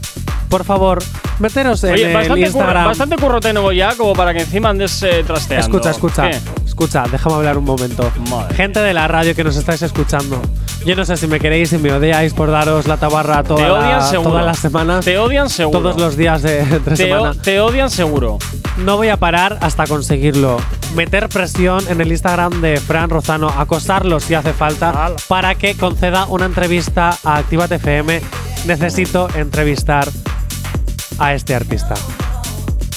[SPEAKER 3] por favor, meteros en
[SPEAKER 2] Oye,
[SPEAKER 3] el
[SPEAKER 2] bastante, curro,
[SPEAKER 3] Instagram.
[SPEAKER 2] bastante curro tengo ya como para que encima andes eh, trasteando.
[SPEAKER 3] Escucha, escucha.
[SPEAKER 2] ¿Qué?
[SPEAKER 3] Escucha, déjame hablar un momento.
[SPEAKER 2] Madre
[SPEAKER 3] Gente de la radio que nos estáis escuchando. Yo no sé si me queréis, si me odiáis por daros la tabarra toda la- todas las semanas.
[SPEAKER 2] Te odian seguro.
[SPEAKER 3] Todos los días de entre
[SPEAKER 2] Te,
[SPEAKER 3] semana.
[SPEAKER 2] te odian seguro.
[SPEAKER 3] No voy a parar hasta conseguirlo. Meter presión en el Instagram de Fran Rozano, acosarlo si hace falta, para que conceda una entrevista a Actívate FM. Necesito entrevistar a este artista.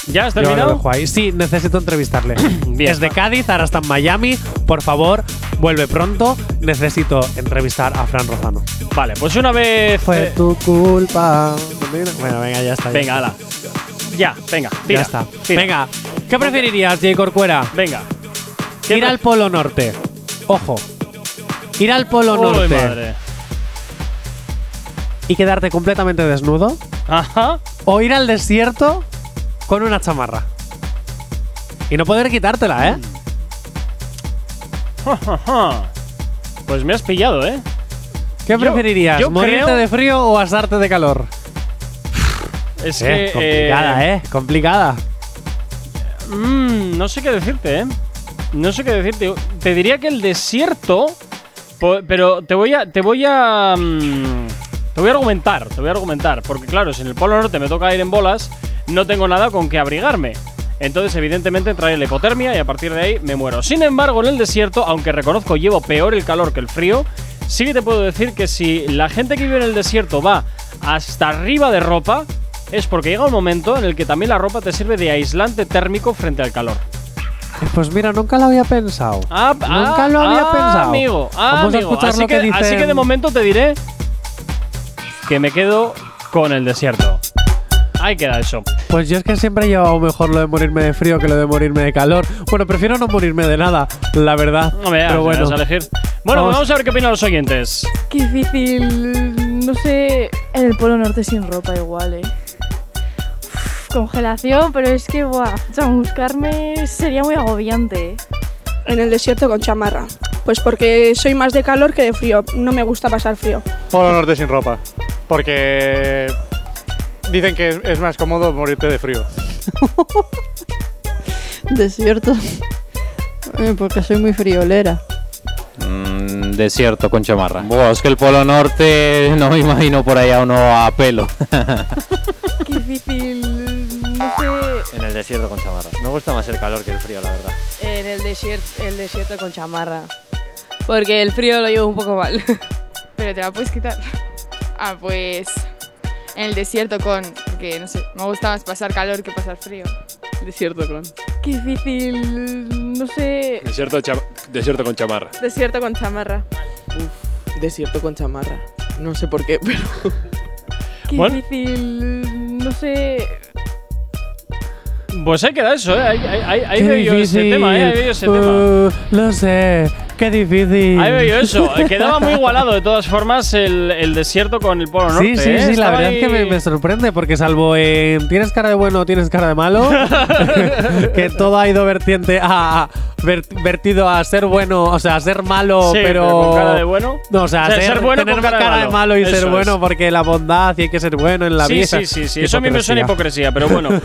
[SPEAKER 2] ¿Ya has
[SPEAKER 3] Yo lo
[SPEAKER 2] terminado?
[SPEAKER 3] dejo ahí. Sí, necesito entrevistarle.
[SPEAKER 2] Bien.
[SPEAKER 3] es de Cádiz, ahora está en Miami. Por favor, vuelve pronto. Necesito entrevistar a Fran Rozano.
[SPEAKER 2] Vale, pues una vez.
[SPEAKER 3] Fue
[SPEAKER 2] eh,
[SPEAKER 3] tu culpa. Bueno, venga, ya está. ya
[SPEAKER 2] venga, ala. Ya, venga, tira.
[SPEAKER 3] Ya está.
[SPEAKER 2] tira.
[SPEAKER 3] Venga, ¿qué preferirías, Jay Corcuera?
[SPEAKER 2] Venga. ¿Qué
[SPEAKER 3] Ir al Polo Norte. Ojo. Ir al Polo
[SPEAKER 2] Uy,
[SPEAKER 3] Norte
[SPEAKER 2] madre.
[SPEAKER 3] Y quedarte completamente desnudo.
[SPEAKER 2] Ajá.
[SPEAKER 3] O ir al desierto con una chamarra. Y no poder quitártela, ¿eh?
[SPEAKER 2] Pues me has pillado, ¿eh?
[SPEAKER 3] ¿Qué
[SPEAKER 2] Yo-
[SPEAKER 3] preferirías?
[SPEAKER 2] yo
[SPEAKER 3] ¿Morirte
[SPEAKER 2] creo-
[SPEAKER 3] de frío o asarte de calor?
[SPEAKER 2] Es
[SPEAKER 3] Eh,
[SPEAKER 2] que.
[SPEAKER 3] complicada, ¿eh? Complicada.
[SPEAKER 2] Mm, no sé qué decirte, ¿eh? No sé qué decirte. Te diría que el desierto. Pero te voy a. Te voy a. mm, te voy a argumentar. Te voy a argumentar. Porque, claro, si en el Polo Norte me toca ir en bolas, no tengo nada con que abrigarme. Entonces, evidentemente, trae la hipotermia y a partir de ahí me muero. Sin embargo, en el desierto, aunque reconozco llevo peor el calor que el frío, sí que te puedo decir que si la gente que vive en el desierto va hasta arriba de ropa, es porque llega un momento en el que también la ropa te sirve de aislante térmico frente al calor.
[SPEAKER 3] Eh, Pues mira, nunca lo había pensado.
[SPEAKER 2] Ah,
[SPEAKER 3] nunca
[SPEAKER 2] ah,
[SPEAKER 3] lo había
[SPEAKER 2] ah,
[SPEAKER 3] pensado.
[SPEAKER 2] Amigo, ah,
[SPEAKER 3] Vamos a escuchar
[SPEAKER 2] Así
[SPEAKER 3] lo
[SPEAKER 2] que,
[SPEAKER 3] que,
[SPEAKER 2] así que de momento te diré que me quedo con el desierto. Ahí queda eso.
[SPEAKER 3] Pues yo es que siempre he llevado mejor lo de morirme de frío que lo de morirme de calor. Bueno, prefiero no morirme de nada, la verdad.
[SPEAKER 2] No me veas,
[SPEAKER 3] Pero bueno.
[SPEAKER 2] vas a elegir. Bueno,
[SPEAKER 3] Vamos.
[SPEAKER 2] vamos. a ver qué opinan los oyentes.
[SPEAKER 21] Qué difícil. No sé. En el Polo Norte sin ropa igual, eh. Uf, congelación, pero es que, buah. Chamuscarme sería muy agobiante.
[SPEAKER 31] En el desierto con chamarra. Pues porque soy más de calor que de frío. No me gusta pasar frío.
[SPEAKER 24] Polo Norte sin ropa. Porque dicen que es, es más cómodo morirte de frío.
[SPEAKER 26] Desierto. Eh, Porque soy muy friolera.
[SPEAKER 20] Mm, desierto con chamarra. Buah, es que el Polo Norte no me imagino por allá uno a pelo.
[SPEAKER 21] Qué difícil. No sé.
[SPEAKER 20] en el desierto con chamarra. Me gusta más el calor que el frío, la verdad.
[SPEAKER 23] En el desierto, el desierto con chamarra. Porque el frío lo llevo un poco mal.
[SPEAKER 19] Pero te la puedes quitar. Ah, pues. En el desierto con. Porque no sé, me gusta más pasar calor que pasar frío.
[SPEAKER 23] Desierto con.
[SPEAKER 21] Qué difícil. No sé.
[SPEAKER 25] Desierto, cha- desierto con chamarra.
[SPEAKER 19] Desierto con chamarra.
[SPEAKER 22] Desierto con chamarra. No sé por qué, pero.
[SPEAKER 21] Qué
[SPEAKER 2] Bueno.
[SPEAKER 21] difícil. No sé.
[SPEAKER 2] Pues ahí queda eso, ¿eh? Ahí, ahí, ahí, ahí ese tema, ¿eh? Ahí ese tema.
[SPEAKER 3] Uh, Lo sé, qué difícil.
[SPEAKER 2] Ahí veo yo eso. Quedaba muy igualado, de todas formas, el, el desierto con el Polo Norte.
[SPEAKER 3] Sí, sí,
[SPEAKER 2] ¿eh?
[SPEAKER 3] sí, la verdad es que me,
[SPEAKER 2] ahí-
[SPEAKER 3] me sorprende porque salvo en tienes cara de bueno o tienes cara de malo, que todo ha ido vertiente a, a- ver- vertido a ser bueno, o sea, a ser malo,
[SPEAKER 2] Sí,
[SPEAKER 3] pero,
[SPEAKER 2] pero con cara de bueno.
[SPEAKER 3] No, o sea,
[SPEAKER 2] O sea,
[SPEAKER 3] ser,
[SPEAKER 2] ser bueno
[SPEAKER 3] tener
[SPEAKER 2] con cara de
[SPEAKER 3] cara de
[SPEAKER 2] malo.
[SPEAKER 3] malo y
[SPEAKER 2] Eso
[SPEAKER 3] ser
[SPEAKER 2] es.
[SPEAKER 3] bueno porque la bondad y hay que ser bueno en la
[SPEAKER 2] sí,
[SPEAKER 3] vida.
[SPEAKER 2] Sí, sí, sí. Eso a mí me suena hipocresía, pero bueno.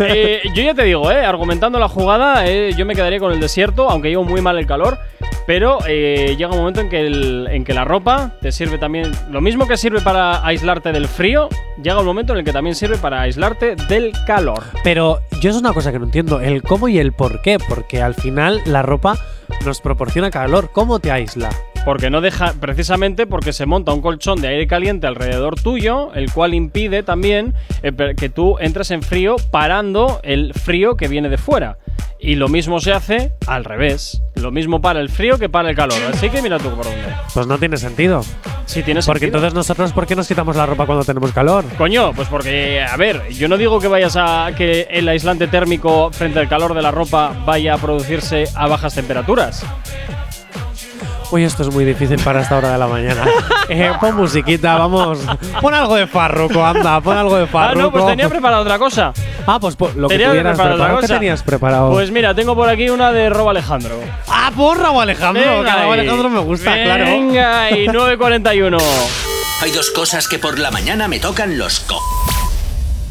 [SPEAKER 2] Eh, yo ya te digo, eh, argumentando la jugada, eh, yo me quedaría con el desierto, aunque llevo muy mal el calor. Pero eh, llega un momento en que, en que la ropa te sirve también. Lo mismo que sirve para aislarte del frío, llega un momento en el que también sirve para aislarte del calor.
[SPEAKER 3] Pero yo es una cosa que no entiendo, el cómo y el por qué, porque al final la ropa nos proporciona calor. ¿Cómo te aísla?
[SPEAKER 2] Porque no deja, precisamente porque se monta un colchón de aire caliente alrededor tuyo, el cual impide también eh, que tú entres en frío parando el frío que viene de fuera. Y lo mismo se hace al revés. Lo mismo para el frío que para el calor. Así que mira tú por dónde.
[SPEAKER 3] Pues no tiene sentido.
[SPEAKER 2] Sí, tiene
[SPEAKER 3] Porque
[SPEAKER 2] sentido.
[SPEAKER 3] entonces nosotros, ¿por qué nos quitamos la ropa cuando tenemos calor?
[SPEAKER 2] Coño, pues porque, a ver, yo no digo que vayas a que el aislante térmico frente al calor de la ropa vaya a producirse a bajas temperaturas.
[SPEAKER 3] Uy, esto es muy difícil para esta hora de la mañana. Eh, pon musiquita, vamos. Pon algo de farruco, anda, pon algo de
[SPEAKER 2] Ah,
[SPEAKER 3] farruco.
[SPEAKER 2] no, pues tenía preparado otra cosa.
[SPEAKER 3] Ah, pues po- lo que
[SPEAKER 2] Tenía
[SPEAKER 3] tuvieras
[SPEAKER 2] preparado
[SPEAKER 3] preparado.
[SPEAKER 2] otra
[SPEAKER 3] ¿Qué tenías preparado?
[SPEAKER 2] Pues mira, tengo por aquí una de Robo Alejandro.
[SPEAKER 3] ah, por Raúl Alejandro, que
[SPEAKER 2] Venga ahí.
[SPEAKER 3] Alejandro me gusta, claro.
[SPEAKER 2] Venga, y 9.41.
[SPEAKER 1] Hay dos cosas que por la mañana me tocan los co...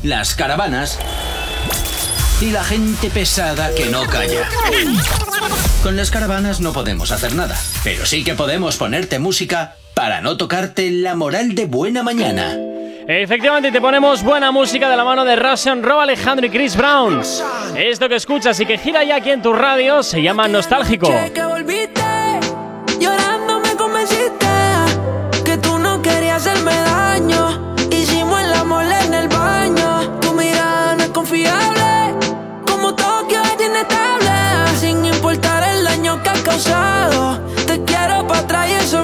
[SPEAKER 1] Las caravanas y la gente pesada que no calla. Con las caravanas no podemos hacer nada, pero sí que podemos ponerte música para no tocarte la moral de buena mañana.
[SPEAKER 2] Efectivamente, te ponemos buena música de la mano de Russian, Rob Alejandro y Chris Brown. Esto que escuchas y que gira ya aquí en tu radio se llama Nostálgico.
[SPEAKER 33] Te quiero para atrás y eso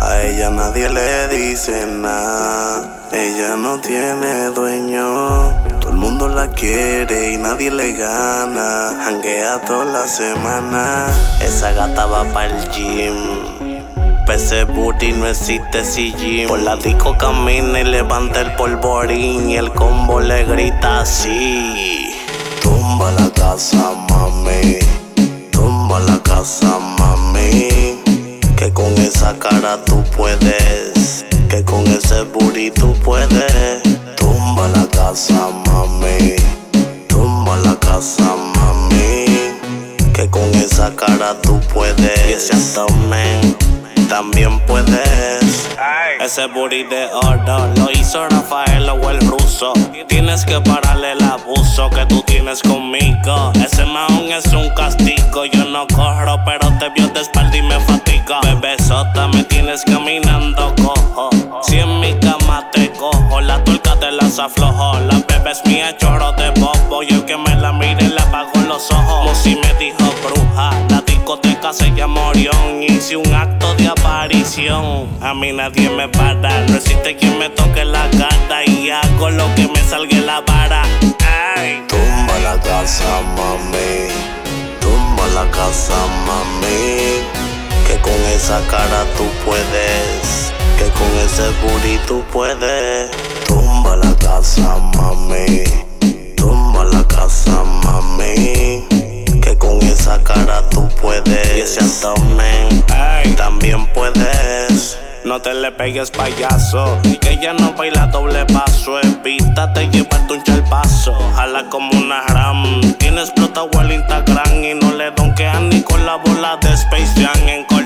[SPEAKER 7] A ella nadie le dice nada. Ella no tiene dueño. Todo el mundo la quiere y nadie le gana. Janguea toda la semana. Esa gata va para el gym. Pese booty no existe si gym. Por la disco camina y levanta el polvorín. Y el combo le grita así. Tumba la casa, mami. Tumba la casa, mami. Que con esa cara tú puedes. Que con ese booty tú puedes. Tumba la casa, mami. Tumba la casa, mami. Que con esa cara tú puedes. Y ese abdomen también puedes. Ese booty de oro lo hizo Rafael o el ruso. Tienes que pararle el abuso que tú tienes conmigo. Ese maón es un castigo. Yo no corro, pero te vio de espalda y me fatiga. Bebesota, me tienes caminando cojo. Si en mi cama te cojo, la tuerca te las aflojo. La bebé es mía, choro de bobo. Yo que me la mire, le apago los ojos. Como si me dijo bruja. Discoteca se llama. Hice un acto de aparición. A mí nadie me para. No existe quien me toque la cara. Y hago lo que me salga la vara. Tumba la casa, mami. Tumba la casa, mami. Que con esa cara tú puedes. Que con ese booty tú puedes. Tumba la casa, mami. Tumba la casa, mami. Que con esa cara tú puedes. Y ese abdomen también puedes. No te le pegues payaso. Y que ella no baila doble paso. Evítate llevarte un chalpazo Jala como una ram. Tiene explotado el Instagram Y no le donkean ni con la bola de Space Jam. En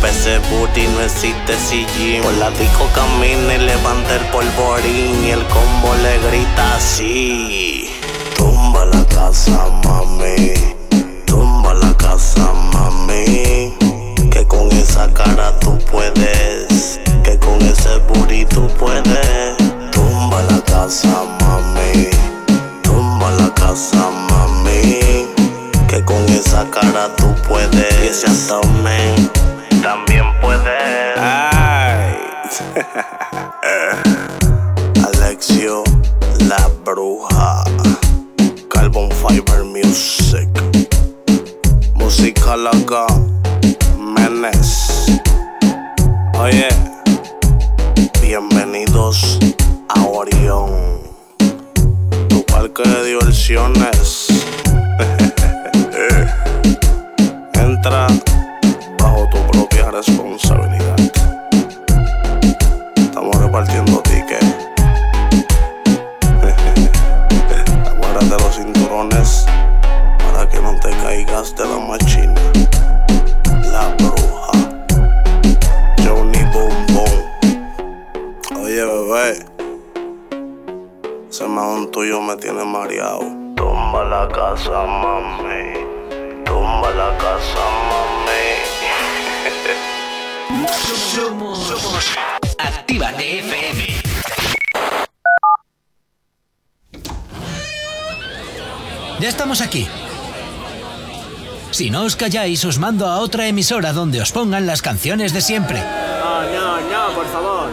[SPEAKER 7] Pese booty no existe si gym. Por la disco camina y levanta el polvorín. Y el combo le grita así: Tumba la casa, mami. Tumba la casa, mami. Que con esa cara tú puedes.
[SPEAKER 1] Os calláis, os mando a otra emisora donde os pongan las canciones de siempre.
[SPEAKER 28] No, no, no, por favor.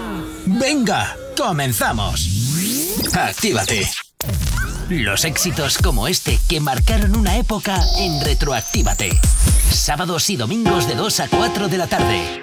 [SPEAKER 1] Venga, comenzamos. Actívate. Los éxitos como este que marcaron una época en Retroactívate. Sábados y domingos de 2 a 4 de la tarde.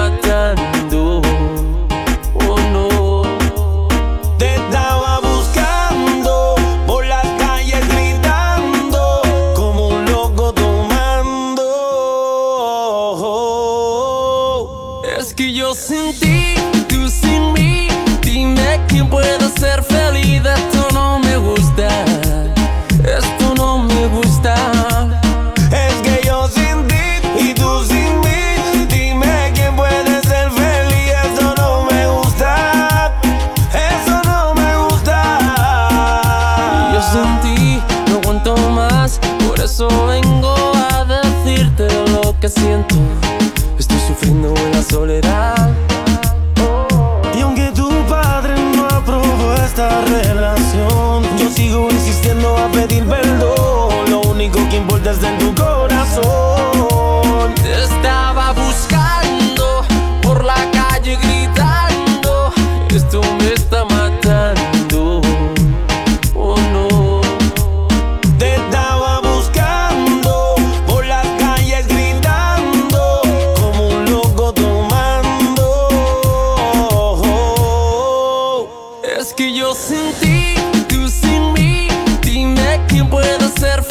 [SPEAKER 34] Es que yo sin ti, tú sin mí. Dime quién puede ser feliz.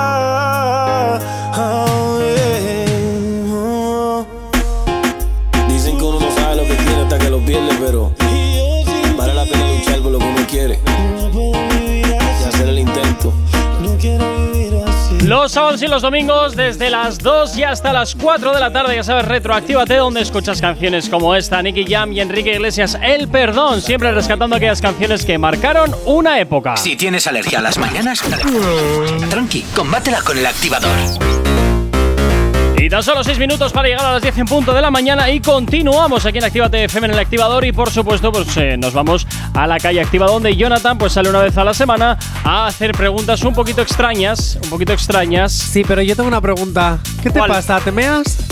[SPEAKER 2] Los sábados y los domingos desde las 2 y hasta las 4 de la tarde, ya sabes, retroactívate donde escuchas canciones como esta, Nicky Jam y Enrique Iglesias, El Perdón, siempre rescatando aquellas canciones que marcaron una época.
[SPEAKER 1] Si tienes alergia a las mañanas, tranqui, combátela con el activador.
[SPEAKER 2] Y tan solo 6 minutos para llegar a las 10 en punto de la mañana y continuamos aquí en Actívate FM en el activador y por supuesto pues eh, nos vamos a la calle activa donde Jonathan pues sale una vez a la semana a hacer preguntas un poquito extrañas, un poquito extrañas.
[SPEAKER 3] Sí, pero yo tengo una pregunta. ¿Qué te pasa? ¿Te meas?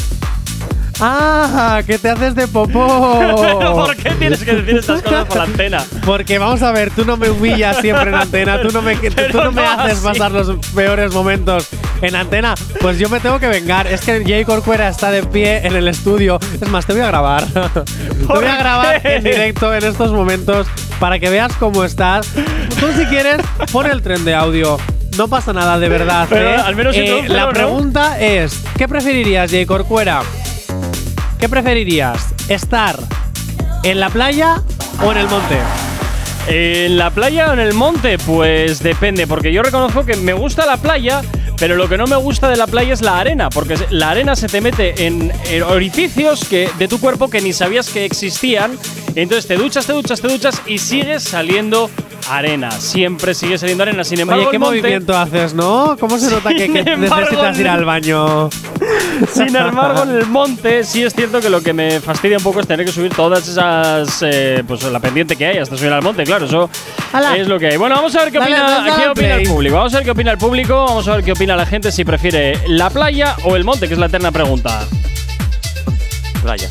[SPEAKER 3] Ah, que te haces de popó.
[SPEAKER 2] ¿Por qué tienes que decir estas cosas por la antena?
[SPEAKER 3] Porque vamos a ver, tú no me humillas siempre en antena, tú no me, tú
[SPEAKER 2] Pero
[SPEAKER 3] no me
[SPEAKER 2] no
[SPEAKER 3] haces
[SPEAKER 2] así.
[SPEAKER 3] pasar los peores momentos en antena. Pues yo me tengo que vengar. Es que Jay Corcuera está de pie en el estudio. Es más, te voy a grabar. te voy a grabar
[SPEAKER 2] qué?
[SPEAKER 3] en directo en estos momentos para que veas cómo estás. Tú si quieres, pon el tren de audio. No pasa nada, de verdad.
[SPEAKER 2] Pero
[SPEAKER 3] ¿eh?
[SPEAKER 2] al menos
[SPEAKER 3] Eh, La pregunta es, ¿qué preferirías, Jay Corcuera? ¿Qué preferirías? ¿Estar en la playa o en el monte?
[SPEAKER 2] ¿En la playa o en el monte? Pues depende, porque yo reconozco que me gusta la playa, pero lo que no me gusta de la playa es la arena, porque la arena se te mete en, en orificios que, de tu cuerpo que ni sabías que existían. Entonces te duchas, te duchas, te duchas y sigues saliendo arena. Siempre sigue saliendo arena. Sin embargo,
[SPEAKER 3] Oye, ¿qué
[SPEAKER 2] monte-
[SPEAKER 3] movimiento haces, no? ¿Cómo se nota que, que
[SPEAKER 2] Sin embargo,
[SPEAKER 3] necesitas ir al baño?
[SPEAKER 2] Sin embargo, en el monte sí es cierto que lo que me fastidia un poco es tener que subir todas esas. eh, pues la pendiente que hay hasta subir al monte, claro, eso es lo que hay. Bueno, vamos a ver qué
[SPEAKER 3] Dale,
[SPEAKER 2] opina,
[SPEAKER 3] dale,
[SPEAKER 2] qué opina el público. Vamos a ver qué opina el público, vamos a ver qué opina la gente si prefiere la playa o el monte, que es la eterna pregunta.
[SPEAKER 20] Playa.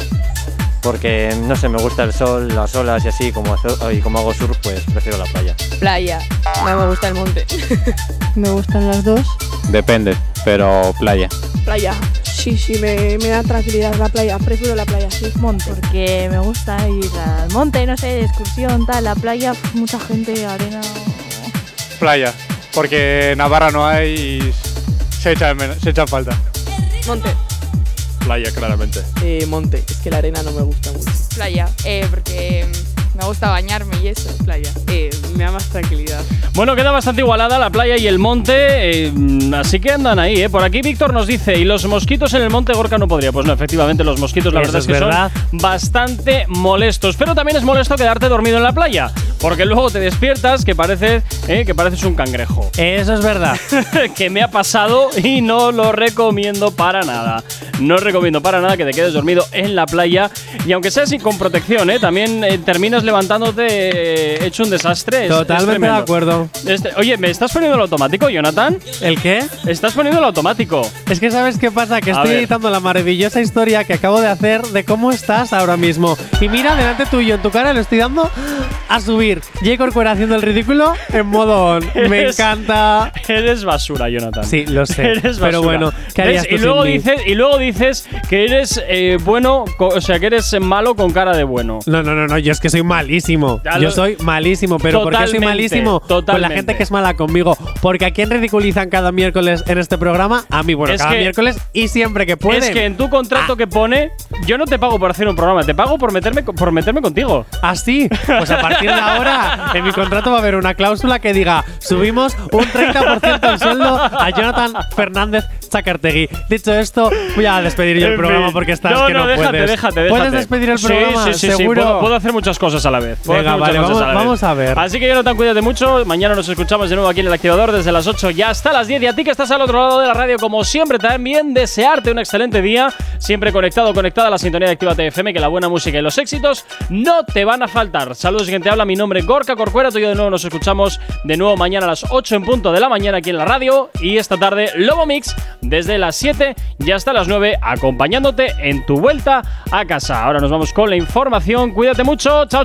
[SPEAKER 20] Porque, no sé, me gusta el sol, las olas y así, como, y como hago surf, pues prefiero la playa.
[SPEAKER 23] Playa. No me gusta el monte.
[SPEAKER 26] Me gustan las dos.
[SPEAKER 20] Depende, pero playa.
[SPEAKER 31] Playa. Sí, sí, me, me da tranquilidad la playa. Prefiero la playa, sí.
[SPEAKER 21] Monte. Porque me gusta ir al monte, no sé, de excursión, tal. La playa, mucha gente, arena.
[SPEAKER 24] Playa. Porque Navarra no hay y se echa, se echa en falta.
[SPEAKER 22] Monte.
[SPEAKER 25] Playa, claramente.
[SPEAKER 22] Eh, monte. Es que la arena no me gusta mucho.
[SPEAKER 19] Playa. Eh, porque mm, me gusta bañarme y eso.
[SPEAKER 22] Playa. Eh, me da más tranquilidad.
[SPEAKER 2] Bueno, queda bastante igualada la playa y el monte, eh, así que andan ahí, ¿eh? Por aquí Víctor nos dice, ¿y los mosquitos en el monte Gorka no podría? Pues no, efectivamente, los mosquitos la verdad es
[SPEAKER 3] es
[SPEAKER 2] que
[SPEAKER 3] verdad.
[SPEAKER 2] son bastante molestos. Pero también es molesto quedarte dormido en la playa, porque luego te despiertas que, parece, eh, que pareces un cangrejo.
[SPEAKER 3] Eso es verdad.
[SPEAKER 2] que me ha pasado y no lo recomiendo para nada. No recomiendo para nada que te quedes dormido en la playa y aunque sea así con protección, ¿eh? también eh, terminas levantándote hecho un desastre. Es- es
[SPEAKER 3] Totalmente de acuerdo.
[SPEAKER 2] Este- oye, ¿me estás poniendo el automático, Jonathan?
[SPEAKER 3] ¿El qué?
[SPEAKER 2] Estás poniendo el automático.
[SPEAKER 3] Es que sabes qué pasa, que
[SPEAKER 2] A
[SPEAKER 3] estoy
[SPEAKER 2] ver.
[SPEAKER 3] editando la maravillosa historia que acabo de hacer de cómo estás ahora mismo. Y mira, delante tuyo, en tu cara le estoy dando a subir. J. Corcuera haciendo el ridículo en modo on. Me
[SPEAKER 2] Eres-
[SPEAKER 3] encanta.
[SPEAKER 2] Eres basura, Jonathan.
[SPEAKER 3] Sí, lo sé.
[SPEAKER 2] Eres
[SPEAKER 3] pero
[SPEAKER 2] basura.
[SPEAKER 3] bueno, ¿qué harías tú
[SPEAKER 2] y
[SPEAKER 3] sin
[SPEAKER 2] luego
[SPEAKER 3] mí?
[SPEAKER 2] dices Y luego dices que eres eh, bueno, o sea, que eres malo con cara de bueno.
[SPEAKER 3] No, no, no, no, yo es que soy malísimo.
[SPEAKER 2] Ya
[SPEAKER 3] Yo
[SPEAKER 2] lo-
[SPEAKER 3] soy malísimo, pero ¿por qué soy
[SPEAKER 2] Totalmente,
[SPEAKER 3] malísimo? Con la
[SPEAKER 2] totalmente.
[SPEAKER 3] gente que es mala conmigo. Porque a quién ridiculizan cada miércoles en este programa? A mí, bueno,
[SPEAKER 2] Es
[SPEAKER 3] cada
[SPEAKER 2] que-
[SPEAKER 3] miércoles y siempre que pueden.
[SPEAKER 2] Es que en tu contrato
[SPEAKER 3] Ah.
[SPEAKER 2] que pone, yo no te pago por hacer un programa, te pago por meterme, co- por meterme contigo.
[SPEAKER 3] ¿Ah, sí? Pues a partir de ahora, en mi contrato va a haber una cláusula que diga: subimos un 30% el sueldo a Jonathan Fernández Chacartegui. Dicho esto, voy a despedir yo el
[SPEAKER 2] En
[SPEAKER 3] programa
[SPEAKER 2] fin.
[SPEAKER 3] porque estás
[SPEAKER 2] no,
[SPEAKER 3] que no,
[SPEAKER 2] no, déjate,
[SPEAKER 3] puedes.
[SPEAKER 2] déjate, déjate.
[SPEAKER 3] ¿Puedes despedir el
[SPEAKER 2] Sí,
[SPEAKER 3] programa?
[SPEAKER 2] Sí, sí, sí,
[SPEAKER 3] ¿Seguro?
[SPEAKER 2] puedo, puedo hacer muchas cosas a la vez. Puedo
[SPEAKER 3] Venga,
[SPEAKER 2] hacer muchas
[SPEAKER 3] vale,
[SPEAKER 2] cosas
[SPEAKER 3] vamos-
[SPEAKER 2] a la vez.
[SPEAKER 3] vamos a ver.
[SPEAKER 2] Así que Jonathan, cuídate mucho. Mañana nos escuchamos de nuevo aquí en el activador desde las 8 ya hasta las 10. Y a ti que estás al otro lado de la radio, como siempre, también desearte un excelente día. Siempre conectado, conectada a la sintonía de Actívate FM, que la buena música y los éxitos no te van a faltar. Saludos, quien te habla. Mi nombre es Gorka Corcuera. Tú y yo de nuevo nos escuchamos de nuevo mañana a las 8 en punto de la mañana aquí en la radio. Y esta tarde, Lobo Mix desde las 7 y hasta las 9, acompañándote en tu vuelta a casa. Ahora nos vamos con la información. Cuídate mucho. Chao,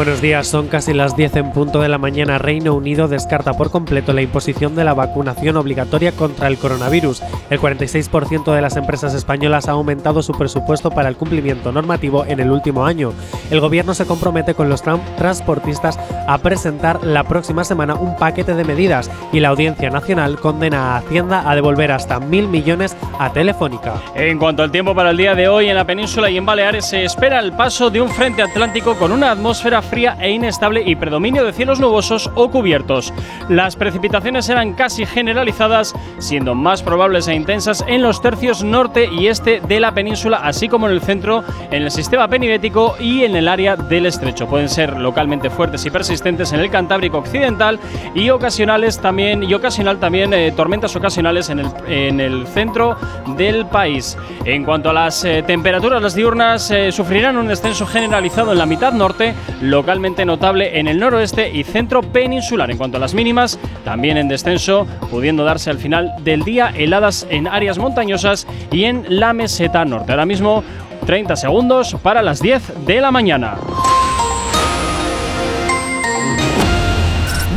[SPEAKER 3] Buenos días, son casi las 10 en punto de la mañana. Reino Unido descarta por completo la imposición de la vacunación obligatoria contra el coronavirus. El 46% de las empresas españolas ha aumentado su presupuesto para el cumplimiento normativo en el último año. El gobierno se compromete con los tran- transportistas a presentar la próxima semana un paquete de medidas y la Audiencia Nacional condena a Hacienda a devolver hasta mil millones a Telefónica.
[SPEAKER 2] En cuanto al tiempo para el día de hoy, en la península y en Baleares se espera el paso de un frente atlántico con una atmósfera fría e inestable y predominio de cielos nubosos o cubiertos. Las precipitaciones serán casi generalizadas, siendo más probables e intensas en los tercios norte y este de la península, así como en el centro, en el sistema penibético y en el área del estrecho. Pueden ser localmente fuertes y persistentes en el Cantábrico occidental y ocasionales también y ocasional también eh, tormentas ocasionales en el, en el centro del país. En cuanto a las eh, temperaturas, las diurnas eh, sufrirán un descenso generalizado en la mitad norte, localmente notable en el noroeste y centro peninsular. En cuanto a las mínimas, también en descenso, pudiendo darse al final del día heladas en áreas montañosas y en la meseta norte. Ahora mismo 30 segundos para las 10 de la mañana.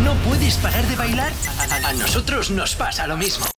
[SPEAKER 1] ¿No puedes parar de bailar? A, nosotros nos pasa lo mismo.